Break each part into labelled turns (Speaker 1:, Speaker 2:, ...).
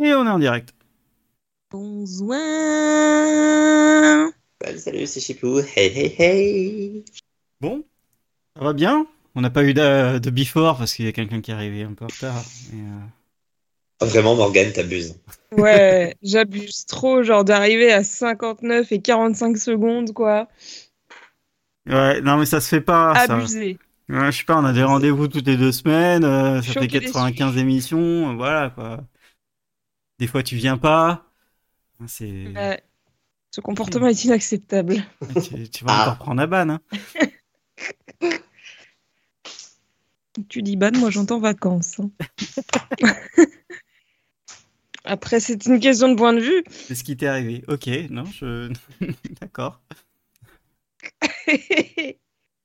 Speaker 1: Et on est en direct.
Speaker 2: Bonsoir.
Speaker 3: Salut, salut, c'est Chipou. Hey, hey, hey.
Speaker 1: Bon, ça va bien? On n'a pas eu de, de before parce qu'il y a quelqu'un qui est arrivé un peu en retard. mais, euh,
Speaker 3: Oh, Vraiment, Morgane, t'abuses.
Speaker 2: Ouais, j'abuse trop, genre d'arriver à 59 et 45 secondes, quoi.
Speaker 1: Ouais, non mais ça se fait pas. ça.
Speaker 2: Abusé.
Speaker 1: Ouais, je sais pas, on a des rendez-vous toutes les deux semaines, euh, ça fait
Speaker 2: des
Speaker 1: 95 émissions, euh, voilà quoi. Des fois tu viens pas. C'est...
Speaker 2: Ouais. Ce comportement est inacceptable.
Speaker 1: Tu, tu vas
Speaker 3: Ah.
Speaker 1: encore prendre la banne. Hein.
Speaker 2: Tu dis ban, moi j'entends vacances. hein. Après, c'est une question de point de vue.
Speaker 1: C'est ce qui t'est arrivé. Ok, non, je. D'accord.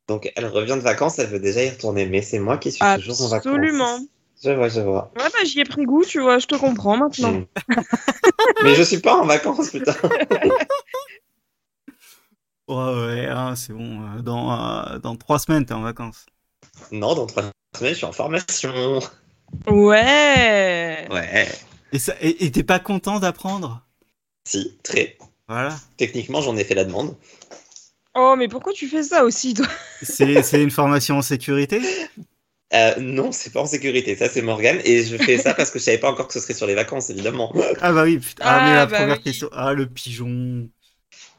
Speaker 3: Donc, elle revient de vacances, elle veut déjà y retourner, mais c'est moi qui suis toujours en vacances.
Speaker 2: Absolument.
Speaker 3: Je vois, je vois.
Speaker 2: Ouais, bah, j'y ai pris goût, tu vois, je te comprends maintenant.
Speaker 3: Mais je suis pas en vacances, putain.
Speaker 1: Ouais, ouais, hein, c'est bon. euh, Dans, euh, dans trois semaines, t'es en vacances.
Speaker 3: Non, dans trois semaines, je suis en formation.
Speaker 2: Ouais.
Speaker 3: Ouais.
Speaker 1: Et ça- et et t'es pas content d'apprendre?
Speaker 3: Si, très.
Speaker 1: Voilà.
Speaker 3: Techniquement, j'en ai fait la demande.
Speaker 2: Oh, mais pourquoi tu fais ça aussi, toi?
Speaker 1: C'est c'est une formation en sécurité?
Speaker 3: Euh, non, c'est pas en sécurité, ça c'est Morgane. Et je fais ça parce que je savais pas encore que ce serait sur les vacances, évidemment.
Speaker 1: Ah bah oui, putain. Ah, mais
Speaker 2: Ah,
Speaker 1: la
Speaker 2: bah
Speaker 1: première
Speaker 2: oui.
Speaker 1: question. Ah, le pigeon.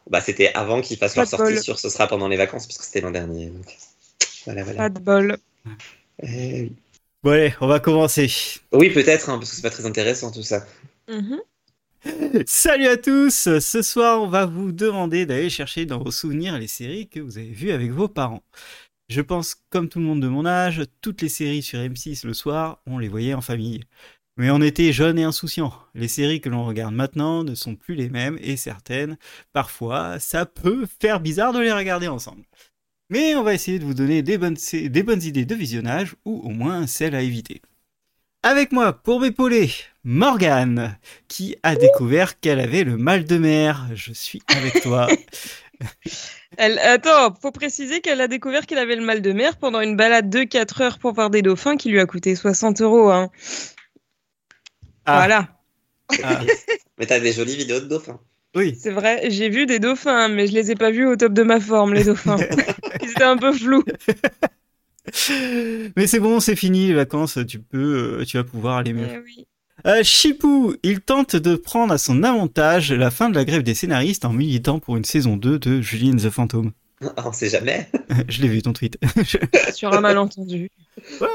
Speaker 3: Bah, c'était avant qu'ils fassent
Speaker 2: Pas
Speaker 3: leur sortie
Speaker 2: bol.
Speaker 3: sur Ce sera pendant les vacances, parce que c'était l'an dernier. donc. Voilà, voilà.
Speaker 2: Pas de bol.
Speaker 3: Eh.
Speaker 1: Bon allez, on va commencer.
Speaker 3: Oui, peut-être, hein, parce que c'est pas très intéressant tout ça.
Speaker 2: Mhm.
Speaker 1: Salut à tous Ce soir, on va vous demander d'aller chercher dans vos souvenirs les séries que vous avez vues avec vos parents. Je pense, comme tout le monde de mon âge, toutes les séries sur M6 le soir, on les voyait en famille. Mais on était jeunes et insouciants. Les séries que l'on regarde maintenant ne sont plus les mêmes et certaines, parfois, ça peut faire bizarre de les regarder ensemble. Mais on va essayer de vous donner des bonnes, idées de visionnage ou au moins celles à éviter. Avec moi, pour m'épauler, Morgane, qui a découvert qu'elle avait le mal de mer. Je suis avec toi.
Speaker 2: Elle... Attends, faut préciser qu'elle a découvert qu'elle avait le mal de mer pendant une balade de 4 heures pour voir des dauphins qui lui a coûté 60 euros. Hein.
Speaker 1: Ah,
Speaker 2: Voilà,
Speaker 1: ah,
Speaker 3: Mais t'as des jolies vidéos de dauphins.
Speaker 1: oui.
Speaker 2: c'est vrai, j'ai vu des dauphins, mais je les ai pas vus au top de ma forme, les dauphins. Ils étaient un peu flous.
Speaker 1: Mais c'est bon, c'est fini les vacances. Tu peux, euh, tu vas pouvoir aller mieux.
Speaker 2: Eh oui.
Speaker 1: Euh, Chipou, il tente de prendre à son avantage la fin de la grève des scénaristes en militant pour une saison 2 de Julie and the Phantom.
Speaker 3: Ah, On sait jamais.
Speaker 1: Je l'ai vu ton tweet.
Speaker 2: Sur un malentendu.
Speaker 1: Ouais,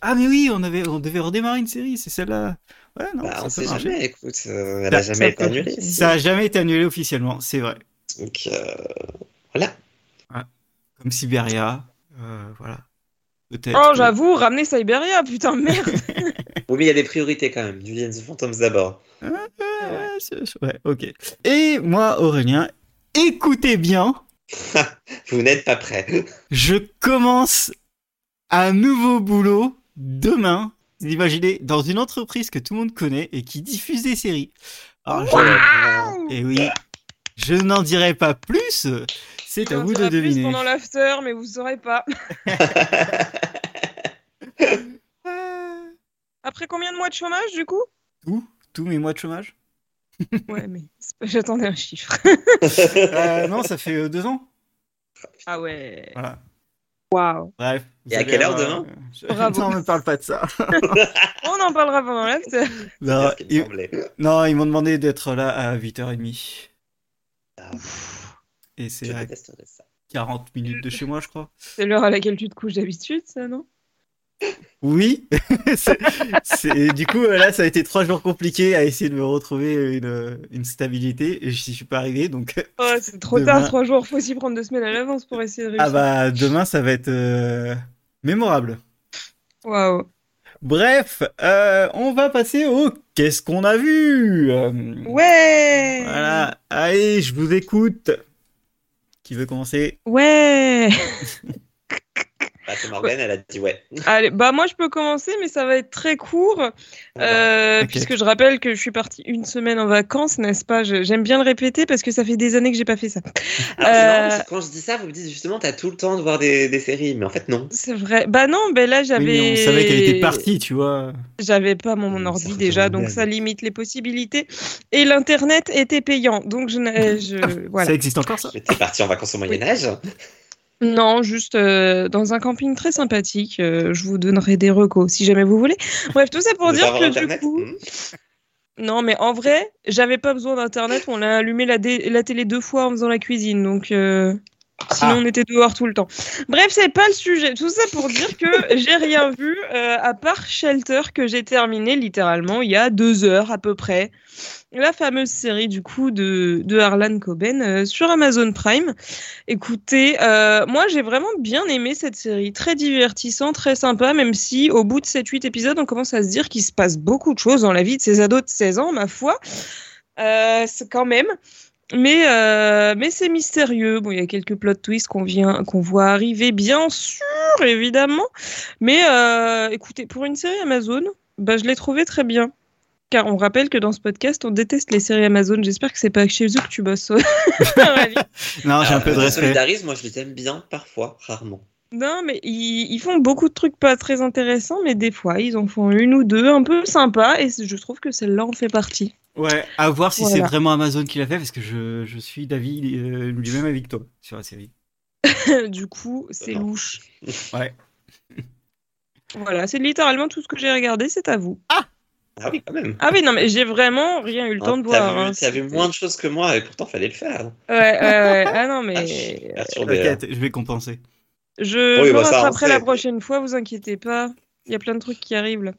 Speaker 1: ah mais oui, on avait, on devait redémarrer une série, c'est celle-là. Ouais, non,
Speaker 3: Bah, on sait
Speaker 1: marcher.
Speaker 3: jamais, écoute. euh, elle
Speaker 1: Ça-
Speaker 3: a
Speaker 2: ça
Speaker 3: jamais été annulée.
Speaker 1: Ça a jamais été annulé officiellement, c'est vrai.
Speaker 3: Donc, euh, voilà.
Speaker 1: Comme Siberia, euh, voilà.
Speaker 2: Oh, j'avoue, ramener Siberia, putain, merde.
Speaker 3: Oui, mais il y a des priorités quand même. Julian the Phantoms d'abord.
Speaker 1: Ouais, ouais, c'est- ouais, ok. Et moi, Aurélien, écoutez bien,
Speaker 3: Vous n'êtes pas prêts.
Speaker 1: je commence un nouveau boulot demain. Vous imaginez, dans une entreprise que tout le monde connaît et qui diffuse des séries. Alors, je- Et oui, je n'en dirai pas plus. C'est à vous de
Speaker 2: dira plus
Speaker 1: deviner.
Speaker 2: pendant l'after, mais vous saurez pas. Après combien de mois de chômage, du coup?
Speaker 1: Tout, tous mes mois de chômage.
Speaker 2: Ouais, mais c'est pas- j'attendais un chiffre.
Speaker 1: Euh, non, ça fait euh, deux ans.
Speaker 2: Ah ouais.
Speaker 1: Voilà.
Speaker 2: Waouh.
Speaker 1: Bref.
Speaker 3: Et à quelle heure demain?
Speaker 1: euh, je-
Speaker 2: Bravo.
Speaker 1: Non, me parle pas de ça.
Speaker 2: On en parlera pendant l'after.
Speaker 1: Non, ils,
Speaker 3: semblait.
Speaker 1: non, ils m'ont demandé d'être là à 8h30.
Speaker 3: Ah,
Speaker 1: Et c'est
Speaker 3: Je
Speaker 1: à
Speaker 3: détesterais ça.
Speaker 1: 40 minutes de chez moi, je crois.
Speaker 2: C'est l'heure à laquelle tu te couches d'habitude, ça, non?
Speaker 1: Oui. Du coup, euh, là, ça a été trois jours compliqués à essayer de me retrouver une, une stabilité. Et j'y suis pas arrivé, donc.
Speaker 2: Oh, c'est trop
Speaker 1: Demain-
Speaker 2: tard, trois jours. Faut s'y prendre deux semaines à l'avance pour essayer de réussir.
Speaker 1: Ah bah, demain, ça va être euh, mémorable.
Speaker 2: Waouh.
Speaker 1: Bref, euh, on va passer au qu'est-ce qu'on a vu Euh,
Speaker 2: Ouais.
Speaker 1: Voilà, allez, je vous écoute. Qui veut commencer?
Speaker 2: Ouais.
Speaker 3: Bah, elle a dit ouais.
Speaker 2: Allez, bah moi je peux commencer, mais ça va être très court, euh, puisque je rappelle que je suis partie une semaine en vacances, n'est-ce pas? J'aime bien le répéter parce que ça fait des années que j'ai pas fait ça.
Speaker 3: Alors, c'est
Speaker 2: Euh,
Speaker 3: marrant quand je dis ça, vous me dites justement, t'as tout le temps de voir des, des séries, mais en fait, non.
Speaker 2: C'est vrai. Bah non, ben là
Speaker 1: Oui,
Speaker 2: j'avais.
Speaker 1: mais on savait qu'elle était partie, tu vois.
Speaker 2: J'avais pas mon, mon ordi déjà, donc ça limite les possibilités. Et l'internet était payant, donc je, n'ai- je voilà.
Speaker 1: Ça existe encore, ça?
Speaker 3: Mais T'es parti en vacances au Moyen-Âge?
Speaker 2: Non, juste euh, dans un camping très sympathique. euh, je vous donnerai des recos si jamais vous voulez. Bref, tout ça pour dire que du coup.
Speaker 3: Hmm.
Speaker 2: Non, mais en vrai, j'avais pas besoin d'internet. On a allumé la, la télé deux fois en faisant la cuisine, donc euh, sinon
Speaker 1: Ah.
Speaker 2: on était dehors tout le temps. Bref, c'est pas le sujet. Tout ça pour dire que j'ai rien vu euh, à part Shelter que j'ai terminé littéralement il y a deux heures à peu près. La fameuse série du coup de, de Harlan Coben euh, sur Amazon Prime. Écoutez, euh, moi j'ai vraiment bien aimé cette série, très divertissant, très sympa, même si au bout de 7-8 épisodes, on commence à se dire qu'il se passe beaucoup de choses dans la vie de ces ados de 16 ans, ma foi. C'est quand même. Mais, euh, mais c'est mystérieux. Bon, il y a quelques plot twists qu'on vient, qu'on voit arriver, bien sûr, évidemment. Mais euh, écoutez, pour une série Amazon, bah, je l'ai trouvé très bien. Car on rappelle que dans ce podcast, on déteste les séries Amazon. J'espère que c'est pas chez eux que tu bosses.
Speaker 1: Non, j'ai un peu de respect.
Speaker 3: solidarise, moi je les aime bien, parfois, rarement.
Speaker 2: Non, mais ils, ils font beaucoup de trucs pas très intéressants, mais des fois, ils en font une ou deux un peu sympas, et je trouve que celle-là en fait partie.
Speaker 1: Ouais, à voir si c'est vraiment Amazon qui l'a fait, parce que je, je suis d'avis euh, du même avec toi sur la série.
Speaker 2: du coup, c'est louche.
Speaker 1: Ouais.
Speaker 2: Voilà, c'est littéralement tout ce que j'ai regardé, c'est à vous.
Speaker 3: Ah oui, quand même.
Speaker 2: Ah oui, non, mais j'ai vraiment rien eu le temps de
Speaker 3: T'as
Speaker 2: voir.
Speaker 3: vu,
Speaker 2: hein.
Speaker 3: t'as vu moins de choses que moi et pourtant fallait le faire.
Speaker 2: Ouais, ouais, ouais. Ah non,
Speaker 3: Ah,
Speaker 2: mais
Speaker 3: hein.
Speaker 1: T'inquiète, je vais compenser.
Speaker 2: je,
Speaker 3: Oui,
Speaker 2: je
Speaker 3: bah,
Speaker 2: rattraperai la prochaine fois, vous inquiétez pas. Il y a plein de trucs qui arrivent là.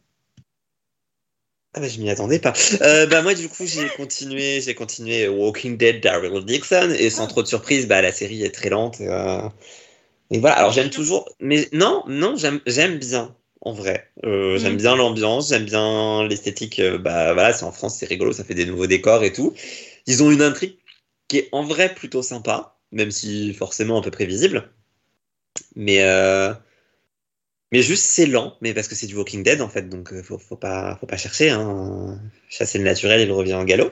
Speaker 3: Ah bah je m'y attendais pas. Euh, bah moi du coup j'ai continué, j'ai continué Walking Dead Daryl Dixon et sans trop de surprise, bah la série est très lente. Et, euh, et voilà, alors j'aime toujours, mais non, non, j'aime, j'aime bien en vrai. Euh, J'aime
Speaker 2: Mm.
Speaker 3: bien l'ambiance, j'aime bien l'esthétique. euh, bah voilà, c'est en France, c'est rigolo, ça fait des nouveaux décors et tout. Ils ont une intrigue qui est en vrai plutôt sympa, même si forcément un peu prévisible. Mais euh, mais juste c'est lent, mais parce que c'est du Walking Dead en fait, donc euh, faut, faut pas faut pas chercher. Hein. Chasser le naturel, il revient en galop.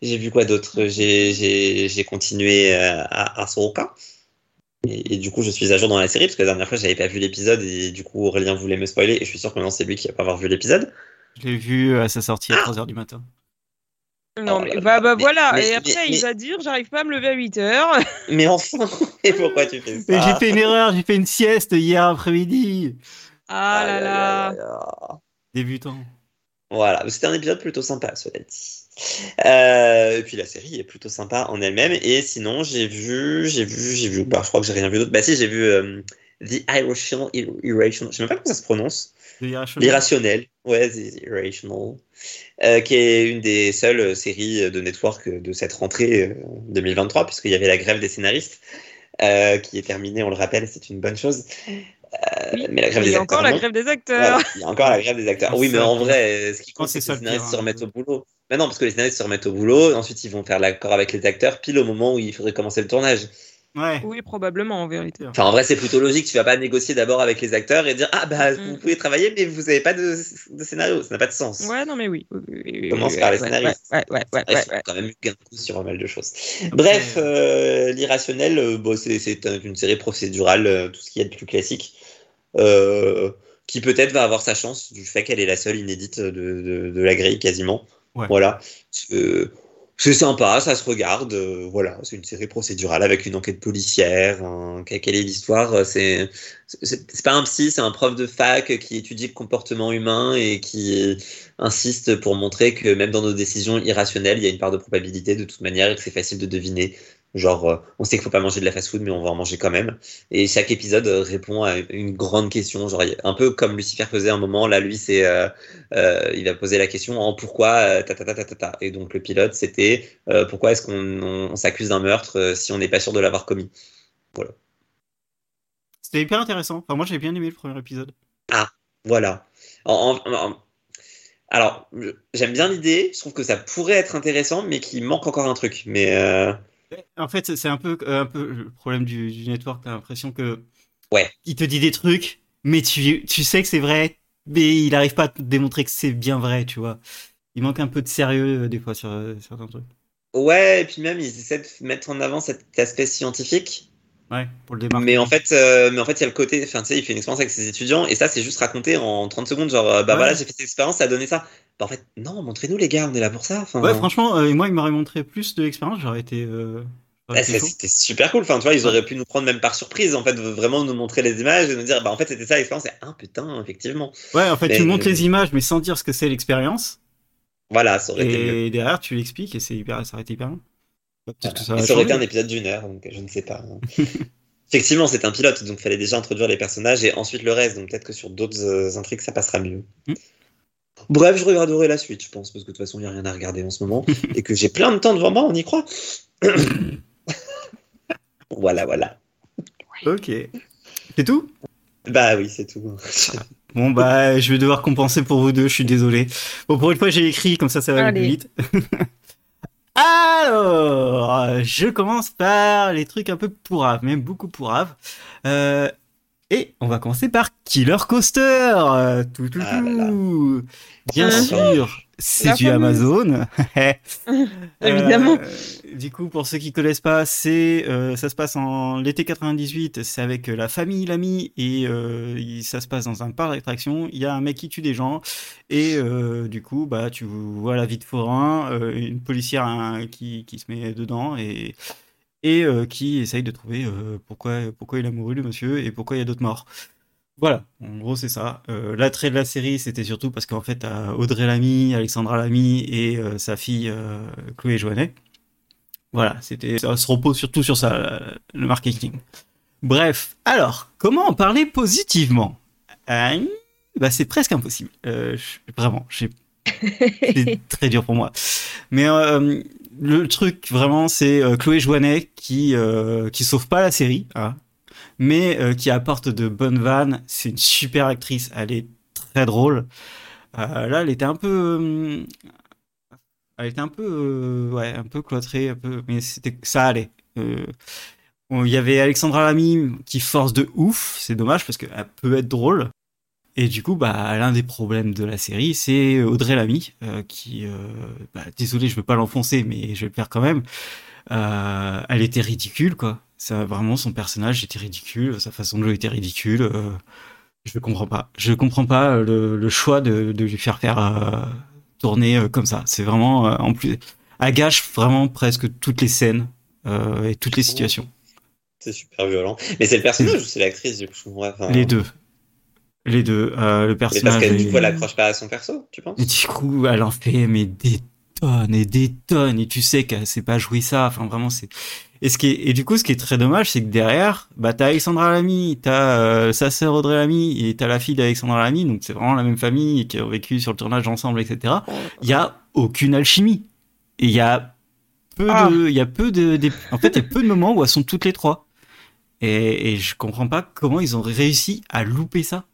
Speaker 3: J'ai vu quoi d'autre? J'ai continué euh, à Ahsoka. Et, et du coup, je suis à jour dans la série parce que la dernière fois, j'avais pas vu l'épisode et du coup, Aurélien voulait me spoiler. Et je suis sûr que maintenant, c'est lui qui va pas avoir vu l'épisode.
Speaker 1: Je l'ai vu à sa sortie à 3h du matin.
Speaker 2: Non,
Speaker 3: Oh là
Speaker 2: bah,
Speaker 3: là,
Speaker 2: bah
Speaker 3: mais-
Speaker 2: voilà,
Speaker 3: mais-
Speaker 2: et après
Speaker 3: mais-
Speaker 2: il va dire j'arrive pas à me lever à 8 heures.
Speaker 3: Mais enfin, et pourquoi tu fais ça
Speaker 1: j'ai fait une erreur, j'ai fait une sieste hier après-midi.
Speaker 2: Ah là là.
Speaker 1: Débutant.
Speaker 3: Voilà, c'était un épisode plutôt sympa, cela dit. Euh, et puis la série est plutôt sympa en elle-même. Et sinon, j'ai vu, j'ai vu, j'ai vu. Bah, je crois que j'ai rien vu d'autre. Bah si, j'ai vu euh, The Irrational, Irrational. Je sais même pas comment ça se prononce. L'irrationnel. Ouais, The Irrational. Euh, qui est une des seules séries de network de cette rentrée euh, 2023, puisqu'il y avait la grève des scénaristes. euh, qui est terminée, on le rappelle, c'est une bonne chose. Euh,
Speaker 2: Oui,
Speaker 3: mais la grève
Speaker 2: il y a encore
Speaker 3: acteurs,
Speaker 2: la grève des acteurs.
Speaker 3: Ouais, il y a encore la grève des acteurs. Oui, mais en vrai, ce qui compte,
Speaker 1: c'est
Speaker 3: que
Speaker 1: ça
Speaker 3: les
Speaker 1: le
Speaker 3: scénaristes
Speaker 1: pire,
Speaker 3: se
Speaker 1: hein.
Speaker 3: remettent au boulot. Mais non, parce que les scénaristes se remettent au boulot, ensuite ils vont faire l'accord avec les acteurs, pile au moment où il faudrait commencer le tournage.
Speaker 1: Ouais.
Speaker 2: Oui, probablement en vérité.
Speaker 3: Enfin, en vrai, c'est plutôt logique, tu vas pas négocier d'abord avec les acteurs et dire Ah, bah,
Speaker 2: Mm.
Speaker 3: vous pouvez travailler, mais vous avez pas de, de scénario, ça n'a pas de sens.
Speaker 2: Ouais, non, mais oui. oui, oui, oui, oui,
Speaker 3: Commence
Speaker 2: oui,
Speaker 3: par les
Speaker 2: ouais,
Speaker 3: scénaristes.
Speaker 2: Ouais, ouais, ouais,
Speaker 3: Bref,
Speaker 2: ouais,
Speaker 3: y a quand même eu de cause sur pas mal de choses. Bref, euh, l'irrationnel, euh, bon, c'est c'est un- une série procédurale, euh, tout ce qui est de plus classique, euh, qui peut-être va avoir sa chance du fait qu'elle est la seule inédite de, de, de la grille quasiment.
Speaker 1: Ouais.
Speaker 3: Voilà. Euh, c'est sympa, ça se regarde. euh, voilà, c'est une série procédurale avec une enquête policière. Quelle est l'histoire euh, C'est c'est c'est pas un psy, c'est un prof de fac qui étudie le comportement humain et qui insiste pour montrer que même dans nos décisions irrationnelles, il y a une part de probabilité de toute manière et que c'est facile de deviner. Genre, euh, on sait qu'il faut pas manger de la fast-food, mais on va en manger quand même. Et chaque épisode euh, répond à une grande question, genre a- un peu comme Lucifer faisait un moment. Là, lui, c'est, euh, euh, il va poser la question en pourquoi ta ta ta ta ta ta. Et donc le pilote, c'était euh, pourquoi est-ce qu'on on, on s'accuse d'un meurtre si on n'est pas sûr de l'avoir commis?
Speaker 1: C'était hyper intéressant. Enfin, moi, j'ai bien aimé le premier épisode.
Speaker 3: Voilà. En- en- en- alors, j'aime bien l'idée. Je trouve que ça pourrait être intéressant, mais qu'il manque encore un truc. Mais
Speaker 1: En fait, c'est- un peu, euh, un peu le problème du, du network. T'as l'impression que
Speaker 3: Ouais.
Speaker 1: Il te dit des trucs, mais tu, tu sais que c'est vrai, mais il arrive pas à te démontrer que c'est bien vrai, tu vois. Il manque un peu de sérieux euh, des fois sur euh, certains trucs.
Speaker 3: Ouais, et puis même, ils essaient de mettre en avant cet aspect scientifique.
Speaker 1: Ouais, pour le démarrer.
Speaker 3: Mais en fait, euh, mais en fait, il y a le côté, enfin, tu sais, il fait une expérience avec ses étudiants, et ça, c'est juste raconté en 30 secondes, genre, bah
Speaker 1: Ouais.
Speaker 3: voilà, j'ai fait cette expérience, ça a donné ça. Bah en fait, non, montrez-nous les gars, on est là pour ça. Enfin,
Speaker 1: Ouais, franchement, euh, moi, il m'aurait montré plus de l'expérience, j'aurais été. euh,
Speaker 3: bah,
Speaker 1: été chaud.
Speaker 3: c'était super cool. Enfin, tu vois, ils auraient pu nous prendre même par surprise, en fait, vraiment nous montrer les images et nous dire, bah en fait, c'était ça l'expérience. Et ah putain, effectivement.
Speaker 1: Ouais, en fait,
Speaker 3: Mais-
Speaker 1: tu montres les images, mais sans dire ce que c'est l'expérience.
Speaker 3: Voilà, ça aurait été mieux.
Speaker 1: Et derrière, tu l'expliques et c'est hyper, ça aurait été hyper que ça
Speaker 3: aurait été un épisode d'une heure, donc je ne sais pas. Effectivement, c'est un pilote, donc il fallait déjà introduire les personnages et ensuite le reste. Donc peut-être que sur d'autres euh, intrigues, ça passera mieux.
Speaker 1: Mm.
Speaker 3: Bref, je regarderai la suite, je pense, parce que de toute façon, il n'y a rien à regarder en ce moment et que j'ai plein de temps devant moi, on y croit. voilà, voilà.
Speaker 1: Ok. C'est tout?
Speaker 3: Bah oui, c'est tout.
Speaker 1: Bon, bah, je vais devoir compenser pour vous deux, je suis désolé. Bon, pour une fois, j'ai écrit, comme ça, ça va aller plus
Speaker 2: Allez.
Speaker 1: vite. Alors, je commence par les trucs un peu pourraves, même beaucoup pourraves. Euh, et on va commencer par Killer Coaster. Tout, tout,
Speaker 3: Ah là là.
Speaker 1: tout. Bien
Speaker 2: Ah.
Speaker 1: sûr, c'est du
Speaker 2: fameuse.
Speaker 1: Amazon.
Speaker 2: Évidemment.
Speaker 1: Euh, du coup, pour ceux qui connaissent pas, c'est euh, ça se passe en l'été 98. C'est avec euh, la famille, l'ami, et euh, ça se passe dans un parc d'attractions. Il y a un mec qui tue des gens, et euh, du coup, bah, tu vois la vie de forain, euh, une policière hein, qui, qui se met dedans et et euh, qui essaye de trouver euh, pourquoi pourquoi il a mouru le monsieur et pourquoi il y a d'autres morts. Voilà, en gros c'est ça. Euh, L'attrait de la série, c'était surtout parce qu'en fait, Audrey Lamy, Alexandra Lamy et sa fille Chloé Joannet. Voilà, c'était ça se repose surtout sur ça, le marketing. Bref, alors, comment en parler positivement? Euh, bah, C'est presque impossible. Vraiment, j'ai- c'est très dur pour moi. Mais euh, le truc, vraiment, c'est euh, Chloé Joannet qui, euh, qui sauve pas la série, hein, mais euh, qui apporte de bonnes vannes. C'est une super actrice, elle est très drôle. Euh, là, elle était un peu, elle était un peu, euh, ouais, un peu cloîtrée, un peu, mais c'était, ça allait. Euh, Il y avait Alexandra Lamy qui force de ouf, c'est dommage parce qu'elle peut être drôle. Et du coup, bah, l'un des problèmes de la série, c'est Audrey Lamy, euh, qui, euh, bah, désolé, je veux pas l'enfoncer, mais je vais le faire quand même. Euh, elle était ridicule, quoi. Ça, vraiment, son personnage était ridicule, sa façon de jouer était ridicule. euh, je comprends pas. Je comprends pas euh, le, le choix de, de lui faire faire euh, tourner euh, comme ça. C'est vraiment, euh, en plus, elle gâche vraiment presque toutes les scènes euh, et toutes les situations.
Speaker 3: C'est super violent. Mais c'est le personnage ou c'est l'actrice, du coup ouais,
Speaker 1: Les deux. Les deux. Euh, le
Speaker 3: Mais parce
Speaker 1: personnage.
Speaker 3: qu'elle, du
Speaker 1: est-
Speaker 3: coup, elle accroche pas à son perso, tu penses?
Speaker 1: Et du coup, elle en fait mais des tonnes et des tonnes, et tu sais qu'elle sait pas jouer ça. Enfin, vraiment, c'est. Et ce qui est, et du coup, ce qui est très dommage, c'est que derrière, bah, t'as Alexandra Lamy, t'as euh, sa sœur Audrey Lamy, et t'as la fille d'Alexandra Lamy, donc c'est vraiment la même famille qui ont vécu sur le tournage ensemble, etc. Il y a aucune alchimie. Et il y a peu
Speaker 2: Ah.
Speaker 1: de, il y a peu de, des- en fait, il y a peu de moments où elles sont toutes les trois. Et, et je comprends pas comment ils ont réussi à louper ça.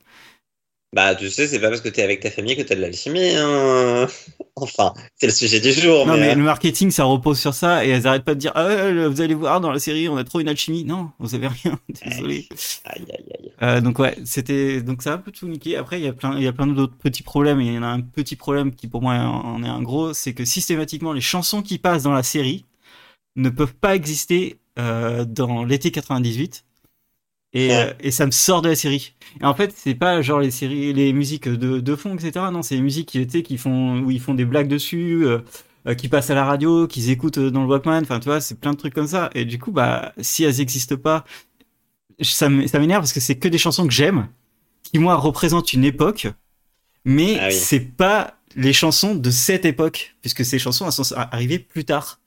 Speaker 3: Bah, tu sais, c'est pas parce que t'es avec ta famille que t'as de l'alchimie. Hein. Enfin, c'est le sujet du jour.
Speaker 1: Non,
Speaker 3: mais,
Speaker 1: mais
Speaker 3: euh,
Speaker 1: le marketing, ça repose sur ça et elles arrêtent pas de dire ah, ouais, vous allez voir dans la série, on a trop une alchimie. Non, vous avez rien. Désolé.
Speaker 3: Aïe, aïe, aïe.
Speaker 1: Euh, donc ouais, c'était donc ça a un peu tout niqué. Après, il y a plein, il y a plein d'autres petits problèmes. Et il y en a un petit problème qui pour moi en est un gros, c'est que systématiquement les chansons qui passent dans la série ne peuvent pas exister euh, dans l'été 98. Et,
Speaker 3: Ouais.
Speaker 1: euh, et ça me sort de la série. Et en fait, c'est pas genre les séries, les musiques de, de fond, etc. Non, c'est les musiques qui, tu qui font, où ils font des blagues dessus, euh, euh, qui passent à la radio, qu'ils écoutent euh, dans le Walkman. Enfin, tu vois, c'est plein de trucs comme ça. Et du coup, bah, si elles existent pas, ça m'énerve parce que c'est que des chansons que j'aime, qui moi représentent une époque, mais
Speaker 3: Ah oui.
Speaker 1: c'est pas les chansons de cette époque, puisque ces chansons elles sont arrivées plus tard.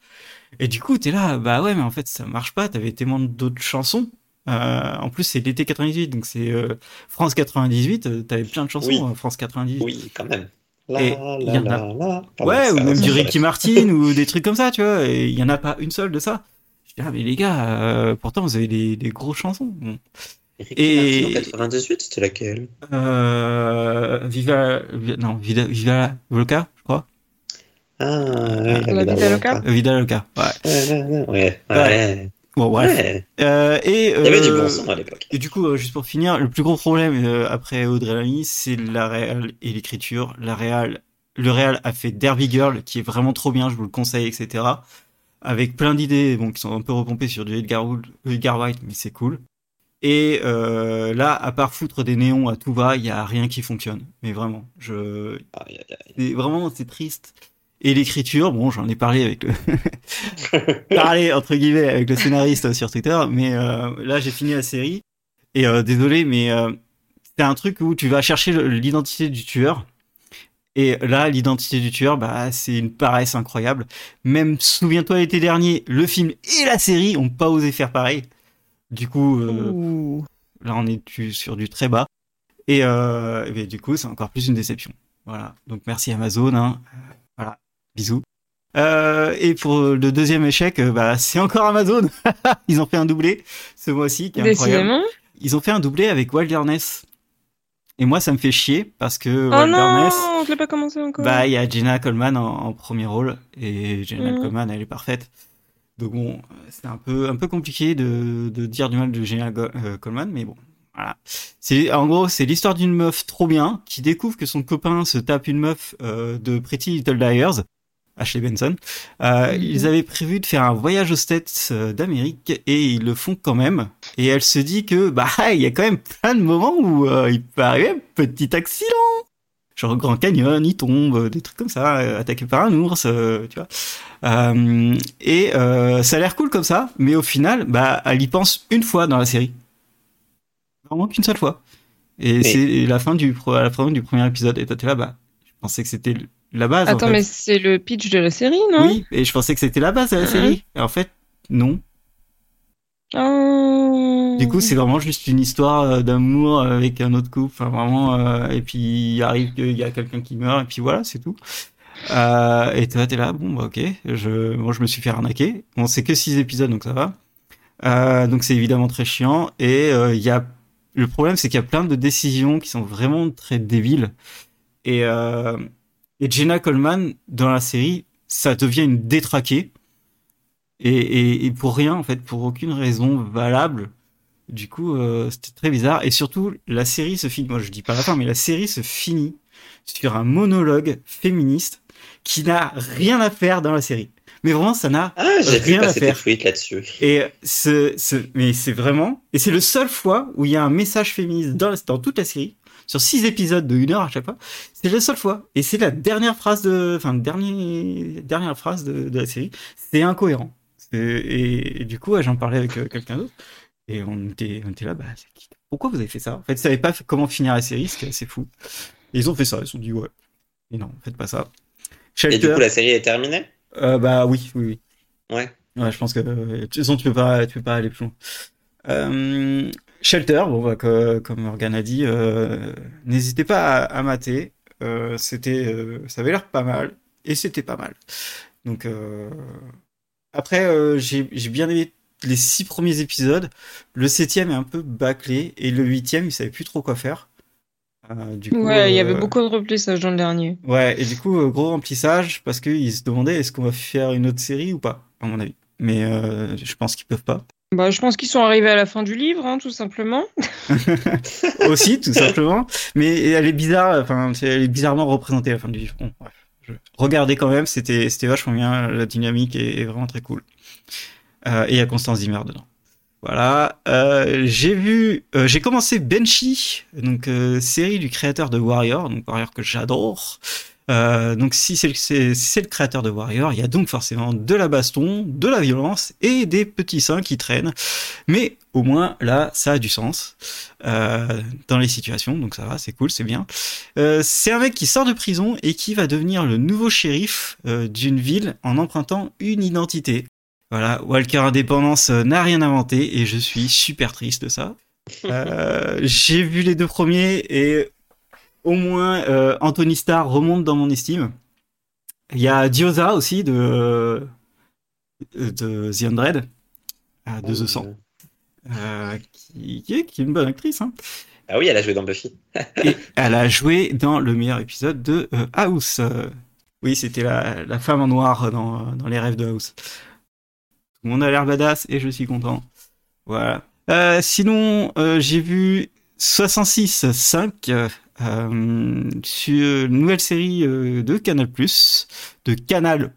Speaker 1: Et du coup, t'es là, bah ouais, mais en fait, ça marche pas. T'avais tellement d'autres chansons. Euh, en plus, c'est l'été 98, donc c'est euh, France 98. euh, T'avais plein de chansons,
Speaker 3: Oui.
Speaker 1: euh, France 98.
Speaker 3: Oui, quand même. La,
Speaker 1: Et
Speaker 3: la,
Speaker 1: il y en a-
Speaker 3: la, la. Pardon,
Speaker 1: Ouais, ou même du Ricky Martin ou des trucs comme ça, tu vois. Et il y en a pas une seule de ça. Je dis, ah, mais les gars, euh, pourtant vous avez des, des grosses chansons. Bon.
Speaker 3: Ricky
Speaker 1: Et-
Speaker 3: Martin en 98, c'était laquelle?
Speaker 1: Euh, Viva, Vi- non, Vida, Viva Loca, je crois.
Speaker 3: Ah, ouais,
Speaker 2: La Vida Loca
Speaker 1: Vida Loca, ouais,
Speaker 3: Ouais. ouais.
Speaker 1: Bon, bref.
Speaker 3: Ouais.
Speaker 1: Euh, et,
Speaker 3: Il y avait du
Speaker 1: euh,
Speaker 3: bon son à l'époque.
Speaker 1: Et du coup, euh, juste pour finir, le plus gros problème euh, après Audrey Lamy, c'est la réal et l'écriture. La réal, le réal a fait Derby Girl, qui est vraiment trop bien, je vous le conseille, etc. Avec plein d'idées, bon, qui sont un peu repompées sur du Edgar, Wood- Edgar White, mais c'est cool. Et là, à part foutre des néons à tout va, il y a rien qui fonctionne. Mais vraiment, je,
Speaker 3: Aïe, aïe, aïe.
Speaker 1: c'est vraiment c'est triste. Et l'écriture, bon, j'en ai parlé avec le parlé entre guillemets avec le scénariste sur Twitter, mais euh, là j'ai fini la série et euh, désolé, mais euh, c'est un truc où tu vas chercher l'identité du tueur. Et là, l'identité du tueur, bah, c'est une paresse incroyable. Même, souviens-toi, l'été dernier, le film et la série ont pas osé faire pareil. Du coup, euh. Là, on est sur du très bas. Et, euh, et du coup, c'est encore plus une déception. Voilà. Donc, merci Amazon. hein. Bisous. Euh, et pour le deuxième échec, euh, bah, c'est encore Amazon. Ils ont fait un doublé ce mois-ci, qui est incroyable.
Speaker 2: Décidément.
Speaker 1: Ils ont fait un doublé avec Wilderness. Et moi, ça me fait chier parce que
Speaker 2: Oh non,
Speaker 1: Wilderness,
Speaker 2: je l'ai pas commencé encore.
Speaker 1: bah, il y a Jenna Coleman en, en premier rôle. Et Jenna
Speaker 2: Mhm.
Speaker 1: Coleman, elle est parfaite. Donc bon, c'est un peu, un peu compliqué de, de dire du mal de Jenna euh, Coleman, mais bon, voilà. C'est, en gros, c'est l'histoire d'une meuf trop bien qui découvre que son copain se tape une meuf euh, de Pretty Little Liars, Ashley Benson. Euh,
Speaker 2: Mhm.
Speaker 1: Ils avaient prévu de faire un voyage aux States euh, d'Amérique et ils le font quand même. Et elle se dit que bah il y a quand même plein de moments où euh, il peut arriver un petit accident. Genre Grand Canyon, il tombe, des trucs comme ça, euh, attaqué par un ours, euh, tu vois. Euh, et euh, ça a l'air cool comme ça, mais au final, bah, elle y pense une fois dans la série. Vraiment qu'une seule fois. Et
Speaker 3: Mais-
Speaker 1: c'est la fin du pro- à la fin du premier épisode. Et toi t'es là, bah, je pensais que c'était la base. en
Speaker 2: Attends,
Speaker 1: fait.
Speaker 2: mais c'est le pitch de la série, non?
Speaker 1: Oui, et je pensais que c'était la base de la
Speaker 2: Mhm.
Speaker 1: série. Et en fait, non.
Speaker 2: Oh.
Speaker 1: Du coup, c'est vraiment juste une histoire euh, d'amour avec un autre couple. Enfin, vraiment. euh, et puis, il arrive qu'il y a quelqu'un qui meurt, et puis voilà, c'est tout. Euh, et toi, t'es là, bon, bah, ok. Je, moi, je me suis fait arnaquer. Bon, c'est que six épisodes, donc ça va. Euh, donc, c'est évidemment très chiant. Et euh, il y a. Le problème, c'est qu'il y a plein de décisions qui sont vraiment très débiles. Et, euh, et Jenna Coleman, dans la série, ça devient une détraquée. Et, et, et pour rien, en fait, pour aucune raison valable. Du coup, euh, c'était très bizarre. Et surtout, la série se finit, moi je dis pas la fin, mais la série se finit sur un monologue féministe qui n'a rien à faire dans la série. Mais vraiment, ça n'a
Speaker 3: Ah,
Speaker 1: Rien à faire.
Speaker 3: là-dessus.
Speaker 1: et ce, ce, mais c'est vraiment, et c'est le seul fois où il y a un message féministe dans, dans toute la série, sur six épisodes de une heure à chaque fois. C'est la seule fois. Et c'est la dernière phrase de, enfin, dernier, dernière phrase de, de la série. C'est incohérent. C'est- Et, et du coup, j'en parlais avec euh, quelqu'un d'autre. Et on était, on était là, bah, c'est pourquoi vous avez fait ça? En fait, ils savaient pas comment finir la série, ce qui est assez fou. Et ils ont fait ça. Ils se sont dit, ouais. Et non, faites pas ça.
Speaker 3: Et du coup, la série est terminée?
Speaker 1: Euh, bah oui, oui, oui.
Speaker 3: Ouais.
Speaker 1: Ouais, je pense que euh, de toute façon tu peux pas, tu peux pas aller plus loin. Euh, Shelter, bon bah, que- comme Morgan a dit, euh, n'hésitez pas à, à mater. Euh, c'était, euh, ça avait l'air pas mal et c'était pas mal. Donc après, j'ai j'ai bien aimé les six premiers épisodes. Le septième est un peu bâclé et le huitième, il savait plus trop quoi faire. Du coup,
Speaker 2: Ouais, il y avait beaucoup de remplissage dans le dernier.
Speaker 1: Ouais, et du coup, gros remplissage parce qu'ils se demandaient est-ce qu'on va faire une autre série ou pas, à mon avis. Mais je pense qu'ils peuvent pas.
Speaker 2: Bah, je pense qu'ils sont arrivés à la fin du livre, hein, tout simplement.
Speaker 1: Aussi, tout simplement. Mais elle est bizarre, enfin, elle est bizarrement représentée à la fin du livre. Regardez quand même, c'était vachement bien, la dynamique est, vraiment très cool. Euh, et il y a Constance Zimmer dedans. Voilà. Euh, j'ai vu, euh, j'ai commencé Benchy, donc série du créateur de Warrior, donc Warrior que j'adore. Euh, donc si c'est le, si le créateur de Warrior, il y a donc forcément de la baston, de la violence et des petits seins qui traînent. Mais au moins là, ça a du sens euh, dans les situations, donc ça va, c'est cool, c'est bien. Euh, c'est un mec qui sort de prison et qui va devenir le nouveau shérif euh, d'une ville en empruntant une identité. Voilà, Walker Indépendance euh, n'a rien inventé et je suis super triste de ça. Euh, J'ai vu les deux premiers et au moins euh, Anthony Starr remonte dans mon estime. Il y a Diosa aussi de de The Undread, euh, de The 100, euh, qui, qui est, qui est une bonne actrice. Hein.
Speaker 3: Ah oui, elle a joué dans Buffy.
Speaker 1: Et elle a joué dans le meilleur épisode de euh, House. Euh, oui, c'était la, la femme en noir dans, dans les rêves de House. Tout On a l'air badass et je suis content. Voilà. Euh, sinon, euh, j'ai vu 66.5 euh, sur une nouvelle série euh, de Canal+, de Canal+,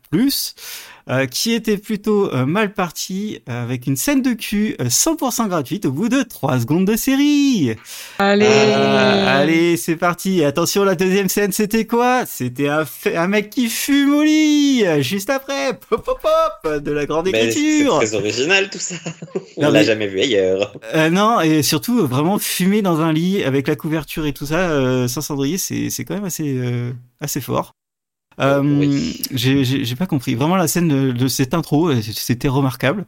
Speaker 1: euh, qui était plutôt euh, mal parti avec une scène de cul 100% gratuite au bout de 3 secondes de série.
Speaker 2: Allez.
Speaker 1: Euh, allez, c'est parti. Attention, la deuxième scène, c'était quoi? C'était un, un mec qui fume au lit, euh, juste après, pop pop pop, de la grande
Speaker 3: Mais c'est
Speaker 1: écriture.
Speaker 3: très original tout ça. On l'a
Speaker 1: mais-
Speaker 3: jamais vu ailleurs.
Speaker 1: Euh, non, et surtout, euh, vraiment fumer dans un lit avec la couverture et tout ça, euh, sans cendrier, c'est c'est quand même assez, euh, assez fort. Euh,
Speaker 3: Oui.
Speaker 1: j'ai- pas compris. Vraiment, la scène de, de cette intro, euh, c'était remarquable.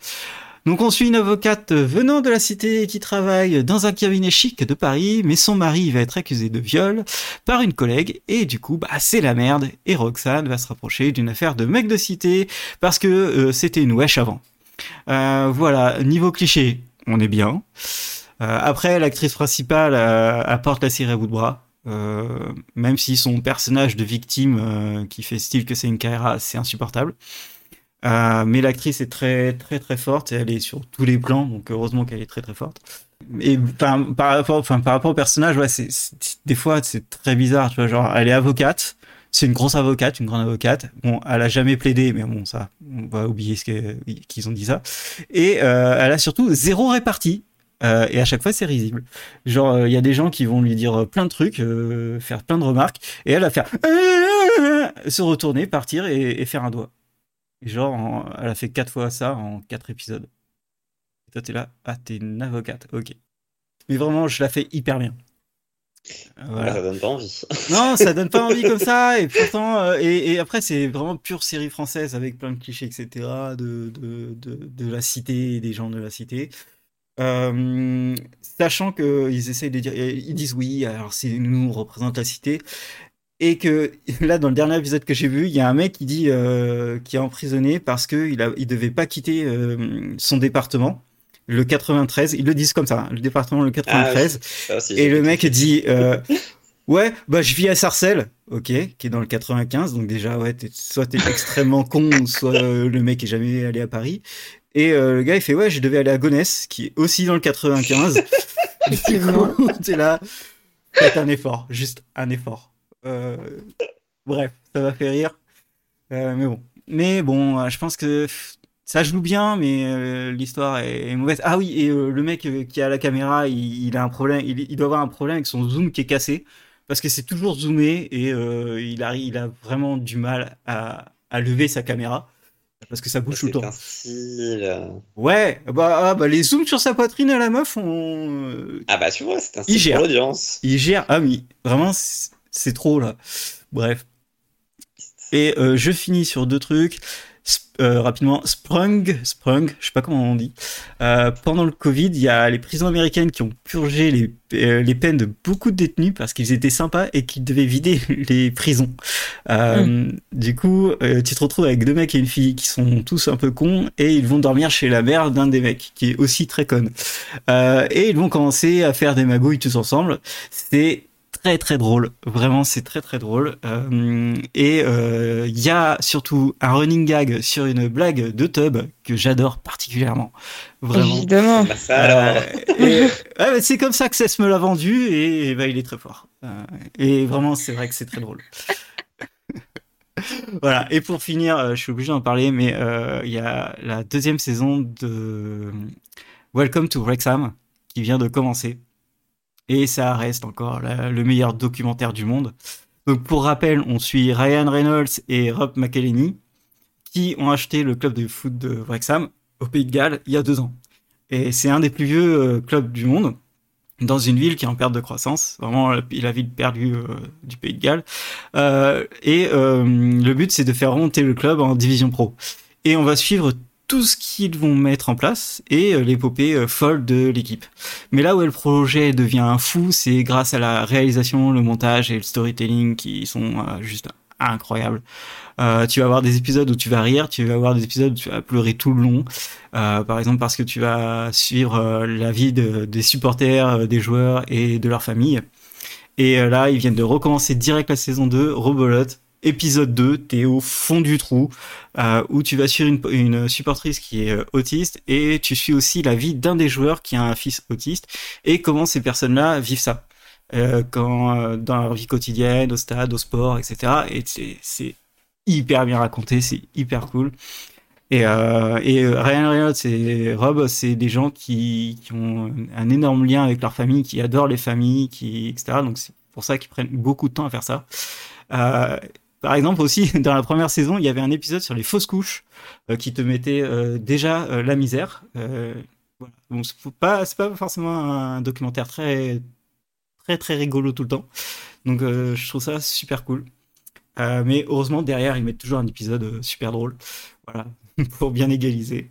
Speaker 1: Donc, on suit une avocate venant de la cité qui travaille dans un cabinet chic de Paris, mais son mari va être accusé de viol par une collègue, et du coup, bah, c'est la merde, et Roxane va se rapprocher d'une affaire de mec de cité, parce que euh, c'était une wesh avant. Euh, voilà, niveau cliché, on est bien. Euh, après, l'actrice principale euh, apporte la série à bout de bras. Euh, même si son personnage de victime euh, qui fait style que c'est une Kaira, c'est insupportable. Euh, mais l'actrice est très très très forte et elle est sur tous les plans, donc heureusement qu'elle est très très forte. Et enfin, par rapport, enfin, par rapport au personnage, ouais, c'est, des fois c'est très bizarre, tu vois, genre elle est avocate, c'est une grosse avocate, une grande avocate. Bon, elle a jamais plaidé, mais bon, ça, on va oublier ce qu'ils ont dit ça. Et euh, elle a surtout zéro répartie. Euh, et à chaque fois, c'est risible. Genre, euh, il y a des gens qui vont lui dire plein de trucs, euh, faire plein de remarques, et elle va faire se retourner, partir et, et faire un doigt. Et genre, en- elle a fait quatre fois ça en quatre épisodes. Et toi, t'es là, ah, t'es une avocate, ok. Mais vraiment, je la fais hyper bien. Euh, Voilà.
Speaker 3: Ça donne pas envie.
Speaker 1: Non, ça donne pas envie comme ça. Et pourtant, euh, et, et après, c'est vraiment pure série française avec plein de clichés, etc. De, de, de, de la cité des gens de la cité. Euh, sachant qu'ils essayent de dire, ils disent oui, alors c'est nous, on représente la cité. Et que là, dans le dernier épisode que j'ai vu, il y a un mec qui dit euh, qui est emprisonné parce qu'il a, il devait pas quitter euh, son département, le 93. Ils le disent comme ça, hein, le département le 93.
Speaker 3: Ça aussi,
Speaker 1: Et le mec dit Ouais, bah je vis à Sarcelles, ok, qui est dans le 95, donc déjà, ouais, t'es- soit t'es extrêmement con, soit euh, le mec est jamais allé à Paris. Et euh, le gars, il fait Ouais, je devais aller à Gonesse, qui est aussi dans le 95. du coup, t'es là, faites un effort, juste un effort. Euh, bref, ça m'a fait rire. Euh, mais bon. Mais bon, je pense que ça joue bien, mais l'histoire est, est mauvaise. Ah oui, et le mec qui a la caméra, il, il a un problème, il, il doit avoir un problème avec son zoom qui est cassé, parce que c'est toujours zoomé et il, a, il a vraiment du mal à, à lever sa caméra, parce que ça bouge tout le temps.
Speaker 3: style.
Speaker 1: Ouais, bah, ah, bah les zooms sur sa poitrine à la meuf, on, euh,
Speaker 3: Ah bah tu vois, c'est un
Speaker 1: Il
Speaker 3: style
Speaker 1: gère.
Speaker 3: pour l'audience.
Speaker 1: il gère. Ah oui, vraiment, c'est c'est trop là. Bref. Et euh, je finis sur deux trucs. Sp- euh, rapidement, Sprung, Sprung, je sais pas comment on dit. Euh, pendant le Covid, il y a les prisons américaines qui ont purgé les, euh, les peines de beaucoup de détenus parce qu'ils étaient sympas et qu'ils devaient vider les prisons. Euh, Du coup, tu te retrouves avec deux mecs et une fille qui sont tous un peu cons et ils vont dormir chez la mère d'un des mecs qui est aussi très conne. Et ils vont commencer à faire des magouilles tous ensemble. C'est très très drôle, vraiment c'est très très drôle. Euh, et euh, il y a surtout un running gag sur une blague de Tub que j'adore particulièrement, vraiment.
Speaker 2: Évidemment.
Speaker 3: Alors.
Speaker 1: Euh, ouais, c'est comme ça que Cess me l'a vendu et, et bah, il est très fort. Euh, et vraiment, c'est vrai que c'est très drôle. voilà. Et pour finir, euh, je suis obligé d'en parler, mais euh, il y a la deuxième saison de Welcome to Wrexham qui vient de commencer. Et ça reste encore le meilleur documentaire du monde. Donc pour rappel, on suit Ryan Reynolds et Rob McElhenney qui ont acheté le club de foot de Wrexham au Pays de Galles il y a deux ans. Et c'est un des plus vieux euh, clubs du monde, dans une ville qui est en perte de croissance, vraiment la, ville perdue euh, du Pays de Galles. Euh, et le but, c'est de faire remonter le club en division pro. Et on va suivre tout ce qu'ils vont mettre en place et euh, l'épopée euh, folle de l'équipe. Mais là où le projet devient fou, c'est grâce à la réalisation, le montage et le storytelling qui sont euh, juste incroyables. Tu vas avoir des épisodes où tu vas rire, tu vas avoir des épisodes où tu vas pleurer tout le long. Par exemple parce que tu vas suivre la vie de- des supporters, des joueurs et de leur famille. Et là, ils viennent de recommencer direct la saison 2, rebolote. Épisode 2, t'es au fond du trou, euh, où tu vas suivre une, supportrice qui est euh, autiste, et tu suis aussi la vie d'un des joueurs qui a un fils autiste, et comment ces personnes-là vivent ça? Euh, quand, dans leur vie quotidienne, au stade, au sport, etc. Et c'est- hyper bien raconté, c'est hyper cool. Et, euh, et Ryan Reynolds Rob, c'est des gens qui, ont un énorme lien avec leur famille, qui adorent les familles, qui, etc. Donc c'est pour ça qu'ils prennent beaucoup de temps à faire ça. Par exemple aussi, dans la première saison, il y avait un épisode sur les fausses couches euh, qui te mettait euh, déjà euh, la misère. Voilà. Bon, c'est pas, forcément un documentaire très, très, très rigolo tout le temps. Donc je trouve ça super cool. Mais heureusement, derrière, ils mettent toujours un épisode super drôle. Voilà, pour bien égaliser.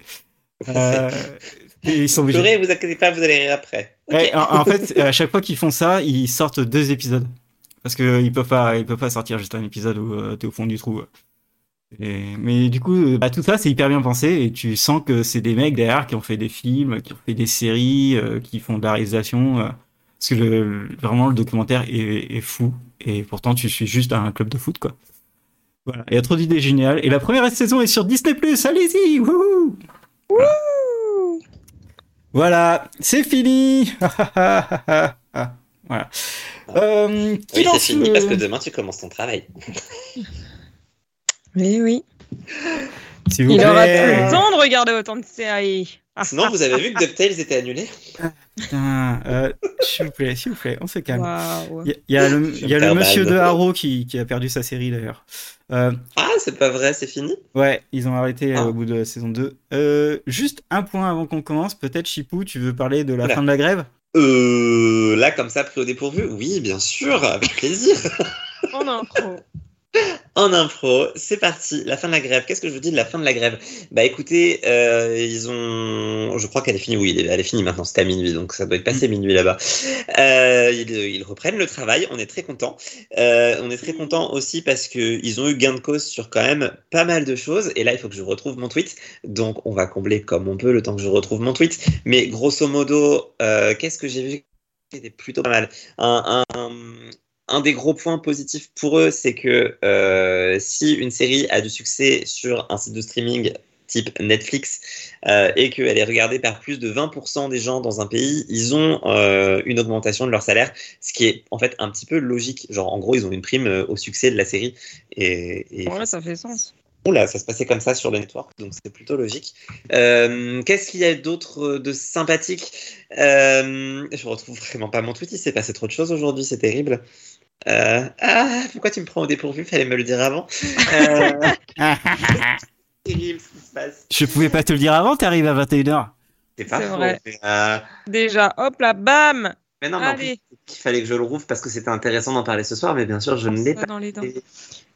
Speaker 1: Ils sont obligés.
Speaker 3: Pleurez, vous inquiétez pas, vous allez rire après.
Speaker 1: Ouais, en, en fait, à chaque fois qu'ils font ça, ils sortent deux épisodes. Parce qu'ils peuvent pas, ils peuvent pas sortir juste un épisode où euh, t'es au fond du trou. Et- mais du coup, euh, bah, tout ça, c'est hyper bien pensé et tu sens que c'est des mecs derrière qui ont fait des films, qui ont fait des séries, euh, qui font de la réalisation. euh, parce que le, vraiment, le documentaire est, est fou et pourtant, tu suis juste un club de foot, quoi. Voilà, il y a trop d'idées géniales. Et la première saison est sur Disney+, allez-y wouhou Voilà, c'est fini Voilà. Euh,
Speaker 3: Oui, c'est
Speaker 1: lance
Speaker 3: fini
Speaker 1: le-
Speaker 3: parce que demain tu commences ton travail.
Speaker 2: Mais oui.
Speaker 1: Vous
Speaker 2: Il
Speaker 1: plaît.
Speaker 2: aura plus le temps de regarder autant de séries. Ah,
Speaker 3: Sinon, vous avez vu que DuckTales était annulé
Speaker 1: Putain, euh, s'il vous plaît, s'il vous plaît, on se calme. Il y a, il y a le, il y a le
Speaker 3: perds
Speaker 1: monsieur de Haro qui, qui a perdu sa série d'ailleurs. Euh,
Speaker 3: Ah, c'est pas vrai, c'est fini?
Speaker 1: Ouais, ils ont arrêté euh,
Speaker 3: Ah.
Speaker 1: au bout de la saison 2. Euh, juste un point avant qu'on commence, peut-être Chipou, tu veux parler de la
Speaker 3: Oula.
Speaker 1: fin de la grève?
Speaker 3: Euh, là, comme ça, pris au dépourvu? Oui, bien sûr, avec plaisir.
Speaker 2: En.
Speaker 3: En impro, c'est parti. La fin de la grève. Qu'est-ce que je vous dis de la fin de la grève? Bah écoutez, euh, ils ont. Je crois qu'elle est finie. Oui, elle est finie maintenant. C'était à minuit, donc ça doit être passé minuit là-bas. Euh, ils, ils reprennent le travail. On est très content. Euh, on est très content aussi parce que ils ont eu gain de cause sur quand même pas mal de choses. Et là, il faut que je retrouve mon tweet. Donc, on va combler comme on peut le temps que je retrouve mon tweet. Mais grosso modo, qu'est-ce que j'ai vu C'était plutôt pas mal? Un, un, un des gros points positifs pour eux, c'est que euh, si une série a du succès sur un site de streaming type Netflix euh, et qu'elle est regardée par plus de 20% des gens dans un pays, ils ont euh, une augmentation de leur salaire, ce qui est en fait un petit peu logique. Genre en gros, ils ont une prime au succès de la série. Et, et
Speaker 2: Ouais, ça fait sens.
Speaker 3: Oula, ça se passait comme ça sur le network, donc c'est plutôt logique. Euh, Qu'est-ce qu'il y a d'autre de sympathique? Euh, Je retrouve vraiment pas mon tweet, il s'est passé trop de choses aujourd'hui, c'est terrible. Euh, ah, pourquoi tu me prends au dépourvu? Fallait me le dire avant. Euh, terrible ce qui se passe.
Speaker 1: Je pouvais pas te le dire avant, t'arrives à 21h.
Speaker 3: C'est pas
Speaker 2: C'est
Speaker 3: faux.
Speaker 2: vrai.
Speaker 3: mais, euh,
Speaker 2: Déjà, hop là, bam
Speaker 3: mais non, mais en plus,
Speaker 2: Allez.
Speaker 3: il fallait que je le rouvre parce que c'était intéressant d'en parler ce soir, mais bien sûr, je ne l'ai pas.
Speaker 2: dans les dents.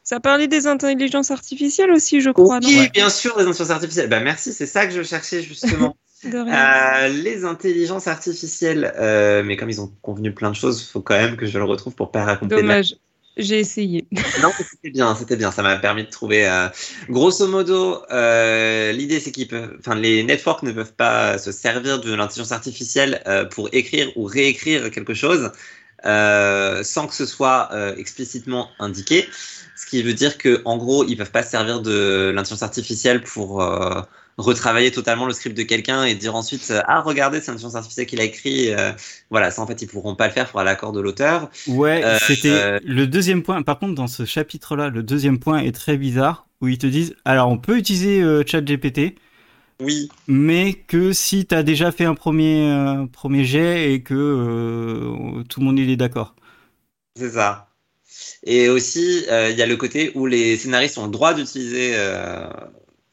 Speaker 2: Ça parlait des intelligences artificielles aussi, je crois, non?
Speaker 3: Oui, bien sûr, les intelligences artificielles. Bah, merci, c'est ça que je cherchais justement. Euh, les intelligences artificielles, euh, mais comme ils ont convenu plein de choses, il faut quand même que je le retrouve pour pas raconter. la-
Speaker 2: Dommage. J'ai essayé.
Speaker 3: Non, c'était bien, c'était bien. Ça m'a permis de trouver. euh, Grosso modo, euh, l'idée c'est qu'ils peuvent, enfin, les networks ne peuvent pas se servir de l'intelligence artificielle pour écrire ou réécrire quelque chose sans que ce soit explicitement indiqué. Ce qui veut dire que, en gros, ils peuvent pas se servir de l'intelligence artificielle pour retravailler totalement le script de quelqu'un et dire ensuite euh, ah regardez c'est l'intelligence artificielle qui l'a écrit. euh, voilà, ça en fait ils pourront pas le faire, faudra l'accord de l'auteur.
Speaker 1: Ouais,
Speaker 3: Euh,
Speaker 1: c'était
Speaker 3: euh,
Speaker 1: le deuxième point. Par contre, dans ce chapitre-là, le deuxième point est très bizarre, où ils te disent, alors on peut utiliser ChatGPT,
Speaker 3: Oui,
Speaker 1: mais que si t'as déjà fait un premier, premier jet et que tout le monde il est d'accord.
Speaker 3: C'est ça. Et aussi, il y a le côté où les scénaristes ont le droit d'utiliser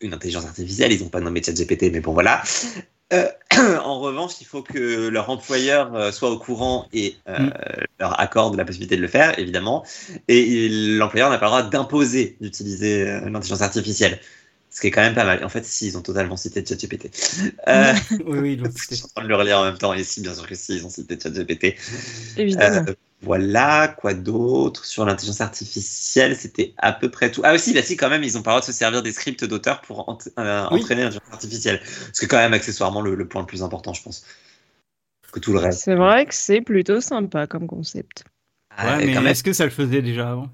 Speaker 3: une intelligence artificielle. Ils n'ont pas nommé ChatGPT, mais bon, voilà. Euh, en revanche, il faut que leur employeur euh, soit au courant et euh,
Speaker 1: Mm.
Speaker 3: leur accorde la possibilité de le faire, évidemment. Et l'employeur n'a pas le droit d'imposer d'utiliser l'intelligence artificielle. Ce qui est quand même pas mal. En fait, si, ils ont totalement cité ChatGPT. Euh,
Speaker 1: oui, oui, donc
Speaker 3: je suis en train de le relire en même temps. Et si, bien sûr que si, ils ont cité ChatGPT.
Speaker 2: Évidemment.
Speaker 3: Voilà, quoi d'autre sur l'intelligence artificielle C'était à peu près tout. Ah aussi, bah si, quand même, ils ont pas le droit de se servir des scripts d'auteurs pour ent- euh,
Speaker 1: Oui.
Speaker 3: entraîner l'intelligence artificielle. Ce qui est quand même accessoirement le, le point le plus important, je pense. Que tout le reste.
Speaker 2: C'est vrai que c'est plutôt sympa comme concept.
Speaker 3: Ah,
Speaker 1: Ouais, mais
Speaker 3: quand même.
Speaker 1: est-ce que ça le faisait déjà avant?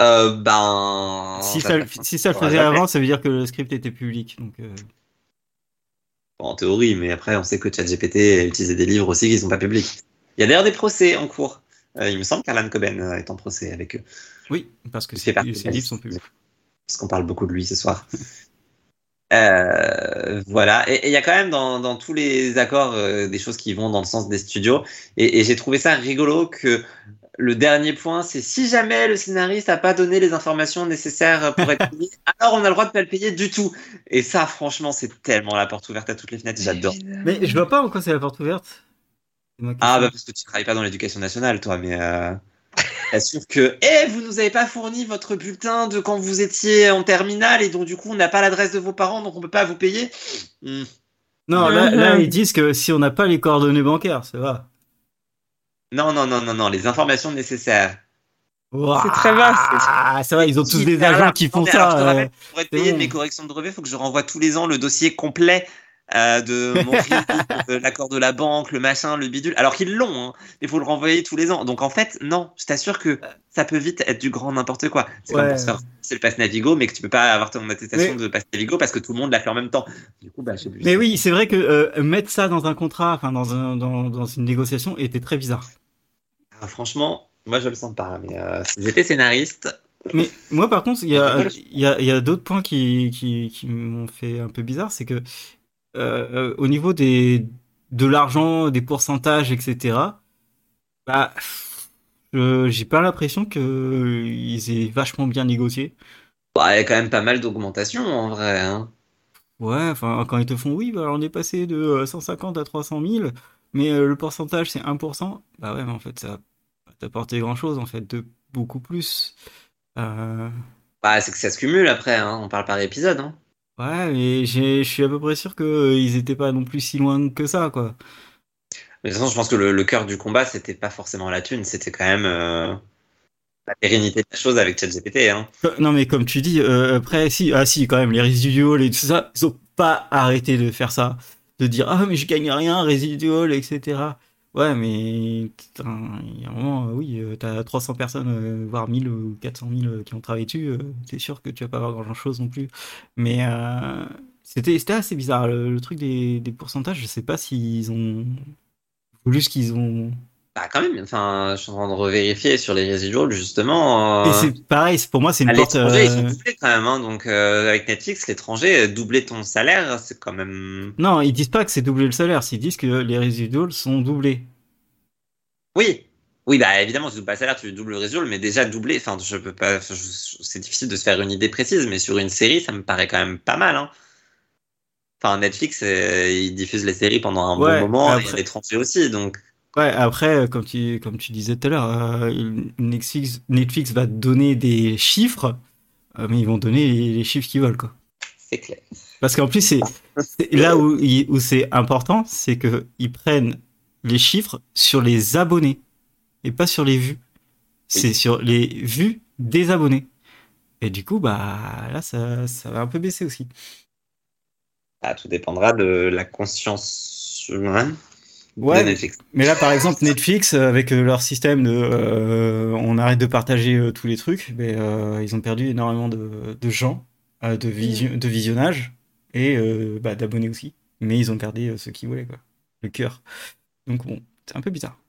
Speaker 3: Euh, ben.
Speaker 1: Si ça, si ça le faisait avant, ça veut dire que le script était public. Donc, euh.
Speaker 3: bon, en théorie, mais après, on sait que ChatGPT utilisait des livres aussi qui ne sont pas publics. Il y a d'ailleurs des procès en cours. Euh, il me semble qu'Alan Coben est en procès avec eux.
Speaker 1: Oui, parce que ces livres sont.
Speaker 3: Parce qu'on parle beaucoup de lui ce soir. Euh, voilà, et il y a quand même dans, dans tous les accords euh, des choses qui vont dans le sens des studios, et, et j'ai trouvé ça rigolo que le dernier point, c'est si jamais le scénariste n'a pas donné les informations nécessaires pour être payé, alors on a le droit de pas le payer du tout. Et ça, franchement, c'est tellement la porte ouverte à toutes les fenêtres, j'adore.
Speaker 1: Mais je vois pas en quoi c'est la porte ouverte.
Speaker 3: Ah, bah parce que tu travailles pas dans l'éducation nationale, toi, mais. Euh... sûr que, eh, vous nous avez pas fourni votre bulletin de quand vous étiez en terminale et donc du coup on n'a pas l'adresse de vos parents donc on peut pas vous payer?
Speaker 1: Hmm. Non, là, là, ils disent que si on n'a pas les coordonnées bancaires, ça va.
Speaker 3: Non, non, non, non, non, les informations nécessaires.
Speaker 2: C'est très vaste.
Speaker 1: Ah, ça va, ils ont tous des agents qui font ça.
Speaker 3: Euh, pour être payé de mes corrections de brevet, il faut que je renvoie tous les ans le dossier complet euh, de mon l'accord de la banque, le machin, le bidule. Alors qu'ils l'ont, hein, il faut le renvoyer tous les ans. Donc en fait, non, je t'assure que ça peut vite être du grand n'importe quoi. C'est comme pour se faire c'est le pass Navigo, mais que tu peux pas avoir ton attestation de pass Navigo parce que tout le monde l'a fait en même temps. Du coup, bah, je sais plus.
Speaker 1: Mais oui, c'est vrai que euh, mettre ça dans un contrat, enfin dans, un, dans, dans une négociation, était très bizarre.
Speaker 3: Ah, franchement, moi je le sens pas. Mais euh, j'étais scénariste,
Speaker 1: mais moi, par contre, il y a, y a, y a d'autres points qui, qui, qui m'ont fait un peu bizarre. C'est que euh, au niveau des, de l'argent, des pourcentages, etc., bah, j'ai pas l'impression qu'ils aient vachement bien négocié.
Speaker 3: Bah, il y a quand même pas mal d'augmentation en vrai. Hein.
Speaker 1: Ouais, enfin, quand ils te font oui, bah, on est passé de 150 à 300 000, mais euh, le pourcentage c'est 1%. Bah ouais, mais en fait, ça va t'apporter grand chose, en fait, de beaucoup plus. Euh...
Speaker 3: Bah, c'est que ça se cumule après, hein. on parle par épisode. Hein.
Speaker 1: Ouais, mais je suis à peu près sûr qu'ils euh, étaient pas non plus si loin que ça, quoi.
Speaker 3: Mais de toute façon, je pense que le, cœur du combat, c'était pas forcément la thune, c'était quand même euh, la pérennité de la chose avec ChatGPT. Hein.
Speaker 1: Non, mais comme tu dis, euh, après, si, ah si, quand même, les residuals et tout ça, ils ont pas arrêté de faire ça, de dire ah mais je gagne rien, residual, etc. Ouais, mais il y a un moment, euh, oui, euh, t'as 300 personnes, euh, voire 1000 ou 400 000 qui ont travaillé dessus, c'est sûr que tu vas pas avoir grand chose non plus. Mais c'était c'était assez bizarre. Le, truc des, pourcentages, je sais pas s'ils ont voulu ce qu'ils ont.
Speaker 3: Bah, quand même, enfin, je suis en train de revérifier sur les residuals, justement.
Speaker 1: Et c'est pareil, pour moi, c'est une porte.
Speaker 3: Ils sont doublés quand même, hein, donc avec Netflix, l'étranger, doubler ton salaire, c'est quand même.
Speaker 1: Non, ils disent pas que c'est doubler le salaire, ils disent que les residuals sont doublés.
Speaker 3: Oui, oui, bah évidemment, tu doubles pas le salaire, tu doubles le résultat, mais déjà doubler, enfin, je peux pas, c'est difficile de se faire une idée précise, mais sur une série, ça me paraît quand même pas mal. Hein. Enfin, Netflix, euh, il diffuse les séries pendant un bon moment, après... et l'étranger aussi, donc.
Speaker 1: Ouais, après, comme tu, comme tu disais tout à l'heure, euh, Netflix, Netflix va donner des chiffres, euh, mais ils vont donner les, chiffres qu'ils veulent, quoi.
Speaker 3: C'est clair.
Speaker 1: Parce qu'en plus, c'est là où, où c'est important, c'est qu'ils prennent les chiffres sur les abonnés et pas sur les vues. C'est sur les vues des abonnés. Et du coup, bah là, ça, ça va un peu baisser aussi.
Speaker 3: Ah, tout dépendra de la conscience humaine.
Speaker 1: Ouais, Netflix. mais là par exemple Netflix avec euh, leur système de euh, on arrête de partager euh, tous les trucs, mais ils ont perdu énormément de, de gens de, vision, de visionnage et bah, d'abonnés aussi. Mais ils ont gardé ce qu'ils voulaient quoi, le cœur. Donc bon, c'est un peu bizarre.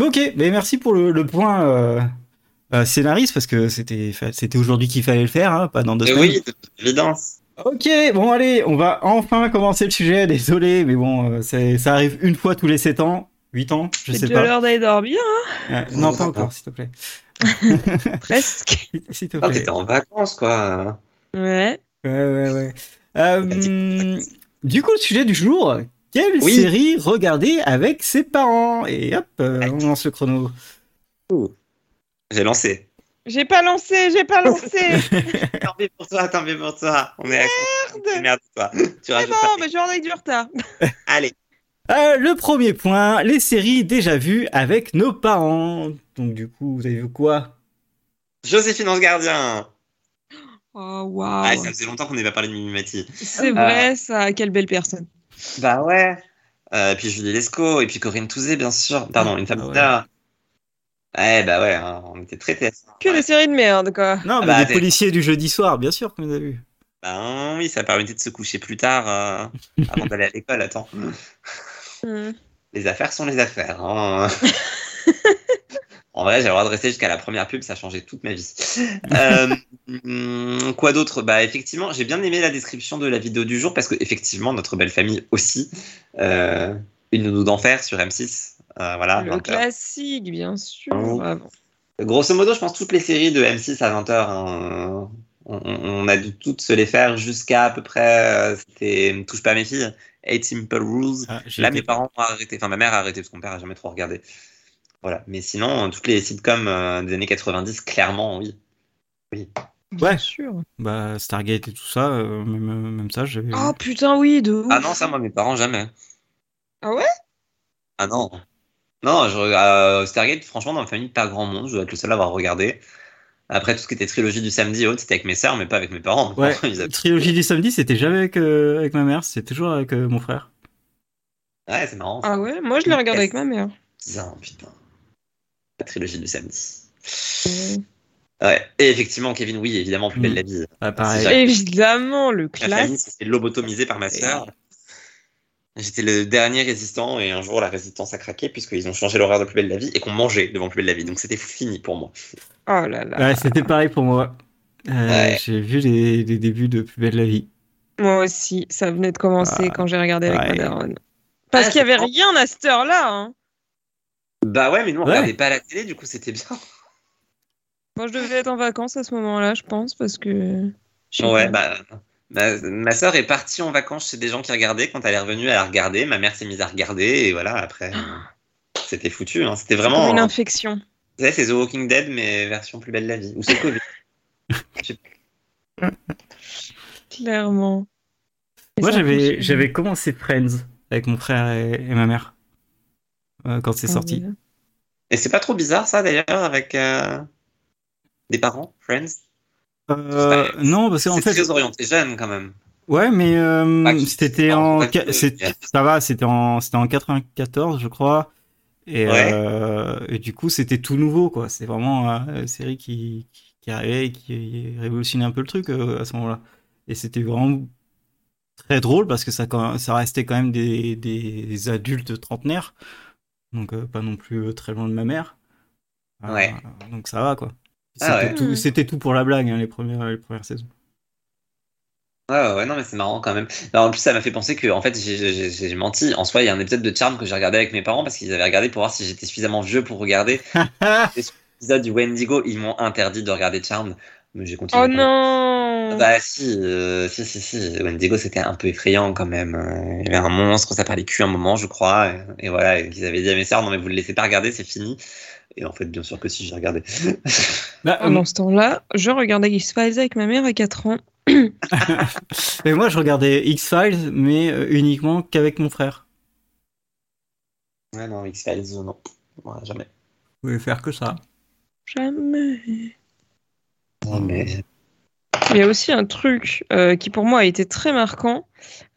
Speaker 1: Ok, mais merci pour le, point euh, euh, scénariste parce que c'était c'était aujourd'hui qu'il fallait le faire, hein, pas dans deux semaines.
Speaker 3: Oui, évidence.
Speaker 1: Ok, bon allez, on va enfin commencer le sujet. Désolé, mais bon, euh, ça arrive une fois tous les 7 ans, 8 ans, je sais pas.
Speaker 2: C'est l'heure d'aller dormir.
Speaker 1: Hein non, pas encore, s'il te plaît.
Speaker 2: Presque.
Speaker 1: s'il te
Speaker 3: plaît. t'étais en vacances, quoi.
Speaker 2: Ouais.
Speaker 1: Ouais, ouais, ouais. Euh, du coup, le sujet du jour, quelle série regarder avec ses parents? Et hop, euh, on lance le chrono.
Speaker 3: J'ai lancé.
Speaker 2: J'ai pas lancé, j'ai pas lancé.
Speaker 3: tant pis pour toi, tant pis pour toi.
Speaker 2: On est Merde.
Speaker 3: Merde toi.
Speaker 2: C'est bon, mais j'en ai du retard.
Speaker 3: Allez.
Speaker 1: Euh, le premier point, les séries déjà vues avec nos parents. Donc du coup, vous avez vu quoi?
Speaker 3: Joséphine Ange Gardien.
Speaker 2: Oh waouh. Ah,
Speaker 3: ça faisait longtemps qu'on n'avait pas parlé de Mimimati.
Speaker 2: C'est vrai, euh, ça. Quelle belle personne.
Speaker 3: Bah ouais. Euh, puis Julie Lescaut, et puis Corinne Touzé, bien sûr. Pardon, une femme ah Ouais, bah ouais, hein, on était très TF1.
Speaker 2: Que des séries de merde, quoi.
Speaker 1: Non, mais
Speaker 3: bah,
Speaker 1: des policiers du jeudi soir, bien sûr qu'on les a vus.
Speaker 3: Ben oui, ça permettait de se coucher plus tard euh, avant d'aller à l'école. Attends,
Speaker 2: Hmm.
Speaker 3: les affaires sont les affaires. hein. en vrai, j'ai le droit de rester jusqu'à la première pub, ça a changé toute ma vie. Euh, hum, quoi d'autre? Bah effectivement, j'ai bien aimé la description de la vidéo du jour parce que effectivement, notre belle famille aussi, euh, une nounou d'enfer sur M6. euh, voilà,
Speaker 2: Le
Speaker 3: 20 heures.
Speaker 2: classique, bien sûr.
Speaker 3: Oh.
Speaker 2: Ah.
Speaker 3: Grosso modo, je pense toutes les séries de M6 à 20h, on, on- on a dû toutes se les faire jusqu'à à peu près, euh, c'était Touche pas à mes filles, Eight Simple Rules.
Speaker 1: Ah, j'ai
Speaker 3: Là,
Speaker 1: été-
Speaker 3: mes parents ont arrêté, enfin ma mère a arrêté parce que mon père a jamais trop regardé. Voilà, mais sinon, toutes les sitcoms euh, des années 90, clairement, oui.
Speaker 2: Bien
Speaker 1: Ouais.
Speaker 2: sûr.
Speaker 1: Bah, Stargate et tout ça, euh, même, même ça, j'avais.
Speaker 2: Oh putain, oui, de ouf.
Speaker 3: Ah non, ça, moi, mes parents, jamais.
Speaker 2: Ah ouais?
Speaker 3: Ah non. Non, je, euh, Stargate, franchement, dans ma famille, pas grand monde, je dois être le seul à avoir regardé. Après, tout ce qui était trilogie du samedi et autres, c'était avec mes sœurs, mais pas avec mes parents.
Speaker 1: Ouais,
Speaker 3: avaient-
Speaker 1: trilogie du samedi, c'était jamais avec, euh, avec ma mère, c'était toujours avec euh, mon frère.
Speaker 3: Ouais, c'est marrant.
Speaker 2: Ah ouais? Moi, je l'ai regardé avec ma mère.
Speaker 3: Bizarre, putain. La trilogie du samedi. Ouais. Et effectivement, Kevin, oui, évidemment, plus belle
Speaker 1: Mm.
Speaker 3: la vie.
Speaker 1: Ah, pareil.
Speaker 3: C'est
Speaker 2: Évidemment, le
Speaker 3: Ma famille
Speaker 2: classe.
Speaker 3: s'est par ma sœur. J'étais le dernier résistant et un jour la résistance a craqué puisqu'ils ont changé l'horaire de Plus belle la vie et qu'on mangeait devant Plus belle la vie. Donc c'était fini pour moi.
Speaker 2: Oh là là.
Speaker 1: Ouais, c'était pareil pour moi. Euh,
Speaker 3: Ouais.
Speaker 1: J'ai vu les, les débuts de Plus belle la vie.
Speaker 2: Moi aussi, ça venait de commencer
Speaker 1: Ah,
Speaker 2: quand j'ai regardé avec
Speaker 1: ouais.
Speaker 2: ma daronne. Parce
Speaker 3: Ah,
Speaker 2: qu'il y avait rien à cette heure-là. Hein.
Speaker 3: Bah ouais, mais nous on
Speaker 1: Ouais.
Speaker 3: regardait pas la télé, du coup c'était bien.
Speaker 2: Moi, je devais être en vacances à ce moment-là, je pense, parce que.
Speaker 3: Ouais,
Speaker 2: pas.
Speaker 3: bah. Ma, ma sœur est partie en vacances chez des gens qui regardaient. Quand elle est revenue, elle a regardé. Ma mère s'est mise à regarder et voilà, après. euh, C'était foutu. hein. C'était vraiment.
Speaker 2: une infection.
Speaker 3: Vous savez, c'est The Walking Dead, mais version plus belle la vie. Ou c'est Covid.
Speaker 2: Clairement.
Speaker 1: Moi, j'avais j'avais commencé Friends avec mon frère et, et ma mère euh, quand c'est
Speaker 2: Ah
Speaker 1: sorti.
Speaker 3: Et c'est pas trop bizarre ça d'ailleurs avec euh, des parents, Friends?
Speaker 1: Euh, non, parce qu'en
Speaker 3: C'est
Speaker 1: fait,
Speaker 3: très orienté jeune quand même.
Speaker 1: ouais, mais euh,
Speaker 3: Ah, qui-
Speaker 1: c'était en, ça va, c'était en, c'était en 94, je crois. Et,
Speaker 3: Ouais.
Speaker 1: euh, et du coup, c'était tout nouveau, quoi. C'est vraiment une série qui, qui, qui arrivait et qui révolutionnait un peu le truc à ce moment-là. Et c'était vraiment très drôle parce que ça, restait quand même des, des adultes trentenaires. Donc, pas non plus très loin de ma mère.
Speaker 3: Ouais.
Speaker 1: donc, ça va, quoi.
Speaker 3: Ah
Speaker 1: C'était
Speaker 3: ouais.
Speaker 1: tout, c'était tout pour la blague, hein, les, premières, les premières saisons.
Speaker 3: Ouais, ouais, non, mais c'est marrant quand même. Alors, en plus, ça m'a fait penser que, en fait, j'ai- menti. En soi, il y a un épisode de Charm que j'ai regardé avec mes parents parce qu'ils avaient regardé pour voir si j'étais suffisamment vieux pour regarder. L'épisode du Wendigo, ils m'ont interdit de regarder Charm, mais j'ai continué.
Speaker 2: Oh non
Speaker 3: Bah si, euh, si, si, si, Wendigo c'était un peu effrayant quand même. Euh, Il y avait un monstre, ça parlait cul un moment, je crois, et, et voilà, et qu'ils avaient dit à mes sœurs, non mais vous le laissez pas regarder, c'est fini. Et en fait, bien sûr que si, j'ai regardé.
Speaker 1: Bah,
Speaker 2: Pendant ce temps-là, je regardais X-Files avec ma mère à 4 ans.
Speaker 1: Et moi, je regardais X-Files, mais euh, uniquement qu'avec mon frère.
Speaker 3: ouais, non, X-Files, euh, non. Ouais, jamais.
Speaker 1: Vous pouvez faire que ça.
Speaker 2: Jamais.
Speaker 3: Non, mais...
Speaker 2: Il y a aussi un truc euh, qui pour moi a été très marquant,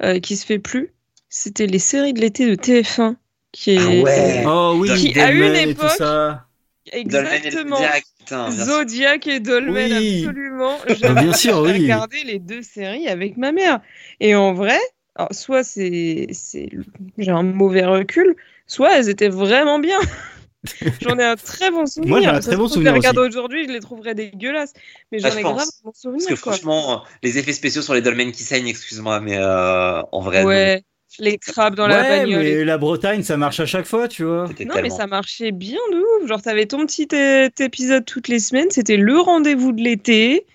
Speaker 2: euh, qui se fait plus. C'était les séries de l'été de TF1. Qui est...
Speaker 3: Ah ouais.
Speaker 1: Oh oui,
Speaker 2: Qui, à une époque,
Speaker 1: ça.
Speaker 3: Dolmen et le
Speaker 2: Exactement.
Speaker 3: Putain, sûr.
Speaker 2: Zodiac et Dolmen,
Speaker 1: Oui.
Speaker 2: absolument.
Speaker 1: Bah,
Speaker 2: J'avais
Speaker 1: bien sûr, oui.
Speaker 2: regardé les deux séries avec ma mère. Et en vrai, alors, soit c'est, c'est, j'ai un mauvais recul, soit elles étaient vraiment bien. J'en ai un très bon souvenir.
Speaker 1: Moi, j'ai un très bon souvenir
Speaker 2: Je les regarde aujourd'hui, je les trouverais dégueulasses. Mais
Speaker 3: Ah,
Speaker 2: j'en
Speaker 3: je
Speaker 2: ai
Speaker 3: pense.
Speaker 2: grave bon souvenir.
Speaker 3: Parce que
Speaker 2: quoi.
Speaker 3: franchement, les effets spéciaux sur les dolmens qui saignent, excuse-moi, mais euh, en vrai, non.
Speaker 2: Les crabes dans la
Speaker 1: ouais,
Speaker 2: bagnole.
Speaker 1: mais la Bretagne, ça marche à chaque fois, tu vois.
Speaker 2: Non, mais ça marchait bien de ouf. Genre, t'avais ton petit é- épisode toutes les semaines. C'était le rendez-vous de l'été.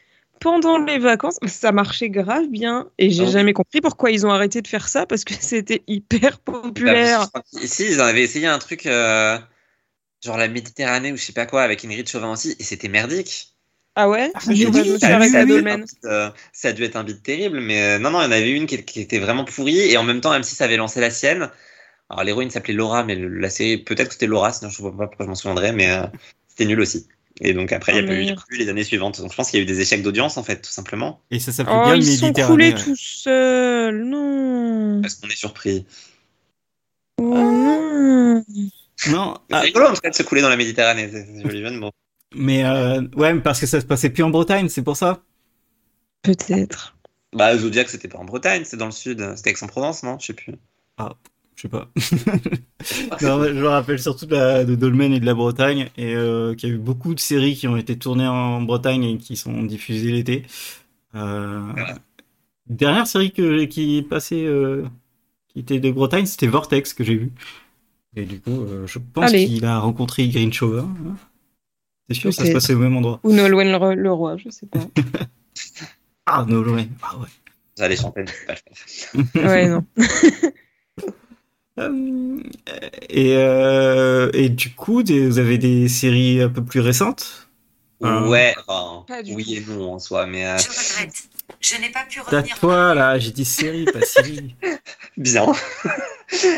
Speaker 2: Pendant les vacances, ça marchait grave bien. Et j'ai jamais compris pourquoi ils ont arrêté de faire ça parce que c'était hyper populaire.
Speaker 3: Bah, Ici, ils en avaient essayé un truc euh, genre la Méditerranée ou je sais pas quoi avec Ingrid Chauvin aussi, et c'était merdique.
Speaker 2: Ah ouais?
Speaker 1: Ah, mais
Speaker 2: pas,
Speaker 1: oui,
Speaker 2: je me suis
Speaker 1: ça a
Speaker 2: arrêtée
Speaker 1: vu,
Speaker 2: à
Speaker 3: a dû être
Speaker 2: Dolmen.
Speaker 3: un bit, euh, ça a dû être un bit terrible, mais euh, non, non, il y en avait une qui, qui était vraiment pourrie, et en même temps, M6 avait lancé la sienne. Alors, l'héroïne s'appelait Laura, mais le- la série, peut-être que c'était Laura, sinon je vois pas pourquoi je m'en souviendrais, mais euh, c'était nul aussi. Et donc après, il n'y a
Speaker 2: Oh,
Speaker 3: pas eu, il y a
Speaker 2: merde.
Speaker 3: plus les années suivantes. Donc je pense qu'il y a eu des échecs d'audience, en fait, tout simplement.
Speaker 1: Et ça s'appelait
Speaker 2: Oh,
Speaker 1: bien
Speaker 2: ils sont coulés tout seuls. Non.
Speaker 3: Parce qu'on est surpris.
Speaker 2: Oh non.
Speaker 1: Non.
Speaker 3: C'est
Speaker 1: ah,
Speaker 3: rigolo en tout cas de se couler dans la Méditerranée, c'est joli mots.
Speaker 1: Mais euh, ouais, parce que ça se passait plus en Bretagne, c'est pour ça.
Speaker 2: Peut-être.
Speaker 3: Bah, Zodiac, c'était pas en Bretagne, c'est dans le sud. C'était Aix-en-Provence, non? Je sais plus.
Speaker 1: Je sais pas. non, je me rappelle surtout de, la, de Dolmen et de la Bretagne, et euh, qu'il y a eu beaucoup de séries qui ont été tournées en Bretagne et qui sont diffusées l'été. Euh,
Speaker 3: Ouais.
Speaker 1: Dernière série que, qui est passée, euh, qui était de Bretagne, c'était Vortex que j'ai vu. Et du coup, euh, je pense qu'il a rencontré Green Shower. hein. C'est sûr, ça se passait au même endroit.
Speaker 2: Ou Nolwenn le, le roi, je sais pas.
Speaker 1: Ah, no, ouais. Ah, ouais.
Speaker 3: Vous allez chanter, je peux pas le faire.
Speaker 2: ouais, non.
Speaker 1: Euh, et, euh, et du coup, des- vous avez des séries un peu plus récentes?
Speaker 3: Ouais, enfin,
Speaker 2: Pas du
Speaker 3: oui et non en soi, mais euh,
Speaker 4: Je regrette. Je n'ai pas pu
Speaker 1: T'as
Speaker 4: revenir.
Speaker 1: toi là, j'ai dit série, pas série.
Speaker 3: bien.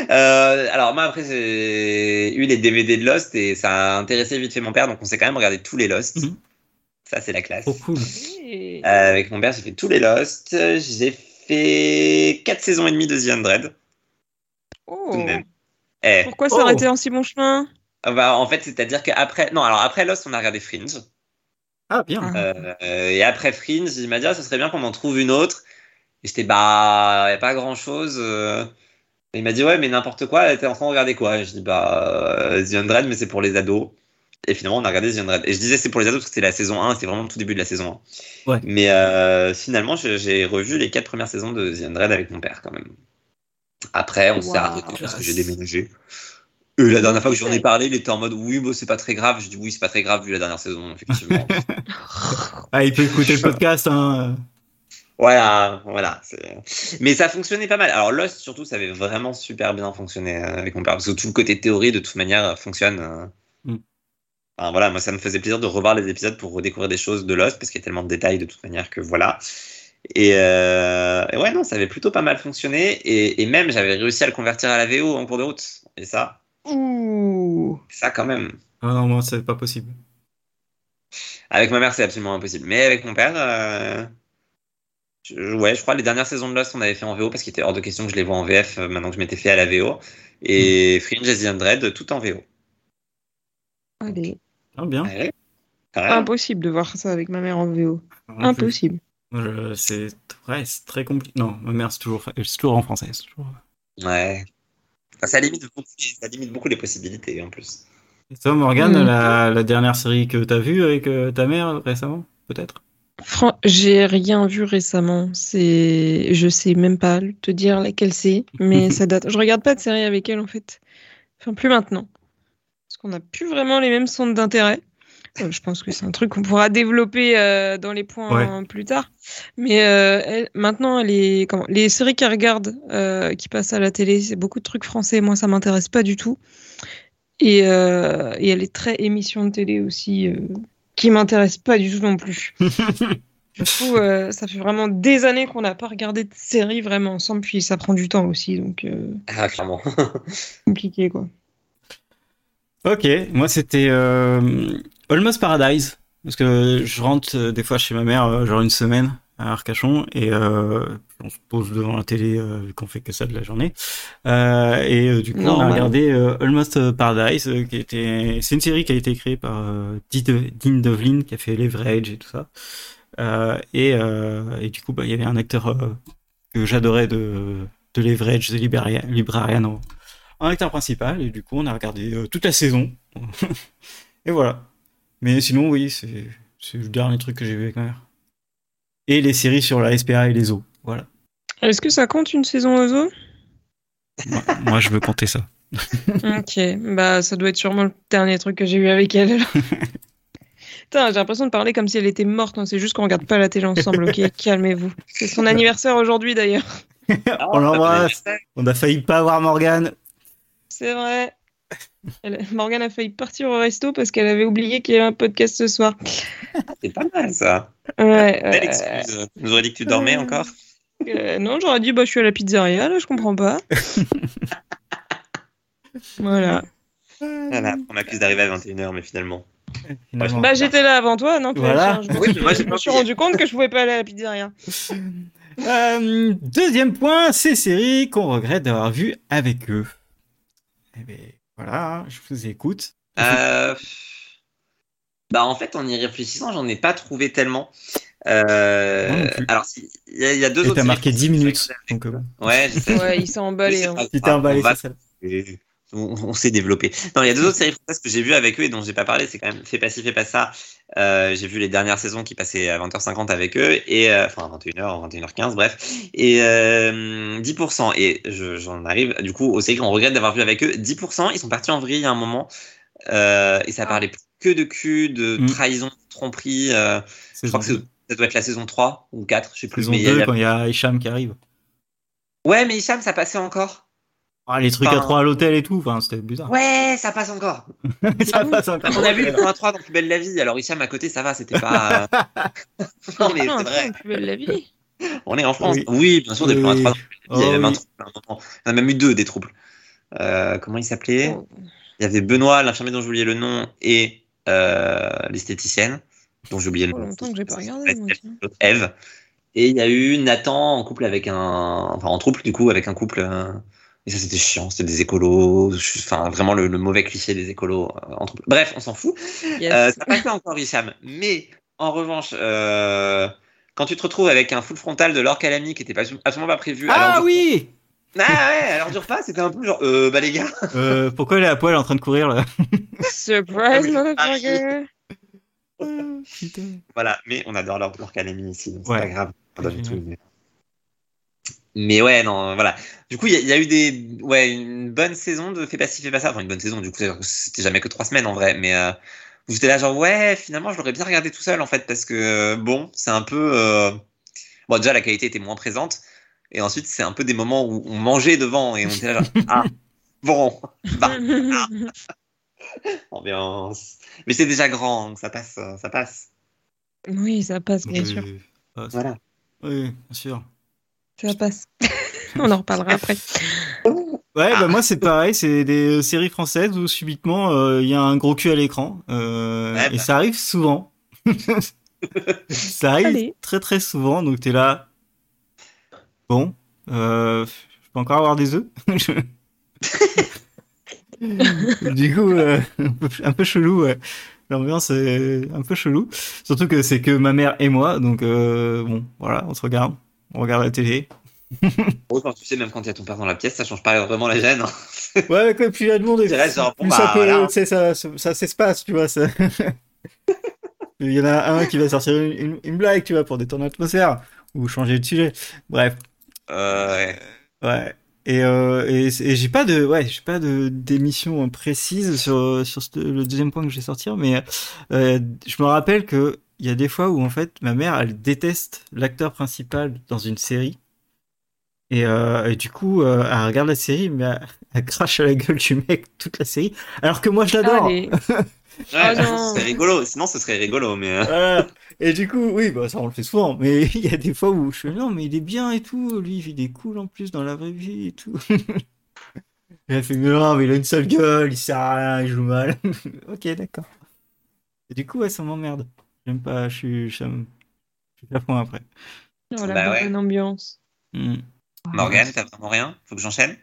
Speaker 3: Euh, alors moi après j'ai eu les DVD de Lost et ça a intéressé vite fait mon père, donc on s'est quand même regardé tous les Lost.
Speaker 1: Mhm.
Speaker 3: Ça c'est la classe.
Speaker 1: Trop cool.
Speaker 3: Euh, avec mon père j'ai fait tous les Lost. J'ai fait 4 saisons et demie de The Undread.
Speaker 2: Oh.
Speaker 3: tout de même. Eh,
Speaker 2: Pourquoi
Speaker 1: Oh.
Speaker 2: s'arrêter en si bon chemin?
Speaker 3: Bah, en fait c'est-à-dire qu'après, non alors après Lost on a regardé Fringe.
Speaker 1: Ah, bien.
Speaker 2: Ah.
Speaker 3: Euh, et après Fringe, il m'a dit, ah, ce serait bien qu'on en trouve une autre. Et j'étais, bah, y a pas grand chose. Et il m'a dit, ouais, mais n'importe quoi, t'es en train de regarder quoi? Et je dis, bah, euh, The Undread, mais c'est pour les ados. Et finalement, on a regardé The Undread. Et je disais, c'est pour les ados parce que c'était la saison 1, c'était vraiment le tout début de la saison 1.
Speaker 1: Ouais.
Speaker 3: Mais euh, finalement, j'ai revu les quatre premières saisons de The Undread avec mon père quand même. Après, on s'est arrêté parce que j'ai déménagé. Et la dernière fois que j'en ai parlé, il était en mode oui, bah, c'est pas très grave. Je dis oui, c'est pas très grave vu la dernière saison, effectivement.
Speaker 1: Ah, il peut écouter le podcast. Hein.
Speaker 3: Voilà, voilà. c'est- Mais ça fonctionnait pas mal. Alors Lost, surtout, ça avait vraiment super bien fonctionné euh, avec mon père. Parce que tout le côté théorie, de toute manière, euh, fonctionne. euh.
Speaker 1: Mm.
Speaker 3: Enfin, voilà, moi, ça me faisait plaisir de revoir les épisodes pour redécouvrir des choses de Lost, parce qu'il y a tellement de détails de toute manière que voilà. Et, euh, et ouais, non, ça avait plutôt pas mal fonctionné. Et, et même, j'avais réussi à le convertir à la VO en cours de route. Et ça,
Speaker 2: Ouh.
Speaker 3: ça quand même.
Speaker 1: Ah non, moi, c'est pas possible.
Speaker 3: Avec ma mère, c'est absolument impossible. Mais avec mon père, euh, je- ouais, je crois les dernières saisons de Lost, on avait fait en VO parce qu'il était hors de question que je les vois en VF euh, maintenant que je m'étais fait à la VO. Et Fringe et The Undread, tout en VO.
Speaker 2: Allez.
Speaker 1: Ah, bien.
Speaker 3: Ouais, quand même.
Speaker 2: Impossible de voir ça avec ma mère en VO.
Speaker 1: Plus.
Speaker 2: Impossible.
Speaker 1: C'est ouais, c'est très compliqué. Non, ma mère, c'est toujours, c'est toujours en français. toujours-
Speaker 3: Ouais. Enfin, ça, limite beaucoup, ça limite beaucoup les possibilités en plus.
Speaker 1: Et toi, Morgane,
Speaker 2: Mm.
Speaker 1: la, la dernière série que t'as vue avec euh, ta mère récemment, peut-être?
Speaker 2: Fran- j'ai rien vu récemment. C'est, je sais même pas te dire laquelle c'est, mais ça date. Je regarde pas de série avec elle en fait. Enfin, plus maintenant, parce qu'on n'a plus vraiment les mêmes centres d'intérêt. Euh, Je pense que c'est un truc qu'on pourra développer euh, dans les points plus tard. Mais euh, elle- maintenant, elle est, comment, les séries qu'elle regarde, euh, qui passent à la télé, c'est beaucoup de trucs français. Moi, ça m'intéresse pas du tout. Et, euh, et elle est très émission de télé aussi, euh, qui m'intéresse pas du tout non plus. Du coup, euh, ça fait vraiment des années qu'on n'a pas regardé de série vraiment ensemble, puis ça prend du temps aussi, donc euh,
Speaker 3: Ah, clairement.
Speaker 2: compliqué quoi.
Speaker 1: Ok, moi c'était euh, Almost Paradise. Parce que je rentre euh, des fois chez ma mère, euh, genre une semaine à Arcachon, et on se pose devant la télé, vu qu'on fait que ça de la journée. Et du coup, on a regardé Almost Paradise, qui était. C'est une série qui a été créée par Dean Devlin, qui a fait Leverage et tout ça. Et, et du coup, bah, il y avait un acteur que j'adorais de, de Leverage, The Librarian, En acteur principal, et du coup, on a regardé euh, toute la saison. et voilà. Mais sinon, oui, c'est le dernier truc que j'ai vu avec ma mère. Et les séries sur la SPA et les eaux. Voilà.
Speaker 2: Est-ce que ça compte une saison aux eaux?
Speaker 1: Moi, moi, je veux compter ça.
Speaker 2: Ok, bah ça doit être sûrement le dernier truc que j'ai eu avec elle. Putain, j'ai l'impression de parler comme si elle était morte, non, c'est juste qu'on regarde pas la télé ensemble, ok? Calmez-vous. C'est son anniversaire aujourd'hui d'ailleurs.
Speaker 1: On l'embrasse. On a failli pas avoir Morgane.
Speaker 2: C'est vrai. Elle- Morgane a failli partir au resto parce qu'elle avait oublié qu'il y avait un podcast ce soir.
Speaker 3: C'est pas mal ça.
Speaker 2: Ouais.
Speaker 3: Belle
Speaker 2: euh,
Speaker 3: excuse. Tu nous aurais dit que tu dormais encore
Speaker 2: Euh, non, j'aurais dit, bah, je suis à la pizzeria, là, je comprends pas. voilà.
Speaker 3: Voilà, on m'accuse d'arriver à 21h, mais finalement.
Speaker 1: Finalement.
Speaker 2: Bah, j'étais là avant toi, non
Speaker 1: Voilà.
Speaker 2: Je me,
Speaker 3: Oui, moi, j'ai
Speaker 2: je me
Speaker 3: pas
Speaker 2: suis rendu compte que je pouvais pas aller à la pizzeria.
Speaker 1: Euh, deuxième point, ces séries qu'on regrette d'avoir vues avec eux. Eh ben, Voilà, je vous écoute.
Speaker 3: Euh, Bah, en fait, en y réfléchissant, j'en ai pas trouvé tellement. Euh, alors, si- il y, a- il y a deux
Speaker 1: Et
Speaker 3: autres.
Speaker 1: t'as marqué
Speaker 3: séries
Speaker 1: 10 minutes. Donc, euh,
Speaker 3: Ouais.
Speaker 2: Ouais, il s'est emballé. hein.
Speaker 1: si t'es emballé,
Speaker 3: On va-
Speaker 1: c'est ça.
Speaker 3: Et on, on s'est développé. Non, il y a deux autres séries françaises que j'ai vues avec eux et dont j'ai pas parlé. C'est quand même Fais pas ci, fais pas ça. Euh, j'ai vu les dernières saisons qui passaient à 20h50 avec eux et euh, enfin 21h, 21h15, bref. Et euh, 10%. Et je- j'en arrive du coup aux séries qu'on regrette d'avoir vu avec eux. 10%. Ils sont partis en vrille à un moment euh, et ça parlait que de cul, de
Speaker 1: Mm.
Speaker 3: trahison, de tromperie. euh, je crois que ça doit être la saison 3 ou 4, je sais plus.
Speaker 1: Saison
Speaker 3: mais il y a-
Speaker 1: 2,
Speaker 3: il y a-
Speaker 1: quand il y a Hicham qui arrive.
Speaker 3: Ouais, mais Hicham, ça passait encore.
Speaker 1: Ah, les trucs
Speaker 3: Enfin-
Speaker 1: à 3 à l'hôtel et tout, enfin, c'était bizarre.
Speaker 3: Ouais, ça passe encore.
Speaker 1: ça passe encore.
Speaker 3: On a vu le 1 à 3 dans Plus belle la vie, alors Hicham à côté, ça va, c'était pas. non, mais
Speaker 2: Ah,
Speaker 3: c'est vrai,
Speaker 2: plus belle la vie.
Speaker 3: on est en France.
Speaker 1: Oui.
Speaker 3: Oui, bien sûr, des
Speaker 1: Oui,
Speaker 3: Plus 1 à 3
Speaker 1: oui.
Speaker 3: dans Plus belle la vie, il y
Speaker 1: Oh,
Speaker 3: avait même un
Speaker 1: oui.
Speaker 3: trouble à un moment. Il y en a même eu deux des troubles. Euh, comment il s'appelait?
Speaker 2: Oh.
Speaker 3: Il y avait Benoît, l'infirmier dont oublié le nom, et euh, l'esthéticienne, dont j'ai oublié le
Speaker 2: Oh,
Speaker 3: nom.
Speaker 2: longtemps que j'ai pas regardé,
Speaker 3: Eve. Et il y a eu Nathan en couple avec un. Enfin, en trouble, du coup, avec un couple. euh, Et ça, c'était chiant. C'était des écolos. Enfin, vraiment le, le mauvais cliché des écolos euh. Bref, on s'en fout.
Speaker 2: Yes.
Speaker 3: Euh, ça passe pas encore, Hicham. Mais en revanche, euh, quand tu te retrouves avec un full frontal de Laure Calamy qui était pas, absolument pas prévu.
Speaker 1: Ah
Speaker 3: alors,
Speaker 1: oui
Speaker 3: Ah ouais, alors dure pas, c'était un peu genre, euh, bah les gars.
Speaker 1: euh, Pourquoi elle est à poil en train de courir là?
Speaker 2: Surprise,
Speaker 3: Ah,
Speaker 2: motherfucker.
Speaker 1: Putain.
Speaker 3: Voilà, mais on adore Laure, Laure Calamy ici, donc c'est pas grave. Pas du tout, mais... mais ouais, non, voilà. Du coup, il y, a- il y a eu des, ouais, une bonne saison de Fais pas ci, fais pas ça. Enfin, une bonne saison, du coup, c'était jamais que trois semaines en vrai, mais euh, j'étais là genre, ouais, finalement, je l'aurais bien regardé tout seul en fait, parce que euh, bon, c'est un peu. euh, Bon, déjà, la qualité était moins présente, et ensuite, c'est un peu des moments où on mangeait devant et on était là genre, ah, bon, bah, ambiance. Mais c'est déjà grand, donc ça passe, euh, ça passe.
Speaker 2: oui, ça passe, bien
Speaker 1: Oui.
Speaker 2: sûr.
Speaker 1: Ah,
Speaker 3: Voilà.
Speaker 1: Oui, bien sûr.
Speaker 2: Ça passe. On en reparlera après.
Speaker 1: Ouais, bah moi c'est pareil, c'est des séries françaises où subitement euh, il y a un gros cul à l'écran. euh,
Speaker 3: Ouais,
Speaker 1: Et
Speaker 3: bah.
Speaker 1: ça arrive souvent. ça arrive
Speaker 2: Allez.
Speaker 1: très très souvent, donc t'es là. Bon, euh, je peux encore avoir des œufs? Du coup, euh, un, peu, un peu chelou, ouais. L'ambiance est un peu chelou. Surtout que c'est que ma mère et moi, donc euh, bon, voilà, on se regarde. On regarde la télé.
Speaker 3: Bon, enfin, tu sais, même quand il y a ton père dans la pièce, ça change pas vraiment la gêne. hein.
Speaker 1: Ouais, quoi, puis il y a le monde et
Speaker 3: Tu restes genre, bon, bah,
Speaker 1: ça peut,
Speaker 3: voilà.
Speaker 1: tu sais, ça, ça, ça s'espace, tu vois. Ça... il y en a un qui va sortir une, une- une blague, tu vois, pour détendre l'atmosphère ou changer de sujet. Bref,
Speaker 3: Euh, ouais.
Speaker 1: ouais. Et, euh, et, et j'ai pas de, ouais, j'ai pas de d'émission précise sur sur ce- le deuxième point que je vais sortir, mais euh, je me rappelle que il y a des fois où en fait ma mère elle déteste l'acteur principal dans une série. Et, euh, et du coup, euh, elle regarde la série, mais elle, elle crache à la gueule du mec toute la série. Alors que moi, je l'adore.
Speaker 3: Ouais,
Speaker 2: Ah
Speaker 3: sinon,
Speaker 2: non.
Speaker 3: ce serait rigolo. Sinon, ce serait rigolo, mais. euh.
Speaker 1: Et du coup, oui, bah, ça on le fait souvent. Mais il y a des fois où je fais non, mais il est bien et tout. Lui, il est cool en plus dans la vraie vie et tout. Et elle fait mais non, mais il a une sale gueule, il sert à rien, il joue mal. ok, d'accord. Et du coup, ouais, ça m'emmerde. J'aime pas, je suis, je suis à fond après.
Speaker 2: Voilà,
Speaker 3: Bah ouais.
Speaker 2: bonne ambiance.
Speaker 1: Hmm.
Speaker 3: Morgane, t'as vraiment rien? Faut que j'enchaîne?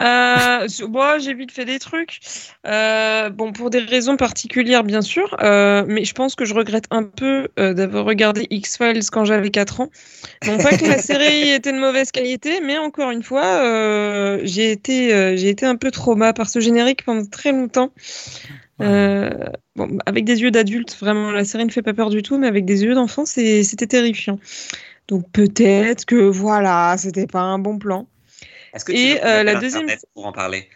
Speaker 2: Euh, moi, j'ai vite fait des trucs. Euh, bon, pour des raisons particulières, bien sûr. euh, mais je pense que je regrette un peu euh, d'avoir regardé X-Files quand j'avais 4 ans. Non pas que la série était de mauvaise qualité, mais encore une fois, euh, j'ai été, euh, j'ai été un peu trauma par ce générique pendant très longtemps. Euh, bon, avec des yeux d'adulte, vraiment, la série ne fait pas peur du tout, mais avec des yeux d'enfant, c'était terrifiant. Donc peut-être que voilà, c'était pas un bon plan.
Speaker 3: Est-ce que tu
Speaker 2: Et,
Speaker 3: veux
Speaker 2: euh, la deuxième-
Speaker 3: Internet pour en parler?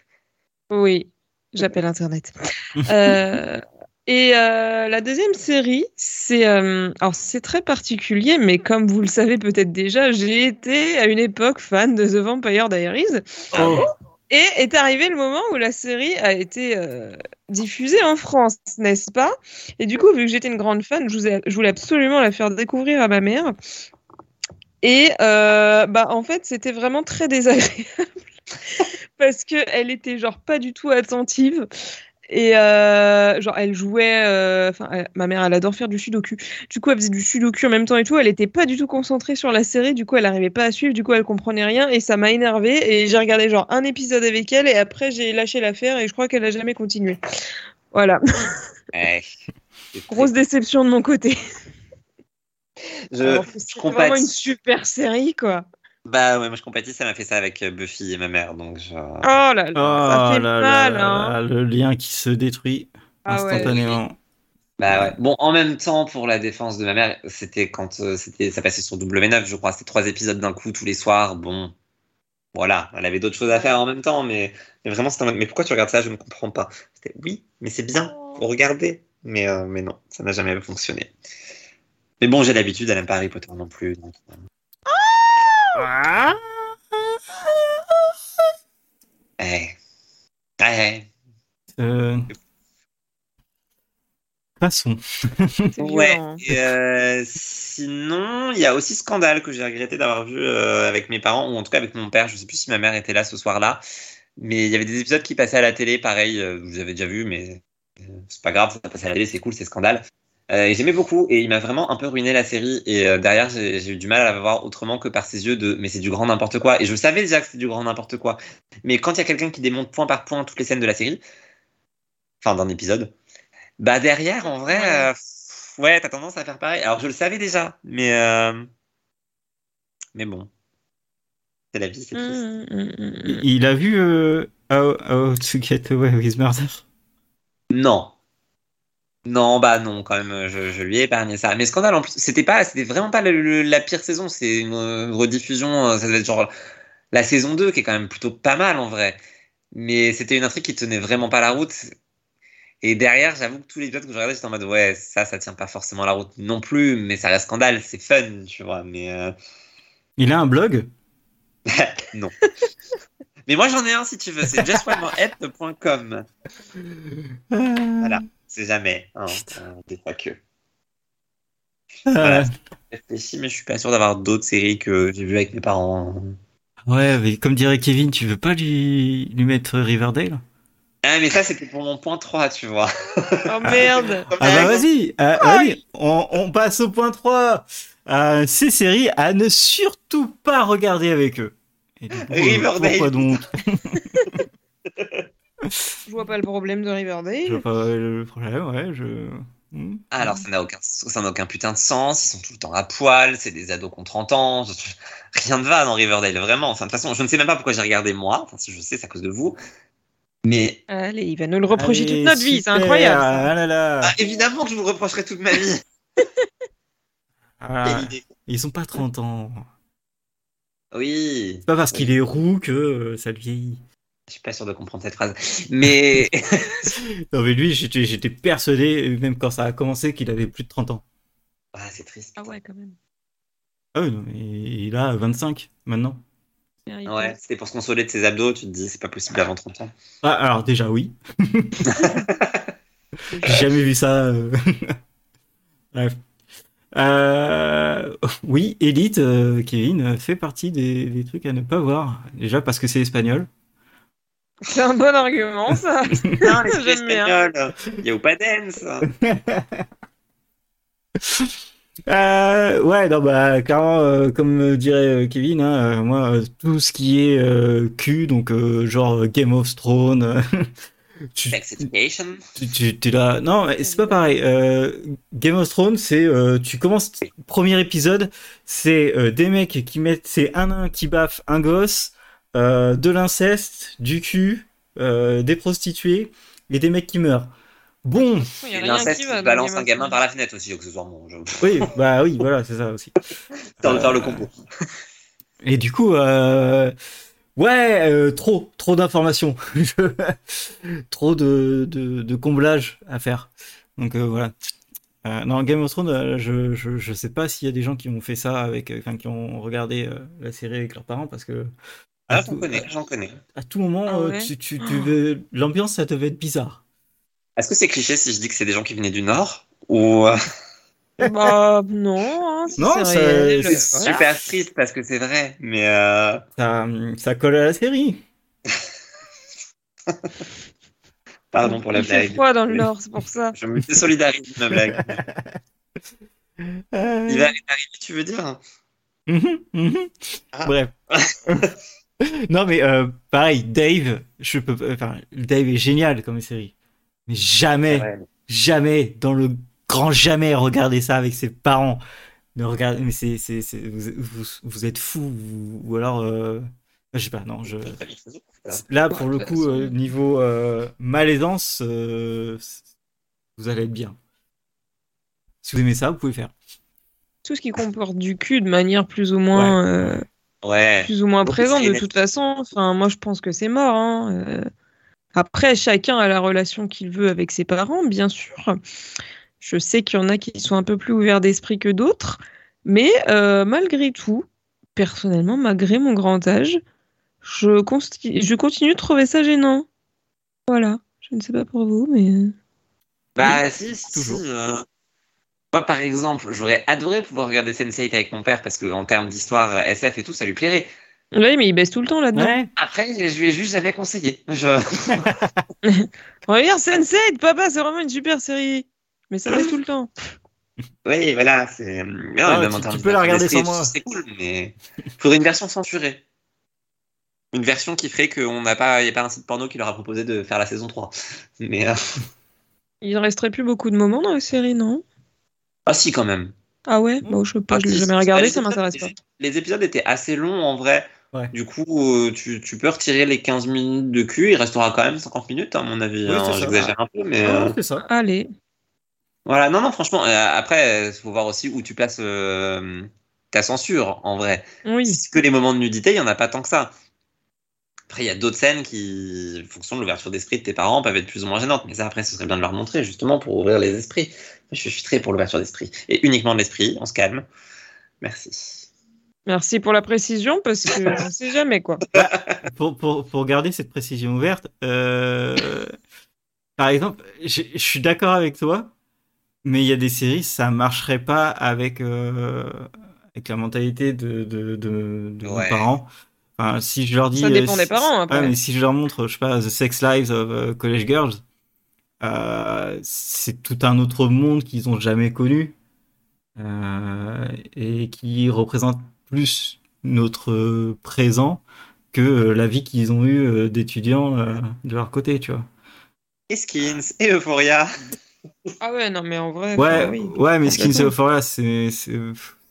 Speaker 2: Oui, j'appelle Internet. Euh, et euh, la deuxième série, c'est euh, alors c'est très particulier, mais comme vous le savez peut-être déjà, j'ai été à une époque fan de The Vampire Diaries.
Speaker 1: Oh.
Speaker 2: Et est arrivé le moment où la série a été euh, diffusée en France, n'est-ce pas? Et du coup, vu que j'étais une grande fan, je, voulais absolument la faire découvrir à ma mère. Et euh, bah en fait, c'était vraiment très désagréable parce que elle était genre pas du tout attentive. Et euh, genre, elle jouait. euh, Enfin, ma mère, elle adore faire du sudoku. Du coup, elle faisait du sudoku en même temps et tout. Elle était pas du tout concentrée sur la série. Du coup, elle arrivait pas à suivre. Du coup, elle comprenait rien. Et ça m'a énervée. Et j'ai regardé genre un épisode avec elle. Et après, j'ai lâché l'affaire. Et je crois qu'elle a jamais continué. Voilà.
Speaker 3: Ouais.
Speaker 2: Grosse déception de mon côté.
Speaker 3: Je,
Speaker 2: Alors
Speaker 3: je
Speaker 2: vraiment une super série, quoi.
Speaker 3: Bah ouais, moi je compatis, ça m'a fait ça avec euh, Buffy et ma mère, donc je...
Speaker 2: Oh là là, ça
Speaker 1: Oh
Speaker 2: fait
Speaker 1: là
Speaker 2: mal,
Speaker 1: là
Speaker 2: hein.
Speaker 1: là, le lien qui se détruit
Speaker 2: Ah ouais.
Speaker 1: instantanément.
Speaker 3: Bah ouais. Bon, en même temps, pour la défense de ma mère, c'était quand euh, c'était, ça passait sur W9, je crois, c'était trois épisodes d'un coup tous les soirs. Bon, voilà, elle avait d'autres choses à faire en même temps, mais, mais vraiment, c'était en mode, mais pourquoi tu regardes ça? Je ne comprends pas. C'était, oui, mais c'est bien, faut regarder. Mais, euh, mais non, ça n'a jamais fonctionné. Mais bon, j'ai l'habitude, elle n'aime pas Harry Potter non plus. Donc, euh,
Speaker 1: Ah
Speaker 3: ouais. Ouais.
Speaker 1: Euh, Passons.
Speaker 3: Ouais.
Speaker 2: hein.
Speaker 3: Et, euh, sinon, il y a aussi Scandale que j'ai regretté d'avoir vu euh, avec mes parents, ou en tout cas avec mon père. Je sais plus si ma mère était là ce soir-là. Mais il y avait des épisodes qui passaient à la télé, pareil, euh, vous avez déjà vu, mais euh, c'est pas grave, ça passe à la télé, c'est cool, c'est Scandale. Euh, et j'aimais beaucoup, et il m'a vraiment un peu ruiné la série. Et euh, derrière, j'ai eu du mal à la voir autrement que par ses yeux de mais c'est du grand n'importe quoi. Et je savais déjà que c'était du grand n'importe quoi. Mais quand il y a quelqu'un qui démonte point par point toutes les scènes de la série, enfin d'un épisode, bah derrière, en vrai,
Speaker 2: Ouais.
Speaker 3: euh, ouais, t'as tendance à faire pareil. Alors je le savais déjà, mais euh, mais bon, c'est la vie, c'est triste.
Speaker 2: Hum, hum, hum.
Speaker 1: Il a vu euh, How, How to Get Away with Murder?
Speaker 3: Non. Non, bah non, quand même, je, je lui ai épargné ça. Mais Scandale, en plus, c'était pas, c'était vraiment pas le- le- la pire saison. C'est une euh, rediffusion, euh, ça devait être genre la saison 2, qui est quand même plutôt pas mal en vrai. Mais c'était une intrigue qui tenait vraiment pas la route. Et derrière, j'avoue que tous les épisodes que je regardais, j'étais en mode, ouais, ça, ça tient pas forcément la route non plus, mais ça reste Scandale, c'est fun, tu vois. Mais euh,
Speaker 1: Il a un blog?
Speaker 3: Non. mais moi, j'en ai un si tu veux, c'est justonemorehead.com. Voilà. C'est jamais, hein, euh, que. Voilà. Je réfléchis, mais je suis pas sûr d'avoir d'autres séries que j'ai vues avec mes parents.
Speaker 1: Ouais, mais comme dirait Kevin, tu veux pas lui, lui mettre Riverdale?
Speaker 3: Ah, mais ça, c'était pour mon point 3, tu vois.
Speaker 2: Oh merde
Speaker 1: Ah bah vas-y, euh, vas-y, on, on passe au point 3. Euh, ces séries à ne surtout pas regarder avec eux. Et du coup,
Speaker 3: Riverdale.
Speaker 1: Pourquoi donc?
Speaker 2: Je vois pas le problème de
Speaker 1: Je
Speaker 2: Riverdale.
Speaker 1: vois pas le problème, ouais, je... Hmm.
Speaker 3: Alors, ça n'a aucun, ça n'a aucun putain de sens. Ils sont tout le temps à poil. C'est des ados qui ont 30 ans. Je- Rien ne va dans Riverdale, vraiment. Enfin, de toute façon, je ne sais même pas pourquoi j'ai regardé moi. Enfin, si je sais, c'est à cause de vous. Mais
Speaker 2: Allez, il va nous le reprocher
Speaker 1: Allez,
Speaker 2: toute notre vie, c'est incroyable.
Speaker 1: Ah là là.
Speaker 3: ah, évidemment que je vous le reprocherai toute ma vie.
Speaker 1: Ah, ils ont pas 30 ans.
Speaker 3: Oui.
Speaker 1: C'est pas parce qu'il est roux que euh, ça le vieillit.
Speaker 3: Je suis pas sûr de comprendre cette phrase. Mais
Speaker 1: Non mais lui, j'étais j'étais persuadé, même quand ça a commencé, qu'il avait plus de 30 ans.
Speaker 3: ah, c'est triste.
Speaker 2: Ah ouais, quand même.
Speaker 1: Ah oui, non, mais il a 25 maintenant.
Speaker 3: Ouais, c'était pour se consoler de ses abdos. Tu te dis, c'est pas possible avant 30 ans.
Speaker 1: Ah, alors déjà oui. J'ai jamais vu ça. euh. Bref. Euh, oui, Elite, euh, Kevin, fait partie des, des trucs à ne pas voir. Déjà parce que c'est espagnol.
Speaker 2: C'est un bon argument, ça.
Speaker 3: Non, les
Speaker 2: J'aime bien.
Speaker 3: espagnols. Il y a pas dance.
Speaker 1: Euh, ouais, non, bah, clairement, euh, comme dirait euh, Kevin, hein, euh, moi, euh, tout ce qui est euh, cul, donc euh, genre Game of Thrones, tu,
Speaker 3: Sex Education.
Speaker 1: tu, tu- là. Non, mais c'est pas pareil. Euh, Game of Thrones, c'est euh, tu commences premier épisode, c'est euh, des mecs qui mettent, c'est un nain qui baffe un gosse, euh, de l'inceste, du cul, euh, des prostituées et des mecs qui meurent. Bon,
Speaker 2: Il y a
Speaker 3: Et
Speaker 2: rien
Speaker 3: l'inceste
Speaker 2: dans
Speaker 3: balance un gamin par la fenêtre aussi, accessoirement. Je...
Speaker 1: oui, bah oui, voilà, c'est ça aussi.
Speaker 3: De faire le
Speaker 1: Euh,
Speaker 3: combo.
Speaker 1: Et du coup, euh, ouais, euh, trop, trop d'informations, trop de, de, de comblage à faire. Donc euh, voilà. Euh, non, Game of Thrones, euh, je, je, je sais pas s'il y a des gens qui ont fait ça avec, euh, enfin, qui ont regardé euh, la série avec leurs parents parce que
Speaker 3: Ah, j'en connais, j'en connais.
Speaker 1: à tout moment,
Speaker 2: Ah ouais
Speaker 1: tu, tu, tu veux- l'ambiance, ça devait être bizarre.
Speaker 3: Est-ce que c'est cliché si je dis que c'est des gens qui venaient du Nord Ou euh,
Speaker 2: Bah, non, hein, si
Speaker 1: Non,
Speaker 2: c'est
Speaker 3: super triste parce que c'est vrai, mais euh,
Speaker 1: Ça, ça colle à la série.
Speaker 3: Pardon pour la
Speaker 2: Il fait
Speaker 3: blague.
Speaker 2: froid dans le Nord, c'est pour ça.
Speaker 3: Je me désolidarise de ma blague.
Speaker 1: Euh,
Speaker 3: Il va arriver, tu veux dire?
Speaker 1: Mhm, mhm.
Speaker 3: Ah.
Speaker 1: Bref. non, mais euh, pareil, Dave, je peux, enfin, Dave est génial comme série. Mais jamais,
Speaker 3: Ouais.
Speaker 1: jamais, dans le grand jamais, regarder ça avec ses parents. Ne regardez, mais c'est, c'est, c'est- vous, vous, vous êtes vous- ou alors, euh, je sais pas, non, je. Là, pour le coup, euh, niveau euh, malaisance, euh, vous allez être bien. Si vous aimez ça, vous pouvez faire.
Speaker 2: Tout ce qui comporte du cul de manière plus ou moins, euh,
Speaker 3: Ouais.
Speaker 2: plus ou moins
Speaker 3: Donc,
Speaker 2: présente de toute façon. Enfin, moi, je pense que c'est mort. hein, euh. Après, chacun a la relation qu'il veut avec ses parents, bien sûr. Je sais qu'il y en a qui sont un peu plus ouverts d'esprit que d'autres, mais euh, malgré tout, personnellement, malgré mon grand âge, je, consti- je continue de trouver ça gênant. Voilà. Je ne sais pas pour vous, mais. euh,
Speaker 3: Bah, si, si,
Speaker 1: toujours.
Speaker 3: si, euh, Moi, par exemple, j'aurais adoré pouvoir regarder Sense8 avec mon père parce que en termes d'histoire euh, SF et tout, ça lui plairait.
Speaker 2: Oui, mais il baisse tout le temps là-dedans.
Speaker 1: Ouais.
Speaker 3: Après, je lui ai juste jamais conseillé. Je...
Speaker 2: Regarde Sense8, papa, c'est vraiment une super série. Mais ça baisse tout le temps.
Speaker 3: Oui, voilà, c'est. Non,
Speaker 1: Ah,
Speaker 3: même
Speaker 1: tu-
Speaker 3: en termes
Speaker 1: tu peux la regarder sans moi.
Speaker 3: C'est cool, mais faudrait une version censurée. Une version qui ferait qu'on n'a pas, il n'y a pas un site porno qui leur a proposé de faire la saison 3. Mais euh,
Speaker 2: Il ne resterait plus beaucoup de moments dans la série, non?
Speaker 3: Ah si quand même.
Speaker 2: Ah ouais? Bon, je sais pas,
Speaker 3: Ah,
Speaker 2: je l'ai jamais regardé, ça m'intéresse pas.
Speaker 3: Les, les épisodes étaient assez longs en vrai.
Speaker 1: Ouais.
Speaker 3: Du coup, euh, tu, tu peux retirer les 15 minutes de cul. Il restera quand même 50 minutes, à mon avis.
Speaker 1: Oui,
Speaker 3: hein,
Speaker 1: c'est ça.
Speaker 3: J'exagère un peu, mais.
Speaker 1: Ah,
Speaker 3: euh,
Speaker 1: c'est ça.
Speaker 2: Allez.
Speaker 3: Voilà, non, non, franchement, euh, après, il faut voir aussi où tu places euh, ta censure, en vrai.
Speaker 2: Oui.
Speaker 3: Que les moments de nudité, il n'y en a pas tant que ça. Après, il y a d'autres scènes qui, en fonction de l'ouverture d'esprit de tes parents, peuvent être plus ou moins gênantes. Mais ça, après, ce serait bien de leur montrer, justement, pour ouvrir les esprits. Je suis très pour l'ouverture d'esprit. Et uniquement de l'esprit, on se calme. Merci.
Speaker 2: Merci pour la précision, parce que on ne sait jamais, quoi.
Speaker 1: Pour, pour, pour garder cette précision ouverte, euh, par exemple, je suis d'accord avec toi, mais il y a des séries, ça marcherait pas avec, euh, avec la mentalité de, de, de, de
Speaker 3: Ouais.
Speaker 1: nos parents. Enfin, si je leur dis.
Speaker 2: Ça dépend
Speaker 1: euh,
Speaker 2: des parents, après.
Speaker 1: Ouais, mais si je leur montre, je sais pas, The Sex Lives of College Girls, euh, c'est tout un autre monde qu'ils ont jamais connu euh, et qui représente plus notre présent que la vie qu'ils ont eue euh, d'étudiants euh, de leur côté, tu vois.
Speaker 3: Et Skins, et Euphoria?
Speaker 2: Ah ouais, non, mais en vrai.
Speaker 1: Ouais,
Speaker 2: oui.
Speaker 1: ouais, mais Skins et. Euphoria, c'est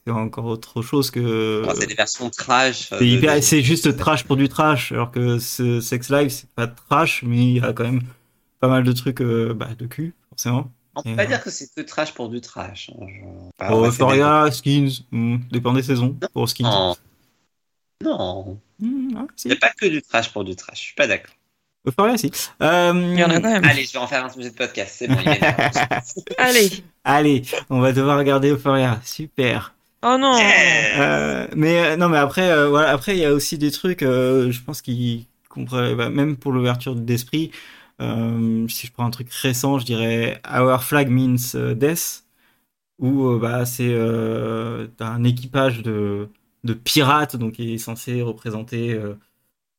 Speaker 1: encore autre chose que.
Speaker 3: Oh, c'est des versions trash.
Speaker 1: C'est
Speaker 3: de-
Speaker 1: hyper-
Speaker 3: de-
Speaker 1: c'est juste trash pour du trash, alors que ce Sex Life, c'est pas trash, mais il y a quand même pas mal de trucs euh, bah, de cul, forcément.
Speaker 3: On peut
Speaker 1: Et,
Speaker 3: pas
Speaker 1: euh,
Speaker 3: dire que c'est que trash pour du trash. je- Bah,
Speaker 1: Pour
Speaker 3: c'est
Speaker 1: Euphoria, Skins, hmm, dépend des saisons. Pour
Speaker 3: des-
Speaker 1: Skins.
Speaker 3: Non. Non.
Speaker 1: Hmm, ah, si.
Speaker 3: Il n'y a pas que du trash pour du trash. Je suis pas d'accord.
Speaker 1: Euphoria, si. Euh,
Speaker 2: Il y en a quand même.
Speaker 3: Allez, je vais en faire un sujet de podcast. C'est bon, il est
Speaker 2: Allez.
Speaker 1: Allez, on va devoir regarder Euphoria. Super.
Speaker 2: Oh non.
Speaker 3: Yeah.
Speaker 1: Euh, mais non, mais après, euh, voilà, après il y a aussi des trucs, euh, je pense qui pourrait- bah, même pour l'ouverture d'esprit. Euh, si je prends un truc récent, je dirais Our Flag Means euh, Death, où euh, bah c'est un équipage de de pirates, donc qui est censé représenter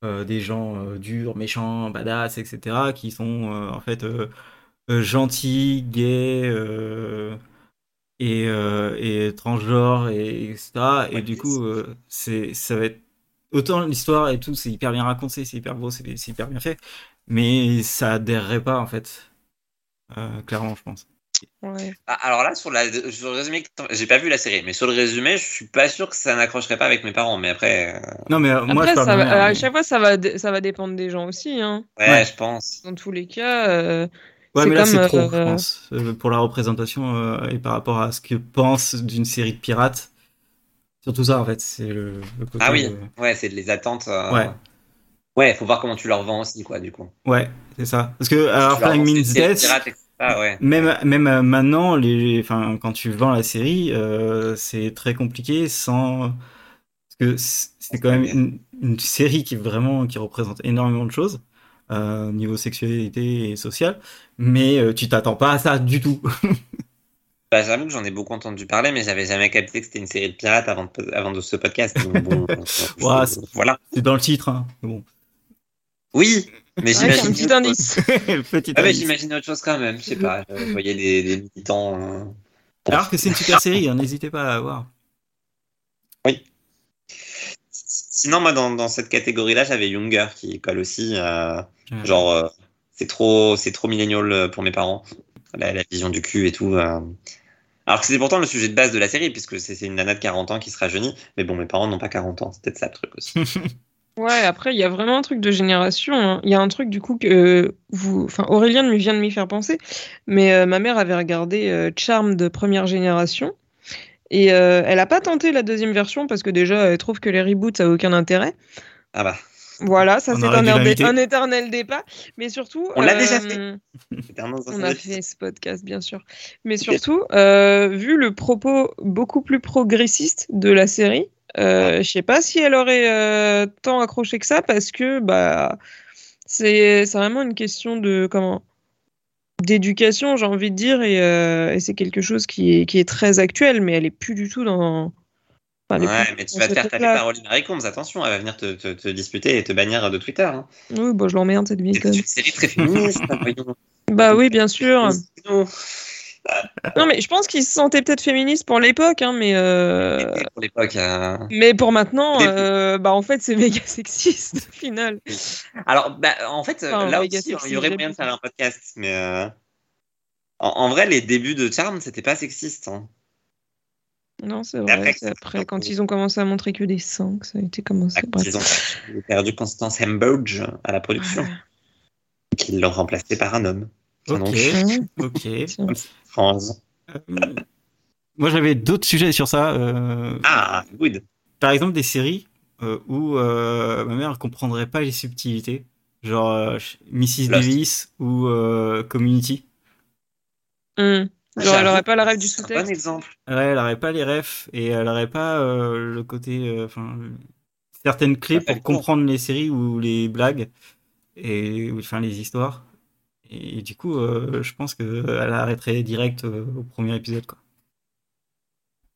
Speaker 1: des gens durs, méchants, badass, etc., qui sont en fait gentils, gays. et, euh, et transgenre et etc. Et du coup, euh, c'est ça va être autant l'histoire et tout, c'est hyper bien raconté, c'est hyper beau, c'est hyper bien fait, mais ça adhérerait pas en fait, Euh, clairement, je pense.
Speaker 2: Ouais.
Speaker 3: Ah, Alors là, sur, la, sur le résumé, j'ai pas vu la série, mais sur le résumé, je suis pas sûr que ça n'accrocherait pas avec mes parents. Mais après, euh,
Speaker 1: Non, mais euh, moi,
Speaker 2: Après,
Speaker 1: je
Speaker 2: ça va- à chaque fois, ça va, ça va dépendre des gens aussi. Hein.
Speaker 3: ouais,
Speaker 1: Ouais.
Speaker 3: je pense.
Speaker 2: Dans tous les cas, euh,
Speaker 1: Ouais,
Speaker 2: c'est
Speaker 1: mais là, c'est trop, je pense, pour la représentation euh, et par rapport à ce que pense d'une série de pirates. Surtout ça, en fait, c'est le, le côté.
Speaker 3: Ah oui, ouais, c'est les attentes. euh,
Speaker 1: Ouais.
Speaker 3: Ouais, faut voir comment tu leur vends aussi, quoi, du coup.
Speaker 1: Ouais, c'est ça. Parce que alors, Flying Means Death.
Speaker 3: ouais.
Speaker 1: Même, même euh, maintenant, les, enfin, quand tu vends la série, euh, c'est très compliqué sans. Parce que c'est quand même une, une série qui, vraiment, qui représente énormément de choses, euh, niveau sexualité et social, mais euh, tu t'attends pas à ça du tout.
Speaker 3: Bah, j'avoue que j'en ai beaucoup entendu parler, mais j'avais jamais capté que c'était une série de pirates avant de, avant de ce podcast. Donc bon, je-
Speaker 1: Ouais, c'est-
Speaker 3: voilà.
Speaker 1: c'est dans le titre, hein. Bon.
Speaker 3: Oui, Mais
Speaker 2: Ouais,
Speaker 3: j'imagine
Speaker 2: petit indice.
Speaker 3: Ah,
Speaker 1: indice.
Speaker 3: j'imagine autre chose quand même. Je sais pas. Je voyais des, des militants. euh,
Speaker 1: Alors que c'est une super série, hein, n'hésitez pas à voir.
Speaker 3: Sinon, moi, dans, dans cette catégorie-là, j'avais Younger qui colle aussi. euh,
Speaker 1: Ouais.
Speaker 3: genre, euh, c'est trop, c'est trop millénial euh, pour mes parents. La, la vision du cul et tout. euh. Alors que c'est pourtant le sujet de base de la série, puisque c'est une nana de 40 ans qui se rajeunit. Mais bon, mes parents n'ont pas 40 ans. C'est peut-être ça le truc aussi.
Speaker 2: Ouais, après, il y a vraiment un truc de génération. hein. Il y a un truc, du coup, que vous. Enfin, Aurélien me vient de m'y faire penser. Mais euh, ma mère avait regardé euh, Charm de première génération. Et euh, elle a pas tenté la deuxième version parce que déjà, elle trouve que les reboots, ça n'a aucun intérêt.
Speaker 3: Ah bah,
Speaker 2: Voilà, ça c'est un, éternel débat. Mais surtout.
Speaker 3: On l'a
Speaker 2: euh,
Speaker 3: déjà fait.
Speaker 2: On a fait ce podcast, bien sûr. Mais surtout, euh, vu le propos beaucoup plus progressiste de la série, euh, je sais pas si elle aurait euh, tant accroché que ça parce que bah c'est c'est vraiment une question de comment d'éducation, j'ai envie de dire, et, euh, et c'est quelque chose qui est, qui est très actuel, mais elle est plus du tout dans. Enfin,
Speaker 3: Ouais, mais tu vas te faire taper Oliver Combs. Attention, elle va venir te, te, te disputer et te bannir de Twitter. Hein.
Speaker 2: Oui, bah, je l'emmerde cette vieille
Speaker 3: C'est une série très féministe. hein, voyons.
Speaker 2: Bah oui, bien sûr.
Speaker 3: Non.
Speaker 2: Mais je pense qu'ils se sentaient peut-être féministes pour l'époque, hein, mais. euh,
Speaker 3: Pour l'époque. euh,
Speaker 2: Mais pour maintenant, euh, bah en fait c'est méga sexiste au final.
Speaker 3: Alors, bah, en fait,
Speaker 2: Enfin,
Speaker 3: là aussi, hein, il y aurait moyen de faire un podcast, mais euh, en, en vrai, les débuts de Charm, c'était pas sexiste. hein.
Speaker 2: Non, c'est vrai.
Speaker 3: après,
Speaker 2: quand ils ont commencé à montrer que des seins, que ça a été commencé.
Speaker 3: Ils ont perdu Constance Hemburge à la production, qu'ils l'ont remplacé par un homme. Ah non.
Speaker 1: Ok,
Speaker 2: Hein,
Speaker 1: ok.
Speaker 3: France.
Speaker 1: Euh, Moi j'avais d'autres sujets sur ça. euh,
Speaker 3: Ah, good.
Speaker 1: par exemple des séries euh, où euh, ma mère comprendrait pas les subtilités, genre euh, Mrs.
Speaker 3: Lost.
Speaker 1: Davis ou euh, Community.
Speaker 2: Hum. Genre, elle aurait pas la rêve du
Speaker 3: C'est un
Speaker 2: sous-texte.
Speaker 3: Bon exemple.
Speaker 1: Ouais, elle aurait pas les refs et elle aurait pas euh, le côté, euh, enfin, certaines clés pour comprendre les séries ou les blagues et ou, enfin les histoires. Et du coup, euh, je pense que elle arrêterait direct euh, au premier épisode, quoi.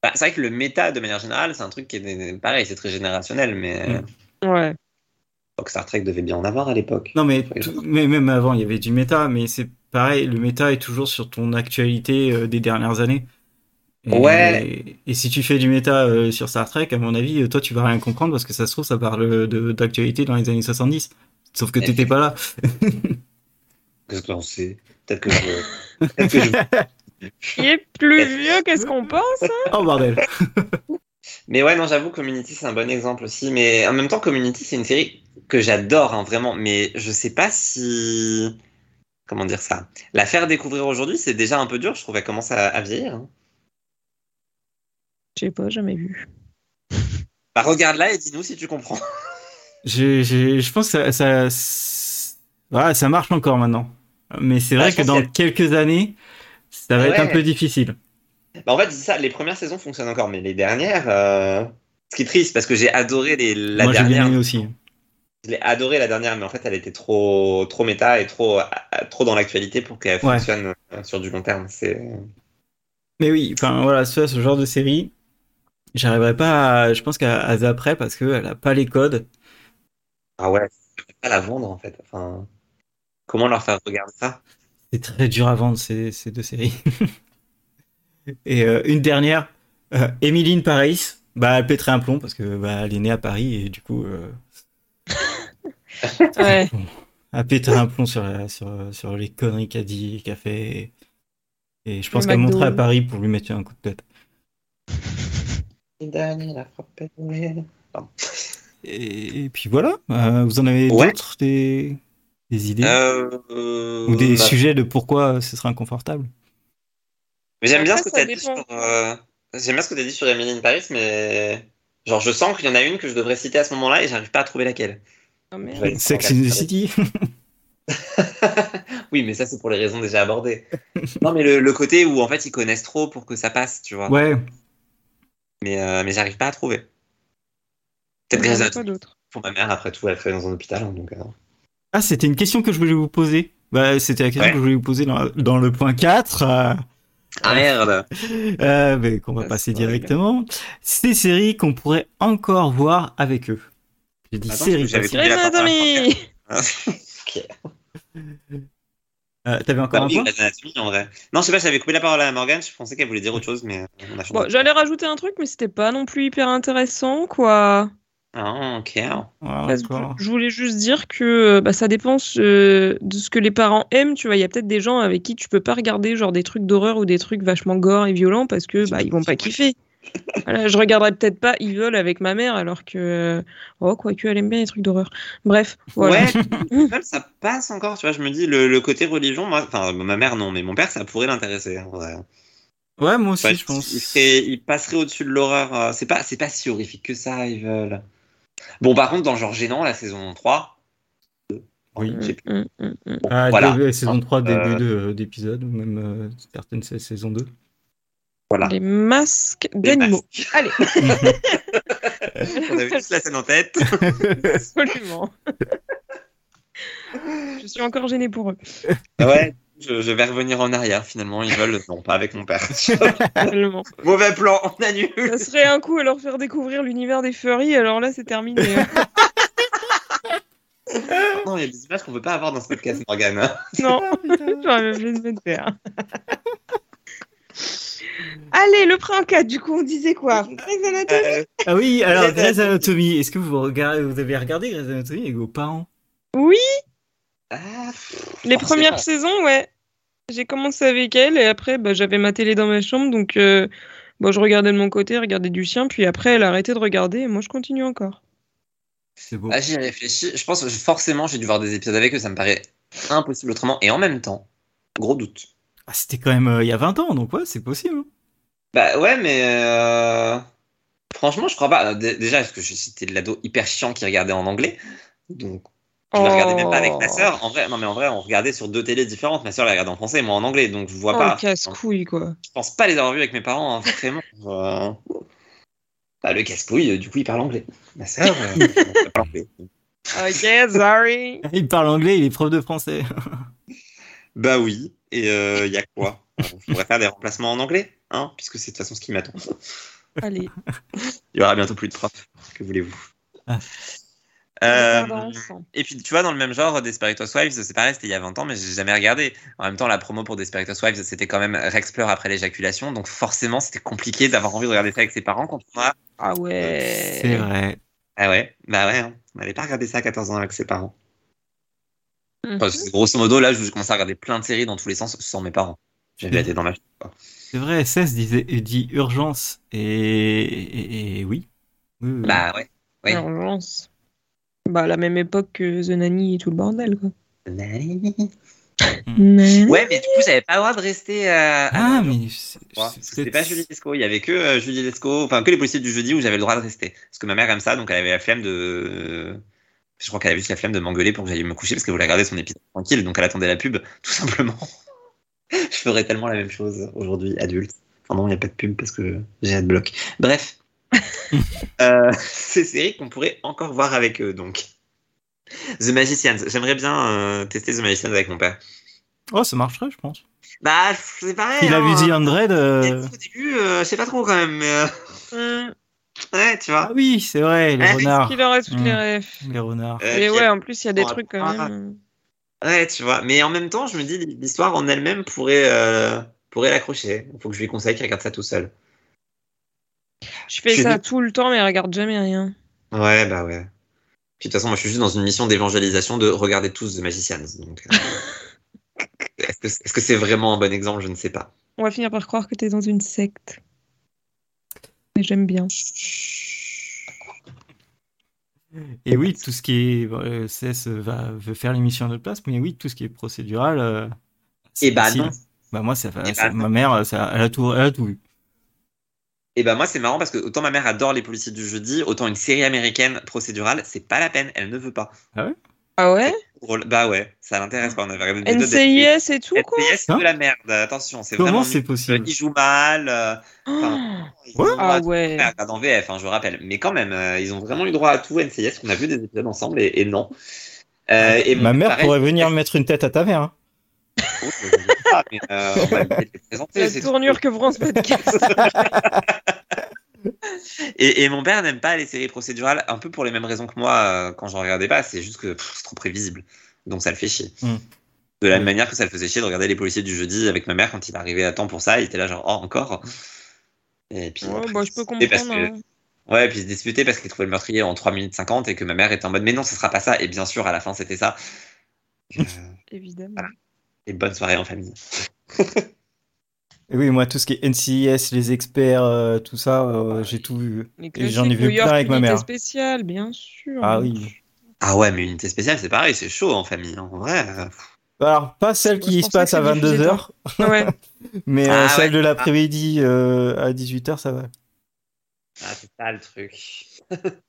Speaker 3: Bah, c'est vrai que le méta, de manière générale, c'est un truc qui est pareil, c'est très générationnel, mais
Speaker 1: Mm.
Speaker 2: Ouais.
Speaker 3: donc Star Trek devait bien en avoir à l'époque.
Speaker 1: Non, mais, tout- mais même avant, il y avait du méta, mais c'est pareil, le méta est toujours sur ton actualité euh, des dernières années. Et,
Speaker 3: Ouais.
Speaker 1: Et, si tu fais du méta euh, sur Star Trek, à mon avis, euh, toi, tu vas rien comprendre parce que ça se trouve, ça parle de- d'actualité dans les années 70. Sauf que t'étais pas là.
Speaker 3: Qu'est-ce que sais Peut-être que je. Peut-être que je-
Speaker 2: Qui est plus vieux qu'est-ce qu'on pense hein?
Speaker 1: Oh bordel.
Speaker 3: Mais ouais, non, j'avoue, Community, c'est un bon exemple aussi. Mais en même temps, Community, c'est une série que j'adore, hein, vraiment. Mais je sais pas si. Comment dire ça La faire découvrir aujourd'hui, c'est déjà un peu dur. Je trouve qu'elle commence à, à vieillir. hein.
Speaker 2: Je sais pas, jamais vu.
Speaker 3: Bah, regarde-la et dis-nous si tu comprends.
Speaker 1: Je pense que ça, ça, c'est- voilà, ça marche encore maintenant. Mais c'est vrai
Speaker 3: je
Speaker 1: que dans quelques années, ça va être un peu difficile.
Speaker 3: Bah, en fait, ça, les premières saisons fonctionnent encore, mais les dernières. euh, Ce qui est triste, parce que j'ai adoré les... la
Speaker 1: Moi, j'ai bien
Speaker 3: dernière.
Speaker 1: aimé aussi.
Speaker 3: Je l'ai adoré la dernière, mais en fait, elle était trop, trop méta et trop, trop dans l'actualité pour qu'elle
Speaker 1: Ouais.
Speaker 3: fonctionne euh, sur du long terme. C'est.
Speaker 1: Mais oui, enfin voilà, ce, ce genre de série, j'arriverai pas, à- je pense qu'à après parce qu'elle a pas les codes.
Speaker 3: Ah ouais, pas la vendre en fait. Enfin, comment leur faire regarder ça?
Speaker 1: C'est très dur à vendre ces, ces deux séries. et euh, une dernière, euh, Emily in Paris, bah elle pèterait un plomb parce que bah, elle est née à Paris et du coup euh,
Speaker 2: Ouais.
Speaker 1: elle pèterait un plomb sur, la- sur, sur les conneries qu'a dit, qu'a fait. Et je pense
Speaker 2: Le
Speaker 1: qu'elle monterait à Paris pour lui mettre un coup de tête. Et, et puis voilà, euh, vous en avez
Speaker 3: Ouais.
Speaker 1: d'autres, des, des idées?
Speaker 3: Euh, euh,
Speaker 1: ou des
Speaker 3: bah,
Speaker 1: sujets de pourquoi ce serait inconfortable?
Speaker 3: Mais j'aime bien ce que tu
Speaker 2: ça
Speaker 3: as dit
Speaker 2: dépend.
Speaker 3: sur. euh, J'aime bien ce que tu as dit sur Emily in Paris, mais genre je sens qu'il y en a une que je devrais citer à ce moment-là et j'arrive pas à trouver laquelle. Ouais.
Speaker 1: Sex in the City
Speaker 3: oui, mais ça c'est pour les raisons déjà abordées. non, mais le, le côté où en fait ils connaissent trop pour que ça passe, tu vois.
Speaker 1: Ouais,
Speaker 3: Mais, euh, mais j'arrive pas à trouver. Peut-être
Speaker 2: pas d'autres.
Speaker 3: pour ma mère, après tout, elle travaille dans un hôpital. hein, Donc, euh,
Speaker 1: Ah, c'était une question que je voulais vous poser. Bah, c'était la question
Speaker 3: Ouais.
Speaker 1: que je voulais vous poser dans, dans le point 4. euh,
Speaker 3: Ah merde
Speaker 1: euh, mais qu'on va
Speaker 3: Ça,
Speaker 1: passer
Speaker 3: c'est
Speaker 1: directement. Ces séries qu'on pourrait encore voir avec eux. J'ai dit
Speaker 3: Attends, parce que
Speaker 1: pas
Speaker 3: j'avais.
Speaker 1: Euh, T'avais encore
Speaker 3: Bah
Speaker 1: un
Speaker 3: oui,
Speaker 1: point?
Speaker 3: en vrai. Non, je sais pas, j'avais coupé la parole à Morgane, je pensais qu'elle voulait dire autre chose, mais euh, on a changé.
Speaker 2: Bon, j'allais rajouter un truc, mais c'était pas non plus hyper intéressant, quoi.
Speaker 3: Ah, ok.
Speaker 1: D'accord.
Speaker 2: je voulais juste dire que bah, ça dépend euh, de ce que les parents aiment. Tu vois, il y a peut-être des gens avec qui tu peux pas regarder genre des trucs d'horreur ou des trucs vachement gore et violents parce que bah ils vont pas kiffer. Voilà, je regarderais peut-être pas Evil avec ma mère alors que oh quoique elle aime bien les trucs d'horreur. Bref, voilà.
Speaker 3: Ouais, ça passe encore, tu vois. Je me dis, le, le côté religion, moi, enfin, ma mère non, mais mon père, ça pourrait l'intéresser. en vrai.
Speaker 1: Ouais, moi aussi,
Speaker 3: Ouais,
Speaker 1: je pense.
Speaker 3: Il, serait- il passerait au-dessus de l'horreur. euh, C'est pas, c'est pas si horrifique que ça, veulent. Bon, par contre, dans le genre gênant, la saison 3.
Speaker 1: Oui.
Speaker 3: je sais plus. Bon,
Speaker 1: Ah,
Speaker 3: voilà.
Speaker 1: début- saison 3, début
Speaker 3: Euh,
Speaker 1: de- d'épisode, ou même euh, certaines sa- saison 2.
Speaker 3: Voilà.
Speaker 2: Les masques
Speaker 3: Les
Speaker 2: d'animaux. Allez,
Speaker 3: On avait tous la scène en tête.
Speaker 2: absolument. je suis encore gênée pour eux.
Speaker 3: Ouais, je, je vais revenir en arrière finalement. Ils veulent, non, pas avec mon père. Mauvais plan, on annule.
Speaker 2: Ça serait un coup à leur faire découvrir l'univers des furries, alors là c'est terminé.
Speaker 3: Non, il y a des images qu'on peut pas avoir dans ce podcast, Morgane.
Speaker 2: non, j'aurais même plus de me faire. Allez, le pré en 4, du coup on disait quoi Grey's Anatomy
Speaker 3: Euh,
Speaker 1: Ah oui, alors
Speaker 3: Grey's
Speaker 1: Anatomy, est-ce que vous, regardez, vous avez regardé Grey's Anatomy avec vos parents?
Speaker 2: Oui,
Speaker 3: ah,
Speaker 2: les premières saisons, ouais. J'ai commencé avec elle et après bah, j'avais ma télé dans ma chambre donc euh, bon, je regardais de mon côté, regardais du sien, puis après elle a arrêté de regarder et moi je continue encore.
Speaker 1: C'est beau.
Speaker 3: Ah, j'y réfléchis. Je pense que forcément j'ai dû voir des épisodes avec eux, ça me paraît impossible autrement. Et en même temps, gros doute.
Speaker 1: Ah, C'était quand même euh, il y a 20 ans, donc ouais, c'est possible.
Speaker 3: Bah ouais, mais euh, franchement, je crois pas. Dé- Déjà, parce que j'étais de l'ado hyper chiant qui regardait en anglais. Donc, je la regardais même pas avec ma sœur. En vrai, non, mais en vrai, on regardait sur deux télés différentes. Ma sœur la regardait en français et moi en anglais. Donc, je vois
Speaker 2: Oh,
Speaker 3: pas.
Speaker 2: le casse-couille quoi.
Speaker 3: Je pense pas les avoir vus avec mes parents, hein, vraiment. Euh, Bah, le casse-couille, euh, du coup, il parle anglais. Ma sœur, euh, elle parle anglais.
Speaker 2: Ok, sorry.
Speaker 1: Il parle anglais, il est prof de français.
Speaker 3: Bah oui. Et il y a quoi Je pourrais faire des remplacements en anglais, hein, puisque c'est de toute façon ce qui m'attend.
Speaker 2: Allez,
Speaker 3: Il y aura bientôt plus de profs. Que voulez-vous
Speaker 1: Ah.
Speaker 3: Euh, et puis tu vois dans le même genre Desperate Housewives c'est pareil c'était il y a 20 ans mais j'ai jamais regardé en même temps la promo pour Desperate Housewives c'était quand même Rex pleure après l'éjaculation donc forcément c'était compliqué d'avoir envie de regarder ça avec ses parents quand on a
Speaker 2: Ah ouais.
Speaker 1: C'est vrai.
Speaker 3: ah ouais bah ouais hein. on n'avait pas regardé ça à 14 ans avec ses parents
Speaker 2: Mhm.
Speaker 3: Enfin, grosso modo là je commençais à regarder plein de séries dans tous les sens sans mes parents j'avais été dans ma quoi.
Speaker 1: C'est vrai, 16 disait, dit urgence. Et, et, et oui. Oui, oui.
Speaker 3: bah ouais.
Speaker 2: Urgence. Bah, à la même époque que The Nanny et tout le bordel, quoi.
Speaker 1: Mm.
Speaker 3: ouais mais du coup j'avais pas le droit de rester euh, à
Speaker 1: Ah, mais.
Speaker 3: C'était pas Julie Lescaut, il y avait que euh, Julie Lescaut, enfin que les policiers du jeudi où j'avais le droit de rester. Parce que ma mère aime ça, donc elle avait la flemme de. Je crois qu'elle avait juste la flemme de m'engueuler pour que j'aille me coucher parce qu'elle voulait regarder son épisode tranquille, donc elle attendait la pub, tout simplement. Je ferais tellement la même chose aujourd'hui, adulte. Enfin non, il n'y a pas de pub parce que j'ai adblock. Bref. euh, c'est série qu'on pourrait encore voir avec eux, donc. The Magicians. J'aimerais bien euh, tester The Magicians avec mon père.
Speaker 1: Oh, ça marcherait, je pense.
Speaker 3: Bah, c'est pareil.
Speaker 1: Il a
Speaker 3: hein.
Speaker 1: vu The Hundred. euh,
Speaker 3: Au début, euh, je sais pas trop quand même, mais euh, ouais, tu vois.
Speaker 1: Ah oui, c'est vrai, les renards.
Speaker 2: qu'il aurait toutes les
Speaker 1: Mm.
Speaker 2: rêves.
Speaker 1: Les renards.
Speaker 3: Euh,
Speaker 2: Et
Speaker 3: puis-
Speaker 2: ouais, en plus, il y a des trucs quand même.
Speaker 3: Ouais, tu vois. Mais en même temps, je me dis, l'histoire en elle-même pourrait, euh, pourrait l'accrocher. Il faut que je lui conseille qu'il regarde ça tout seul.
Speaker 2: Je fais
Speaker 3: Je
Speaker 2: ça tout le temps, mais elle regarde jamais rien.
Speaker 3: Ouais, bah ouais. Puis de toute façon, moi, je suis juste dans une mission d'évangélisation de regarder tous The Magicians. Donc, euh, est-ce que est-ce que c'est vraiment un bon exemple? Je ne sais pas.
Speaker 2: On va finir par croire que t'es dans une secte. Mais j'aime bien.
Speaker 1: Et oui, tout ce qui est. euh, CS va, veut faire l'émission à notre place, mais oui, tout ce qui est procédural. euh, c'est
Speaker 3: Eh bah
Speaker 1: facile.
Speaker 3: non.
Speaker 1: Bah moi, ça,
Speaker 3: Eh
Speaker 1: ça-
Speaker 3: bah
Speaker 1: ma mère, ça, elle, a tout, elle a tout vu.
Speaker 3: Et bah moi, c'est marrant parce que autant ma mère adore les policiers du jeudi, autant une série américaine procédurale, c'est pas la peine. Elle ne veut pas.
Speaker 2: Ah ouais?
Speaker 3: Drôle. Bah ouais, ça l'intéresse pas. On avait regardé des vidéos
Speaker 2: NCIS et tout, quoi
Speaker 3: NCIS, c'est
Speaker 1: Hein
Speaker 3: de la merde. Attention, c'est
Speaker 1: Comment
Speaker 3: vraiment
Speaker 1: c'est possible
Speaker 3: Il joue mal. euh, ils
Speaker 1: Ouais.
Speaker 2: Ah ouais.
Speaker 3: regarde en VF, hein, je rappelle. Mais quand même, euh, ils ont vraiment eu droit à tout. NCIS, on a vu des épisodes ensemble et, et non. Euh, et
Speaker 1: Ma mère
Speaker 3: pareil,
Speaker 1: pourrait venir mettre une tête à ta mère. hein.
Speaker 3: Oh, je sais pas, mais, euh, on va peut-être les présenter,
Speaker 2: La tournure que prend ce podcast.
Speaker 3: Et, et mon père n'aime pas les séries procédurales, un peu pour les mêmes raisons que moi euh, quand j'en regardais pas. C'est juste que c'est trop prévisible. Donc ça le fait chier.
Speaker 1: Mm.
Speaker 3: De la même manière que ça le faisait chier de regarder les policiers du jeudi avec ma mère quand il arrivait à temps pour ça, il était là genre, oh, encore Et puis.
Speaker 2: Ouais,
Speaker 3: après,
Speaker 2: bah,
Speaker 3: il
Speaker 2: je peux
Speaker 3: se disputait parce
Speaker 2: comprendre.
Speaker 3: que-
Speaker 2: hein.
Speaker 3: Ouais, et puis il se disputait parce qu'il trouvait le meurtrier en 3 minutes 50 et que ma mère était en mode, mais non, ce sera pas ça. Et bien sûr, à la fin, c'était ça. Euh,
Speaker 2: Évidemment.
Speaker 3: Voilà. et bonne soirée en famille.
Speaker 1: Et oui, moi, tout ce qui est NCIS, les experts, euh, tout ça, euh, j'ai tout vu. Et j'en ai vu
Speaker 2: York,
Speaker 1: plein avec ma
Speaker 2: unité
Speaker 1: mère.
Speaker 2: spéciale, bien sûr.
Speaker 1: Ah oui.
Speaker 3: Ah ouais, mais unité spéciale, c'est pareil, c'est chaud en famille. En vrai.
Speaker 1: Alors, pas celle qui se passe à
Speaker 2: c'est diffusé
Speaker 1: 22h,
Speaker 2: Ouais.
Speaker 1: mais euh,
Speaker 3: Ah
Speaker 1: celle
Speaker 3: ouais.
Speaker 1: de l'après-midi euh, à 18h, ça va.
Speaker 3: Ah, c'est ça le truc.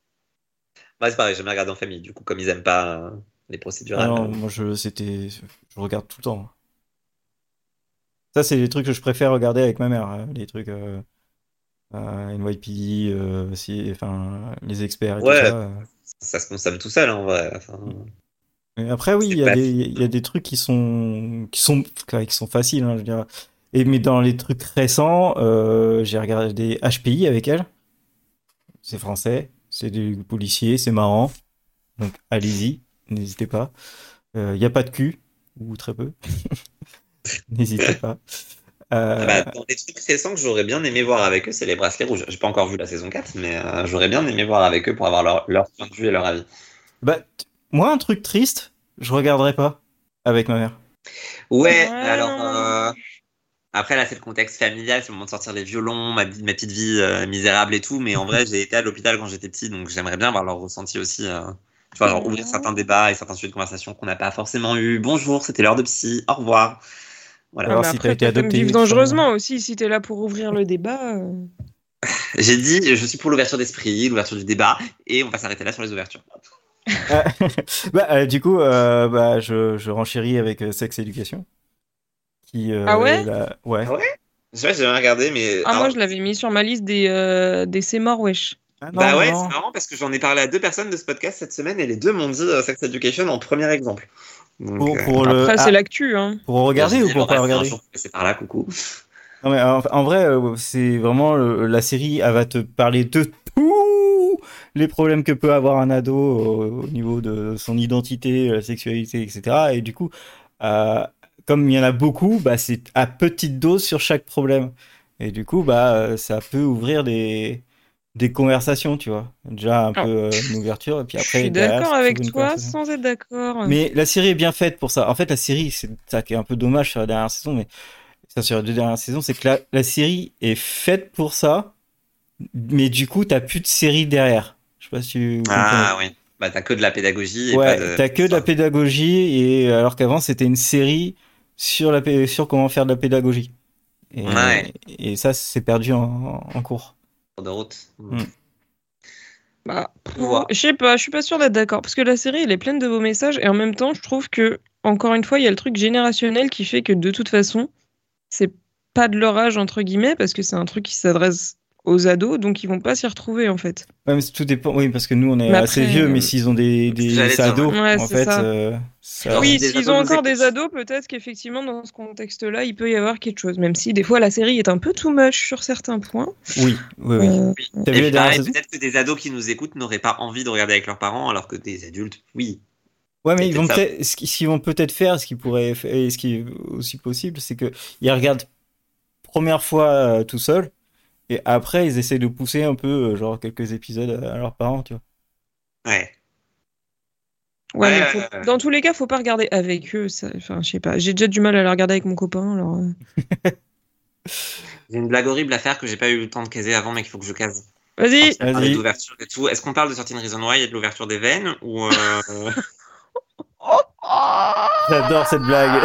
Speaker 3: Moi, c'est pareil, j'aime bien regarder en famille. Du coup, comme ils aiment pas euh, les
Speaker 1: Ah
Speaker 3: procédurales.
Speaker 1: non, moi, je, c'était, je regarde tout le temps. Ça, c'est les trucs que je préfère regarder avec ma mère. hein, Les trucs euh, euh, NYPD, euh, si, enfin, les experts et
Speaker 3: Ouais.
Speaker 1: tout ça. euh.
Speaker 3: ça se consomme tout seul, en vrai. Enfin,
Speaker 1: après, oui, il y, a
Speaker 3: pas-
Speaker 1: des, il y a des trucs qui sont, qui sont, qui sont faciles, hein, je veux dire. Et, mais dans les trucs récents, euh, j'ai regardé HPI avec elle. C'est français, c'est des policiers, c'est marrant. Donc allez-y, n'hésitez pas. Il n'y a pas de cul, ou très peu. n'hésitez pas. Euh,
Speaker 3: Ah bah, dans les trucs récents que j'aurais bien aimé voir avec eux, c'est les bracelets rouges. J'ai pas encore vu la saison 4, mais euh, j'aurais bien aimé voir avec eux pour avoir leur, leur point de vue et leur avis.
Speaker 1: bah, moi, un truc triste, je regarderai pas avec ma mère.
Speaker 3: Ouais,
Speaker 2: Ouais.
Speaker 3: alors. euh, Après, là, c'est le contexte familial, c'est le moment de sortir les violons, ma, ma petite vie euh, misérable et tout, mais en vrai, j'ai été à l'hôpital quand j'étais petit, donc j'aimerais bien avoir leur ressenti aussi. euh, tu vois, genre ouvrir certains débats et certains sujets de conversation qu'on n'a pas forcément eu. Bonjour, c'était l'heure de psy, au revoir. Voilà.
Speaker 1: Alors, si
Speaker 2: après,
Speaker 1: t'as été adopté,
Speaker 2: vivre
Speaker 1: tu
Speaker 2: dangereusement aussi, si t'es là pour ouvrir le débat. euh.
Speaker 3: J'ai dit, je suis pour l'ouverture d'esprit, l'ouverture du débat, et on va s'arrêter là sur les ouvertures.
Speaker 1: Ah, bah, euh, du coup, euh, bah, je, je renchéris avec euh, Sex Education. Qui, euh,
Speaker 2: Ah ouais
Speaker 1: la- ouais.
Speaker 3: Ah ouais? Je sais pas, j'ai jamais regardé, mais.
Speaker 2: Ah, moi, je l'avais mis sur ma liste des, euh, des c'est mort, wesh.
Speaker 1: Ah, non,
Speaker 3: Bah ouais, c'est marrant parce que j'en ai parlé à deux personnes de ce podcast cette semaine et les deux m'ont dit Sex Education en premier exemple. Donc,
Speaker 1: Pour,
Speaker 3: euh,
Speaker 1: pour le,
Speaker 2: Après,
Speaker 1: ah,
Speaker 2: c'est l'actu, hein.
Speaker 1: pour regarder ou pour pas regarder
Speaker 3: passez par là, coucou.
Speaker 1: Non, mais en, en vrai, euh, c'est vraiment le- la série, elle va te parler de tous les problèmes que peut avoir un ado au, au niveau de son identité, la sexualité, etc. Et du coup, euh, comme il y en a beaucoup, bah, c'est à petite dose sur chaque problème. Et du coup, bah, euh, ça peut ouvrir des, des conversations, tu vois. Déjà un peu
Speaker 2: Ah.
Speaker 1: euh, une ouverture, et puis
Speaker 2: Je
Speaker 1: après,
Speaker 2: suis
Speaker 1: derrière,
Speaker 2: d'accord avec toi sans être d'accord.
Speaker 1: Mais la série est bien faite pour ça. En fait, la série, c'est ça qui est un peu dommage sur la dernière saison, mais ça sur les deux dernières saisons, c'est que la, la série est faite pour ça, mais du coup, t'as plus de série derrière. Je sais pas si tu
Speaker 3: Ah oui. Bah t'as que de la pédagogie et
Speaker 1: Ouais,
Speaker 3: pas de.
Speaker 1: t'as que de la pédagogie, et alors qu'avant, c'était une série sur la sur comment faire de la pédagogie. Et,
Speaker 3: Ouais.
Speaker 1: et ça, c'est perdu en, en cours.
Speaker 3: De route.
Speaker 1: Mm.
Speaker 2: Bah,
Speaker 3: voit.
Speaker 2: je sais pas, je suis pas sûre d'être d'accord. Parce que la série, elle est pleine de beaux messages. Et en même temps, je trouve que, encore une fois, il y a le truc générationnel qui fait que de toute façon, c'est pas de leur âge, entre guillemets, parce que c'est un truc qui s'adresse aux ados, donc ils vont pas s'y retrouver, en fait.
Speaker 1: Ouais, mais tout dépend. Oui, parce que nous, on est
Speaker 2: Mais
Speaker 1: assez
Speaker 2: après,
Speaker 1: vieux,
Speaker 2: euh,
Speaker 1: mais s'ils ont des, des ados,
Speaker 2: ouais.
Speaker 1: En fait,
Speaker 2: ça.
Speaker 1: euh, ça-
Speaker 2: oui, s'ils ont encore des ados, peut-être qu'effectivement, dans ce contexte-là, il peut y avoir quelque chose. Même si, des fois, la série est un peu too much sur certains points.
Speaker 1: oui, oui, oui.
Speaker 2: Euh,
Speaker 3: Oui. Peut-être que des ados qui nous écoutent n'auraient pas envie de regarder avec leurs parents, alors que des adultes, oui.
Speaker 1: Ouais, mais ils vont peut-être, ce qu'ils vont peut-être faire, ce qui pourrait, et ce qui est aussi possible, c'est que ils regardent première fois euh, tout seul, et après ils essaient de pousser un peu, euh, genre quelques épisodes à, leurs parents, tu vois.
Speaker 3: Ouais.
Speaker 2: Ouais,
Speaker 3: Ouais,
Speaker 2: mais faut-
Speaker 3: ouais, ouais.
Speaker 2: dans tous les cas, faut pas regarder avec eux. ça- Enfin, je sais pas. J'ai déjà du mal à la regarder avec mon copain. Alors, euh.
Speaker 3: J'ai une blague horrible à faire que j'ai pas eu le temps de caser avant, mais qu'il faut que je case.
Speaker 2: vas-y.
Speaker 3: D'ouverture et tout. Est-ce qu'on parle de Sorting Reason Why et de l'ouverture des veines ou euh,
Speaker 1: J'adore cette blague.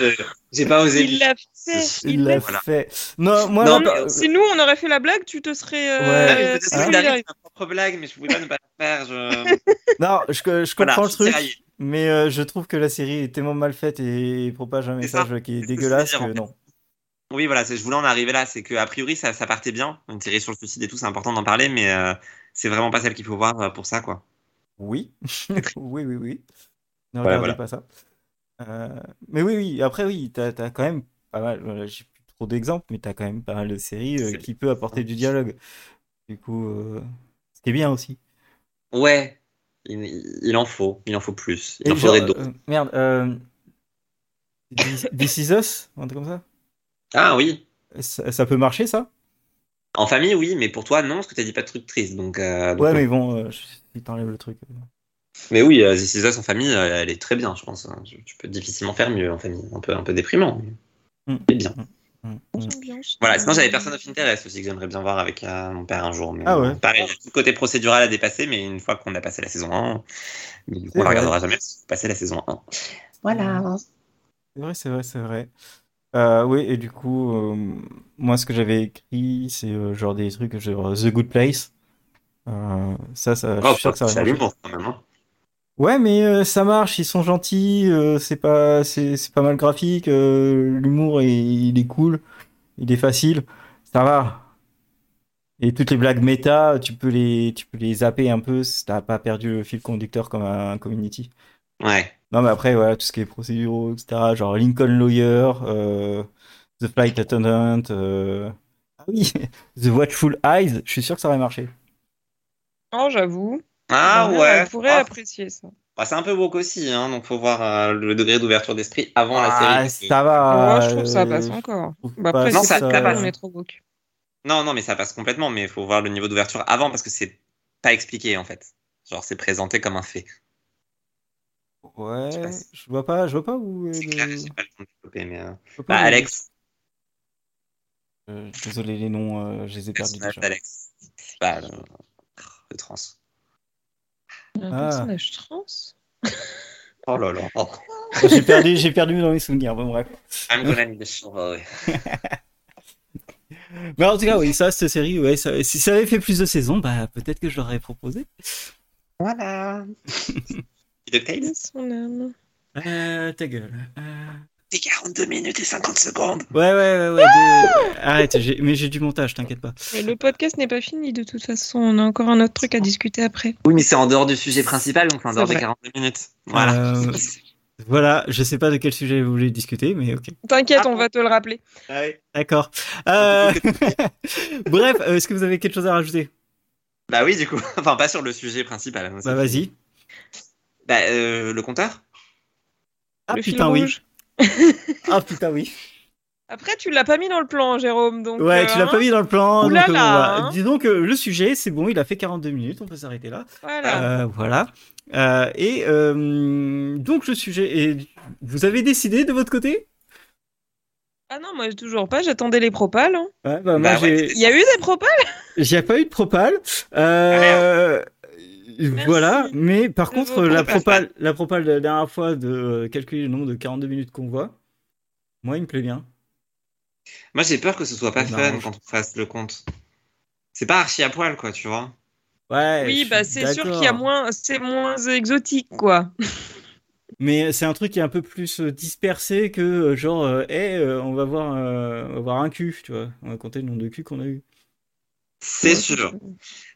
Speaker 3: euh, J'ai pas osé.
Speaker 2: Il l'a fait.
Speaker 1: Il l'a
Speaker 3: Voilà.
Speaker 1: fait. Non, moi,
Speaker 3: Non, mais
Speaker 1: par-
Speaker 2: Si nous, on aurait fait la blague, tu te serais. euh,
Speaker 1: Ouais.
Speaker 3: Ah,
Speaker 1: Hein
Speaker 3: ma propre blague, mais je pouvais pas ne pas la faire. Je...
Speaker 1: non, je, comprends le truc, mais euh, je trouve que la série est tellement mal faite et propage un
Speaker 3: ça.
Speaker 1: message qui est dégueulasse
Speaker 3: voulais
Speaker 1: que
Speaker 3: dire, en
Speaker 1: non.
Speaker 3: Oui, voilà, je voulais en arriver là. C'est que a priori, ça, ça partait bien. Une série sur le suicide et tout, c'est important d'en parler, mais euh, c'est vraiment pas celle qu'il faut voir euh, pour ça, quoi.
Speaker 1: Oui, oui, oui, oui. Ne
Speaker 3: Voilà,
Speaker 1: regardez
Speaker 3: voilà.
Speaker 1: pas ça. Euh, mais oui, oui, après, oui, t'as as quand même pas mal, j'ai plus trop d'exemples, mais t'as quand même pas mal de séries euh, qui peut apporter du dialogue. Du coup, euh, est bien aussi.
Speaker 3: Ouais. Il, il en faut, il en faut plus. Il
Speaker 1: Et
Speaker 3: en faudrait d'autres.
Speaker 1: euh, merde, euh, This Is Us, un truc comme ça
Speaker 3: Ah oui,
Speaker 1: ça Ça peut marcher, ça?
Speaker 3: En famille, oui, mais pour toi, non, parce que t'as dit pas de trucs tristes. Donc, donc,
Speaker 1: Ouais, mais bon, je- si t'enlèves le truc.
Speaker 3: mais oui, euh, This Is Us en famille, euh, elle est très bien, je pense. hein. Tu, peux difficilement faire mieux en famille. Un peu, un peu déprimant, mais
Speaker 1: Mm.
Speaker 3: c'est bien.
Speaker 1: Mm, mm.
Speaker 2: Ambiance.
Speaker 3: Voilà, sinon j'avais Person of Interest aussi que j'aimerais bien voir avec euh, mon père un jour. Mais,
Speaker 1: Ah ouais.
Speaker 3: Pareil, tout le côté procédural à dépasser, mais une fois qu'on a passé la saison 1, mais du coup
Speaker 1: C'est
Speaker 3: on la
Speaker 1: vrai.
Speaker 3: regardera jamais passé la saison 1. Voilà.
Speaker 1: C'est vrai, c'est vrai, c'est vrai. Euh, oui, et du coup, euh, moi, ce que j'avais écrit, c'est euh, genre des trucs genre The Good Place. Euh, ça, ça, je
Speaker 3: Oh,
Speaker 1: suis sûr que ça va marcher.
Speaker 3: l'humour quand même. hein.
Speaker 1: Ouais, mais euh, ça marche, ils sont gentils, euh, c'est pas, c'est, c'est pas mal graphique, euh, l'humour, est- il est cool, il est facile, ça va. Et toutes les blagues méta, tu peux les, tu peux les zapper un peu si t'as pas perdu le fil conducteur comme un community.
Speaker 3: Ouais.
Speaker 1: Non, mais après, voilà, tout ce qui est procéduraux, etc., genre Lincoln Lawyer, The Flight Attendant, ah oui, The Watchful Eyes, je suis sûr que ça aurait marché.
Speaker 2: Oh, j'avoue.
Speaker 3: Ah ouais.
Speaker 2: Elle pourrait
Speaker 3: Ah,
Speaker 2: apprécier ça.
Speaker 3: bah, c'est un peu woke aussi, hein, donc faut voir euh, le degré d'ouverture d'esprit avant la
Speaker 1: Ah,
Speaker 3: série.
Speaker 1: ça va.
Speaker 2: Moi, je trouve que ça passe encore. Bah, après,
Speaker 3: Non, ça- ça
Speaker 2: on
Speaker 3: passe.
Speaker 2: est trop woke.
Speaker 3: Non, non, mais ça passe complètement, mais il faut voir le niveau d'ouverture avant parce que c'est pas expliqué en fait. Genre c'est présenté comme un fait.
Speaker 1: Ouais,
Speaker 3: Je
Speaker 1: vois pas, je vois pas où est
Speaker 3: C'est clair, j'ai pas le temps de développer, mais. euh, Bah, Alex,
Speaker 1: Euh, désolé, les noms, euh, je les ai perdus
Speaker 3: d'Alex. Bah, le trans.
Speaker 2: Un
Speaker 1: Ah.
Speaker 2: personnage trans
Speaker 3: Oh là là. Oh.
Speaker 1: J'ai perdu, j'ai perdu dans mes souvenirs. Bon, bref.
Speaker 3: I'm gonna need a shower.
Speaker 1: Mais en tout cas, oui, ça, cette série, ouais, ça- si ça avait fait plus de saisons, bah peut-être que je l'aurais proposé.
Speaker 3: Voilà. DuckTales
Speaker 2: de son âme.
Speaker 1: Euh, ta gueule. Euh,
Speaker 3: C'est 42 minutes et 50 secondes.
Speaker 1: Ouais, ouais, ouais, ouais. de- Arrête, mais j'ai du montage, t'inquiète pas.
Speaker 2: Mais le podcast n'est pas fini de toute façon. On a encore un autre truc à discuter après.
Speaker 3: Oui, mais c'est en dehors du sujet principal, donc c'est en dehors des
Speaker 2: vrai.
Speaker 3: 42 minutes. Voilà.
Speaker 1: Euh, Voilà, je sais pas de quel sujet vous voulez discuter, mais ok.
Speaker 2: T'inquiète,
Speaker 3: Ah
Speaker 2: on va te le rappeler.
Speaker 3: Ah oui.
Speaker 1: D'accord. Euh, Bref, euh, est-ce que vous avez quelque chose à rajouter?
Speaker 3: Bah oui, du coup. Enfin, pas sur le sujet principal. hein,
Speaker 1: Bah vas-y.
Speaker 3: Bah, euh, le compteur?
Speaker 1: Ah
Speaker 2: le
Speaker 1: putain oui.
Speaker 2: rouge.
Speaker 1: Ah putain oui.
Speaker 2: Après, tu l'as pas mis dans le plan, Jérôme. Donc,
Speaker 1: Ouais,
Speaker 2: euh,
Speaker 1: tu l'as pas
Speaker 2: hein,
Speaker 1: mis dans le plan.
Speaker 2: Ouh là
Speaker 1: donc, euh, voilà.
Speaker 2: hein.
Speaker 1: Dis donc, euh, le sujet, c'est bon, il a fait 42 minutes, on peut s'arrêter là.
Speaker 2: Voilà.
Speaker 1: Euh, voilà. Et donc le sujet, et vous avez décidé de votre côté?
Speaker 2: Ah non, moi toujours pas. J'attendais les propales. hein.
Speaker 1: Ouais, bah,
Speaker 3: Bah ouais,
Speaker 2: Il y a eu des propales?
Speaker 1: J'ai pas eu de propale. Euh, voilà, mais par contre, la propale, la propale de la dernière fois de euh, calculer le nombre de 42 minutes qu'on voit, moi, il me plaît bien.
Speaker 3: Moi, j'ai peur que ce soit pas
Speaker 1: Ça
Speaker 3: fun
Speaker 1: m'arrange.
Speaker 3: quand on fasse le compte. C'est pas archi à poil, quoi, tu vois.
Speaker 1: Ouais,
Speaker 2: Oui, bah c'est sûr qu'il y a moins, c'est moins exotique, quoi.
Speaker 1: Mais c'est un truc qui est un peu plus euh, dispersé que euh, genre, euh, hey, euh, on va voir, euh, on va voir un cul, tu vois. On va compter le nombre de culs qu'on a eu.
Speaker 3: C'est
Speaker 2: Ouais,
Speaker 3: sûr.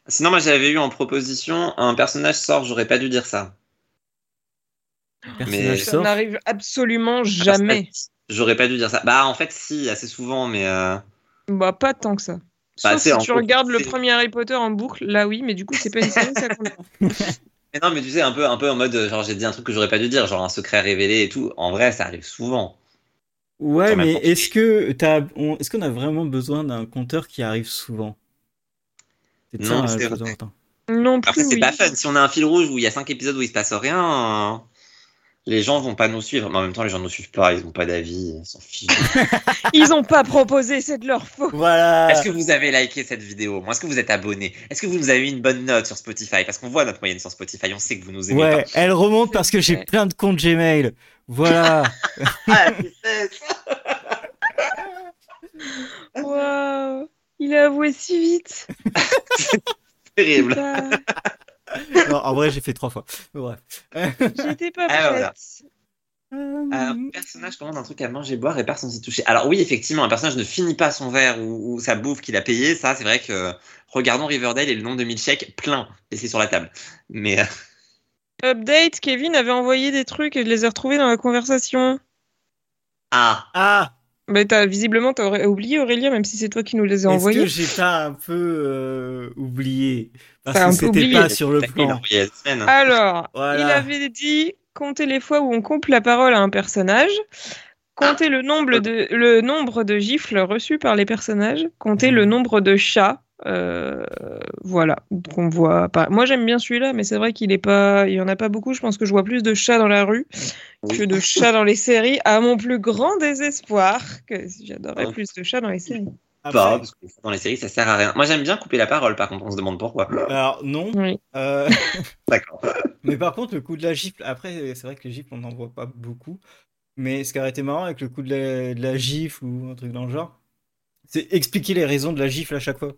Speaker 3: Sinon, moi, j'avais eu en proposition un personnage sort, j'aurais pas dû dire ça.
Speaker 1: Personnage
Speaker 2: Ça
Speaker 1: sort.
Speaker 2: n'arrive absolument jamais.
Speaker 3: J'aurais pas dû dire ça. Bah, en fait, si, assez souvent, mais. euh,
Speaker 2: Bah pas tant que ça.
Speaker 3: Bah,
Speaker 2: Sauf si tu regardes le premier Harry Potter en boucle, là oui, mais du coup c'est pas une série, ça compte.
Speaker 3: Mais non, mais tu sais, un peu, un peu en mode, euh, genre, j'ai dit un truc que j'aurais pas dû dire, genre un secret révélé et tout. En vrai, ça arrive souvent.
Speaker 1: Ouais, mais est-ce que t'as, on- est-ce qu'on a vraiment besoin d'un compteur qui arrive souvent? C'est
Speaker 3: Non,
Speaker 1: ça euh,
Speaker 3: c'est
Speaker 1: le plus
Speaker 3: vrai.
Speaker 1: important.
Speaker 2: Non plus.
Speaker 3: Après, c'est
Speaker 2: oui.
Speaker 3: pas fun. Si on a un fil rouge où il y a 5 épisodes où il se passe rien, euh, les gens vont pas nous suivre. Mais en même temps, les gens nous suivent pas, ils ont pas d'avis, ils s'en fichent.
Speaker 2: Ils ont pas proposé, c'est de leur faute.
Speaker 1: Voilà.
Speaker 3: Est-ce que vous avez liké cette vidéo Moi, Est-ce que vous êtes abonné? Est-ce que vous nous avez mis une bonne note sur Spotify? Parce qu'on voit notre moyenne sur Spotify, on sait que vous nous aimez
Speaker 1: Ouais, elle remonte parce que j'ai
Speaker 3: Ouais.
Speaker 1: plein de comptes Gmail. Voilà.
Speaker 3: pas.
Speaker 2: Waouh, il a avoué si vite.
Speaker 3: Terrible.
Speaker 1: Non, en vrai, j'ai fait trois fois. Bref.
Speaker 2: J'étais pas
Speaker 3: Ah,
Speaker 2: prête.
Speaker 3: voilà. Un personnage commande un truc à manger, boire et personne s'y toucher. Alors oui, effectivement, un personnage ne finit pas son verre ou, ou sa bouffe qu'il a payé. Ça, c'est vrai que regardons Riverdale et le nombre de milkshakes plein laissés sur la table. Mais euh,
Speaker 2: Update, Kevin avait envoyé des trucs et je les ai retrouvés dans la conversation.
Speaker 3: ah,
Speaker 1: Ah,
Speaker 2: Mais t'as, visiblement, t'as oublié Aurélien, même si c'est toi qui nous les as
Speaker 1: Est-ce
Speaker 2: envoyés.
Speaker 1: que j'ai pas un peu euh, oublié? Parce que c'était pas sur le plan.
Speaker 2: Alors,
Speaker 1: Voilà.
Speaker 2: il avait dit compter les fois où on coupe la parole à un personnage, compter le nombre de, le nombre de gifles reçus par les personnages, compter le nombre de chats. Euh, voilà, qu'on voit pas. Moi j'aime bien celui-là, mais c'est vrai qu'il est pas, il y en a pas beaucoup. Je pense que je vois plus de chats dans la rue que de chats dans les séries, à mon plus grand désespoir. Que j'adorais
Speaker 3: Ouais.
Speaker 2: plus de chats dans les séries.
Speaker 1: Après-
Speaker 3: Pas, parce que dans les séries, ça sert à rien. Moi, j'aime bien couper la parole, par contre, on se demande pourquoi.
Speaker 1: Alors non.
Speaker 2: Oui.
Speaker 1: Euh,
Speaker 3: D'accord.
Speaker 1: mais par contre, le coup de la gifle, après, c'est vrai que les gifles, on n'en voit pas beaucoup. Mais ce qui aurait été marrant avec le coup de la, de la gifle ou un truc dans le genre, c'est expliquer les raisons de la gifle à chaque fois.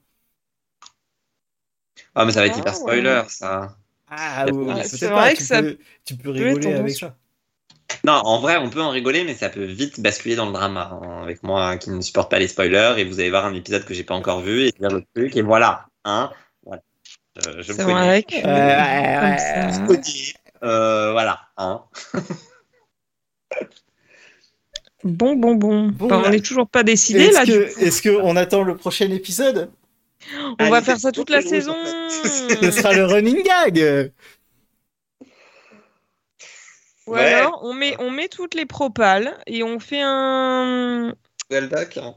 Speaker 3: Ah, mais ça va être
Speaker 2: Ah,
Speaker 3: hyper
Speaker 2: ouais.
Speaker 3: spoiler, ça.
Speaker 1: Ah,
Speaker 3: Ouais,
Speaker 1: ouais,
Speaker 2: c'est vrai
Speaker 1: pas,
Speaker 2: que
Speaker 1: tu
Speaker 2: ça
Speaker 1: peux, tu peux rigoler avec ça.
Speaker 3: Non, en vrai, on peut en rigoler, mais ça peut vite basculer dans le drama. hein, avec moi qui ne supporte pas les spoilers, et vous allez voir un épisode que j'ai pas encore vu, et dire le truc, et voilà. Hein voilà. Euh, je me
Speaker 2: vrai que
Speaker 1: Ouais,
Speaker 2: comme
Speaker 1: ouais.
Speaker 3: Euh, voilà. Hein.
Speaker 2: Bon, bon, bon.
Speaker 1: Bon,
Speaker 2: Enfin, on n'est toujours pas décidé
Speaker 1: Est-ce
Speaker 2: là.
Speaker 1: est-ce que on attend le prochain épisode?
Speaker 2: On va
Speaker 3: Allez,
Speaker 2: faire ça toute la saison.
Speaker 3: en
Speaker 1: Ce sera le running gag.
Speaker 2: Ou
Speaker 3: Ouais.
Speaker 2: alors, on met, on met toutes les propales et on fait un.
Speaker 3: Hein.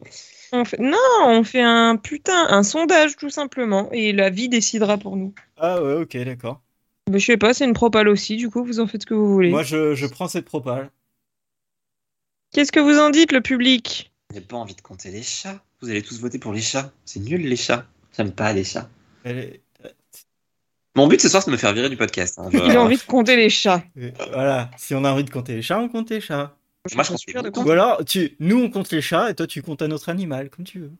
Speaker 2: On fait... Non, on fait un putain, un sondage tout simplement et la vie décidera pour nous.
Speaker 1: Ah ouais, ok, d'accord.
Speaker 2: Mais je sais pas, c'est une propale aussi, du coup, vous en faites ce que vous voulez.
Speaker 1: Moi, je, je prends cette propale.
Speaker 2: Qu'est-ce que vous en dites, le public?
Speaker 3: J'ai pas envie de compter les chats. Vous allez tous voter pour les chats. C'est nul, les chats. J'aime pas les chats.
Speaker 1: Est-
Speaker 3: Mon but ce soir, c'est de me faire virer du podcast. hein. Je-
Speaker 2: Il a envie de compter les chats.
Speaker 1: euh, Voilà, si on a envie de compter les chats, on compte les chats.
Speaker 3: Moi, je compte.
Speaker 1: Ou alors, tu, nous, on compte les chats et toi, tu comptes un autre animal, comme tu veux.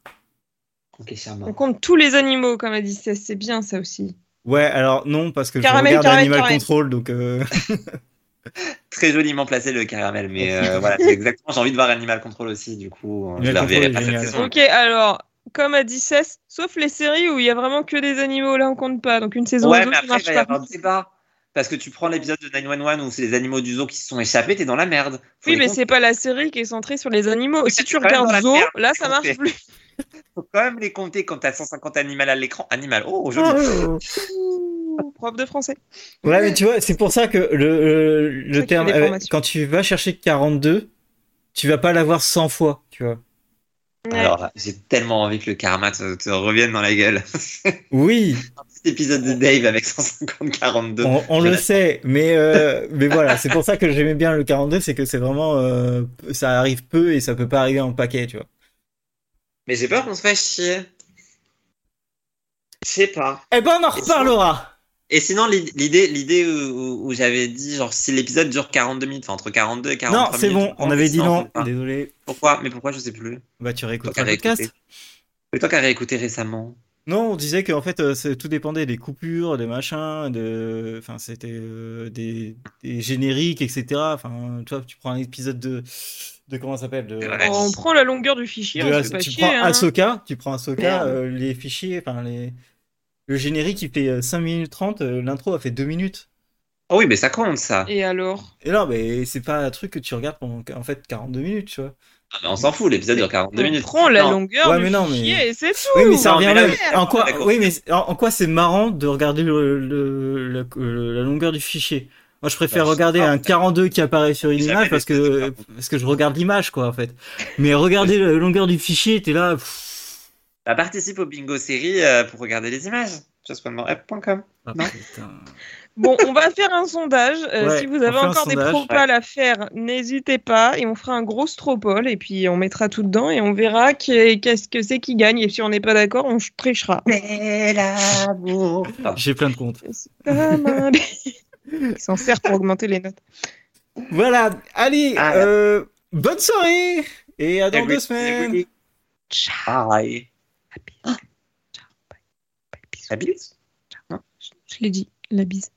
Speaker 3: Chats
Speaker 2: On compte tous les animaux, comme a dit Cess, c'est bien ça aussi.
Speaker 1: Ouais, alors non, parce que
Speaker 2: Caramel,
Speaker 1: je regarde
Speaker 2: caramel,
Speaker 1: Animal
Speaker 2: caramel.
Speaker 1: Control, donc euh,
Speaker 3: Très joliment placé le caramel, mais euh, voilà, c'est exactement. J'ai envie de voir Animal Control aussi, du coup, euh, je la reverrai pas cette saison.
Speaker 2: Ok, alors, comme a dit Cess, sauf les séries où il y a vraiment que des animaux, là on compte pas. Donc une saison
Speaker 3: Ouais,
Speaker 2: zoo,
Speaker 3: mais après, il
Speaker 2: marche
Speaker 3: va y
Speaker 2: pas.
Speaker 3: avoir débat. Parce que tu prends l'épisode de 911 où c'est les animaux du zoo qui se sont échappés, t'es dans la merde. Faut
Speaker 2: Oui, mais c'est pas la série qui est centrée sur les animaux.
Speaker 3: Oui,
Speaker 2: si tu regardes Zoo,
Speaker 3: merde,
Speaker 2: là ça marche plus.
Speaker 3: faut quand même les compter quand t'as 150 animaux à l'écran. Animal, oh, joli.
Speaker 2: Ouh, Prof de français.
Speaker 1: Ouais, mais tu vois, c'est pour ça que le, terme, euh, quand tu vas chercher 42, tu vas pas l'avoir 100 fois, tu vois.
Speaker 2: Ouais.
Speaker 3: Alors là, j'ai tellement envie que le karma te, te revienne dans la gueule.
Speaker 1: Oui,
Speaker 3: Cet épisode de Dave avec 150-42.
Speaker 1: on, le sait, mais, euh, mais voilà, c'est pour ça que j'aimais bien le 42, c'est que c'est vraiment, euh, ça arrive peu et ça peut pas arriver en paquet, tu vois.
Speaker 3: Mais j'ai peur qu'on se fasse chier. Je sais pas.
Speaker 1: Eh ben, on en reparlera.
Speaker 3: Et sinon, l'i- l'idée, l'idée où, où- où j'avais dit, genre, si l'épisode dure 42 minutes, enfin, entre 42 et 43
Speaker 1: Non, c'est
Speaker 3: minutes.
Speaker 1: bon, on avait dit non. Désolé.
Speaker 3: Pourquoi? Mais pourquoi je sais plus
Speaker 1: Bah, tu
Speaker 3: as
Speaker 1: le podcast.
Speaker 3: Mais toi qui as réécouté récemment.
Speaker 1: Non, on disait qu'en fait, euh, tout dépendait des coupures, des machins, de, enfin, c'était euh, des, des génériques, etc. Enfin, tu vois, tu prends un épisode de, de comment ça s'appelle, de,
Speaker 3: Ouais.
Speaker 2: On prend la longueur du fichier,
Speaker 1: de
Speaker 2: on
Speaker 1: As-
Speaker 2: se fait pas
Speaker 1: tu
Speaker 2: chier.
Speaker 1: prends
Speaker 2: hein.
Speaker 1: Ahsoka, tu prends Ahsoka, euh, les fichiers, enfin les, le générique il fait euh, 5 minutes 30, euh, l'intro a fait 2 minutes.
Speaker 3: Oh oui, mais ça compte, ça.
Speaker 2: Et alors?
Speaker 1: Et non, mais c'est pas un truc que tu regardes pendant en fait 42 minutes, tu vois.
Speaker 3: Ah, mais on s'en fout, l'épisode dure 42
Speaker 2: On
Speaker 3: minutes.
Speaker 2: prend la
Speaker 3: Non.
Speaker 2: longueur
Speaker 1: Ouais,
Speaker 2: du
Speaker 1: mais non, mais-
Speaker 2: c'est tout.
Speaker 1: Oui, mais ça revient
Speaker 3: là,
Speaker 1: En quoi, oui, mais en, quoi c'est marrant de regarder le, le- la, le- la longueur du fichier? Moi, je préfère
Speaker 3: Bah,
Speaker 1: regarder un 42 qui apparaît sur une image parce que parce que je regarde l'image, quoi, en fait. Mais regarder la longueur du fichier, t'es là. pff.
Speaker 3: Bah, participe au bingo série euh, pour regarder les images.
Speaker 1: Ah.
Speaker 2: Bon, on va faire un sondage. Euh,
Speaker 1: Ouais,
Speaker 2: si vous avez encore des propales à faire, n'hésitez pas et on fera un gros stropole et puis on mettra tout dedans et on verra qu'est-ce que c'est qui gagne et si on n'est pas d'accord, on trichera.
Speaker 3: l'amour.
Speaker 1: J'ai plein de comptes.
Speaker 2: Il s'en sert pour augmenter les notes.
Speaker 1: Voilà. Allez,
Speaker 3: Ah,
Speaker 1: euh, bonne soirée et à dans deux semaines.
Speaker 2: Ciao.
Speaker 3: Bye.
Speaker 2: La bise.
Speaker 3: Bise
Speaker 2: Je l'ai dit, la bise.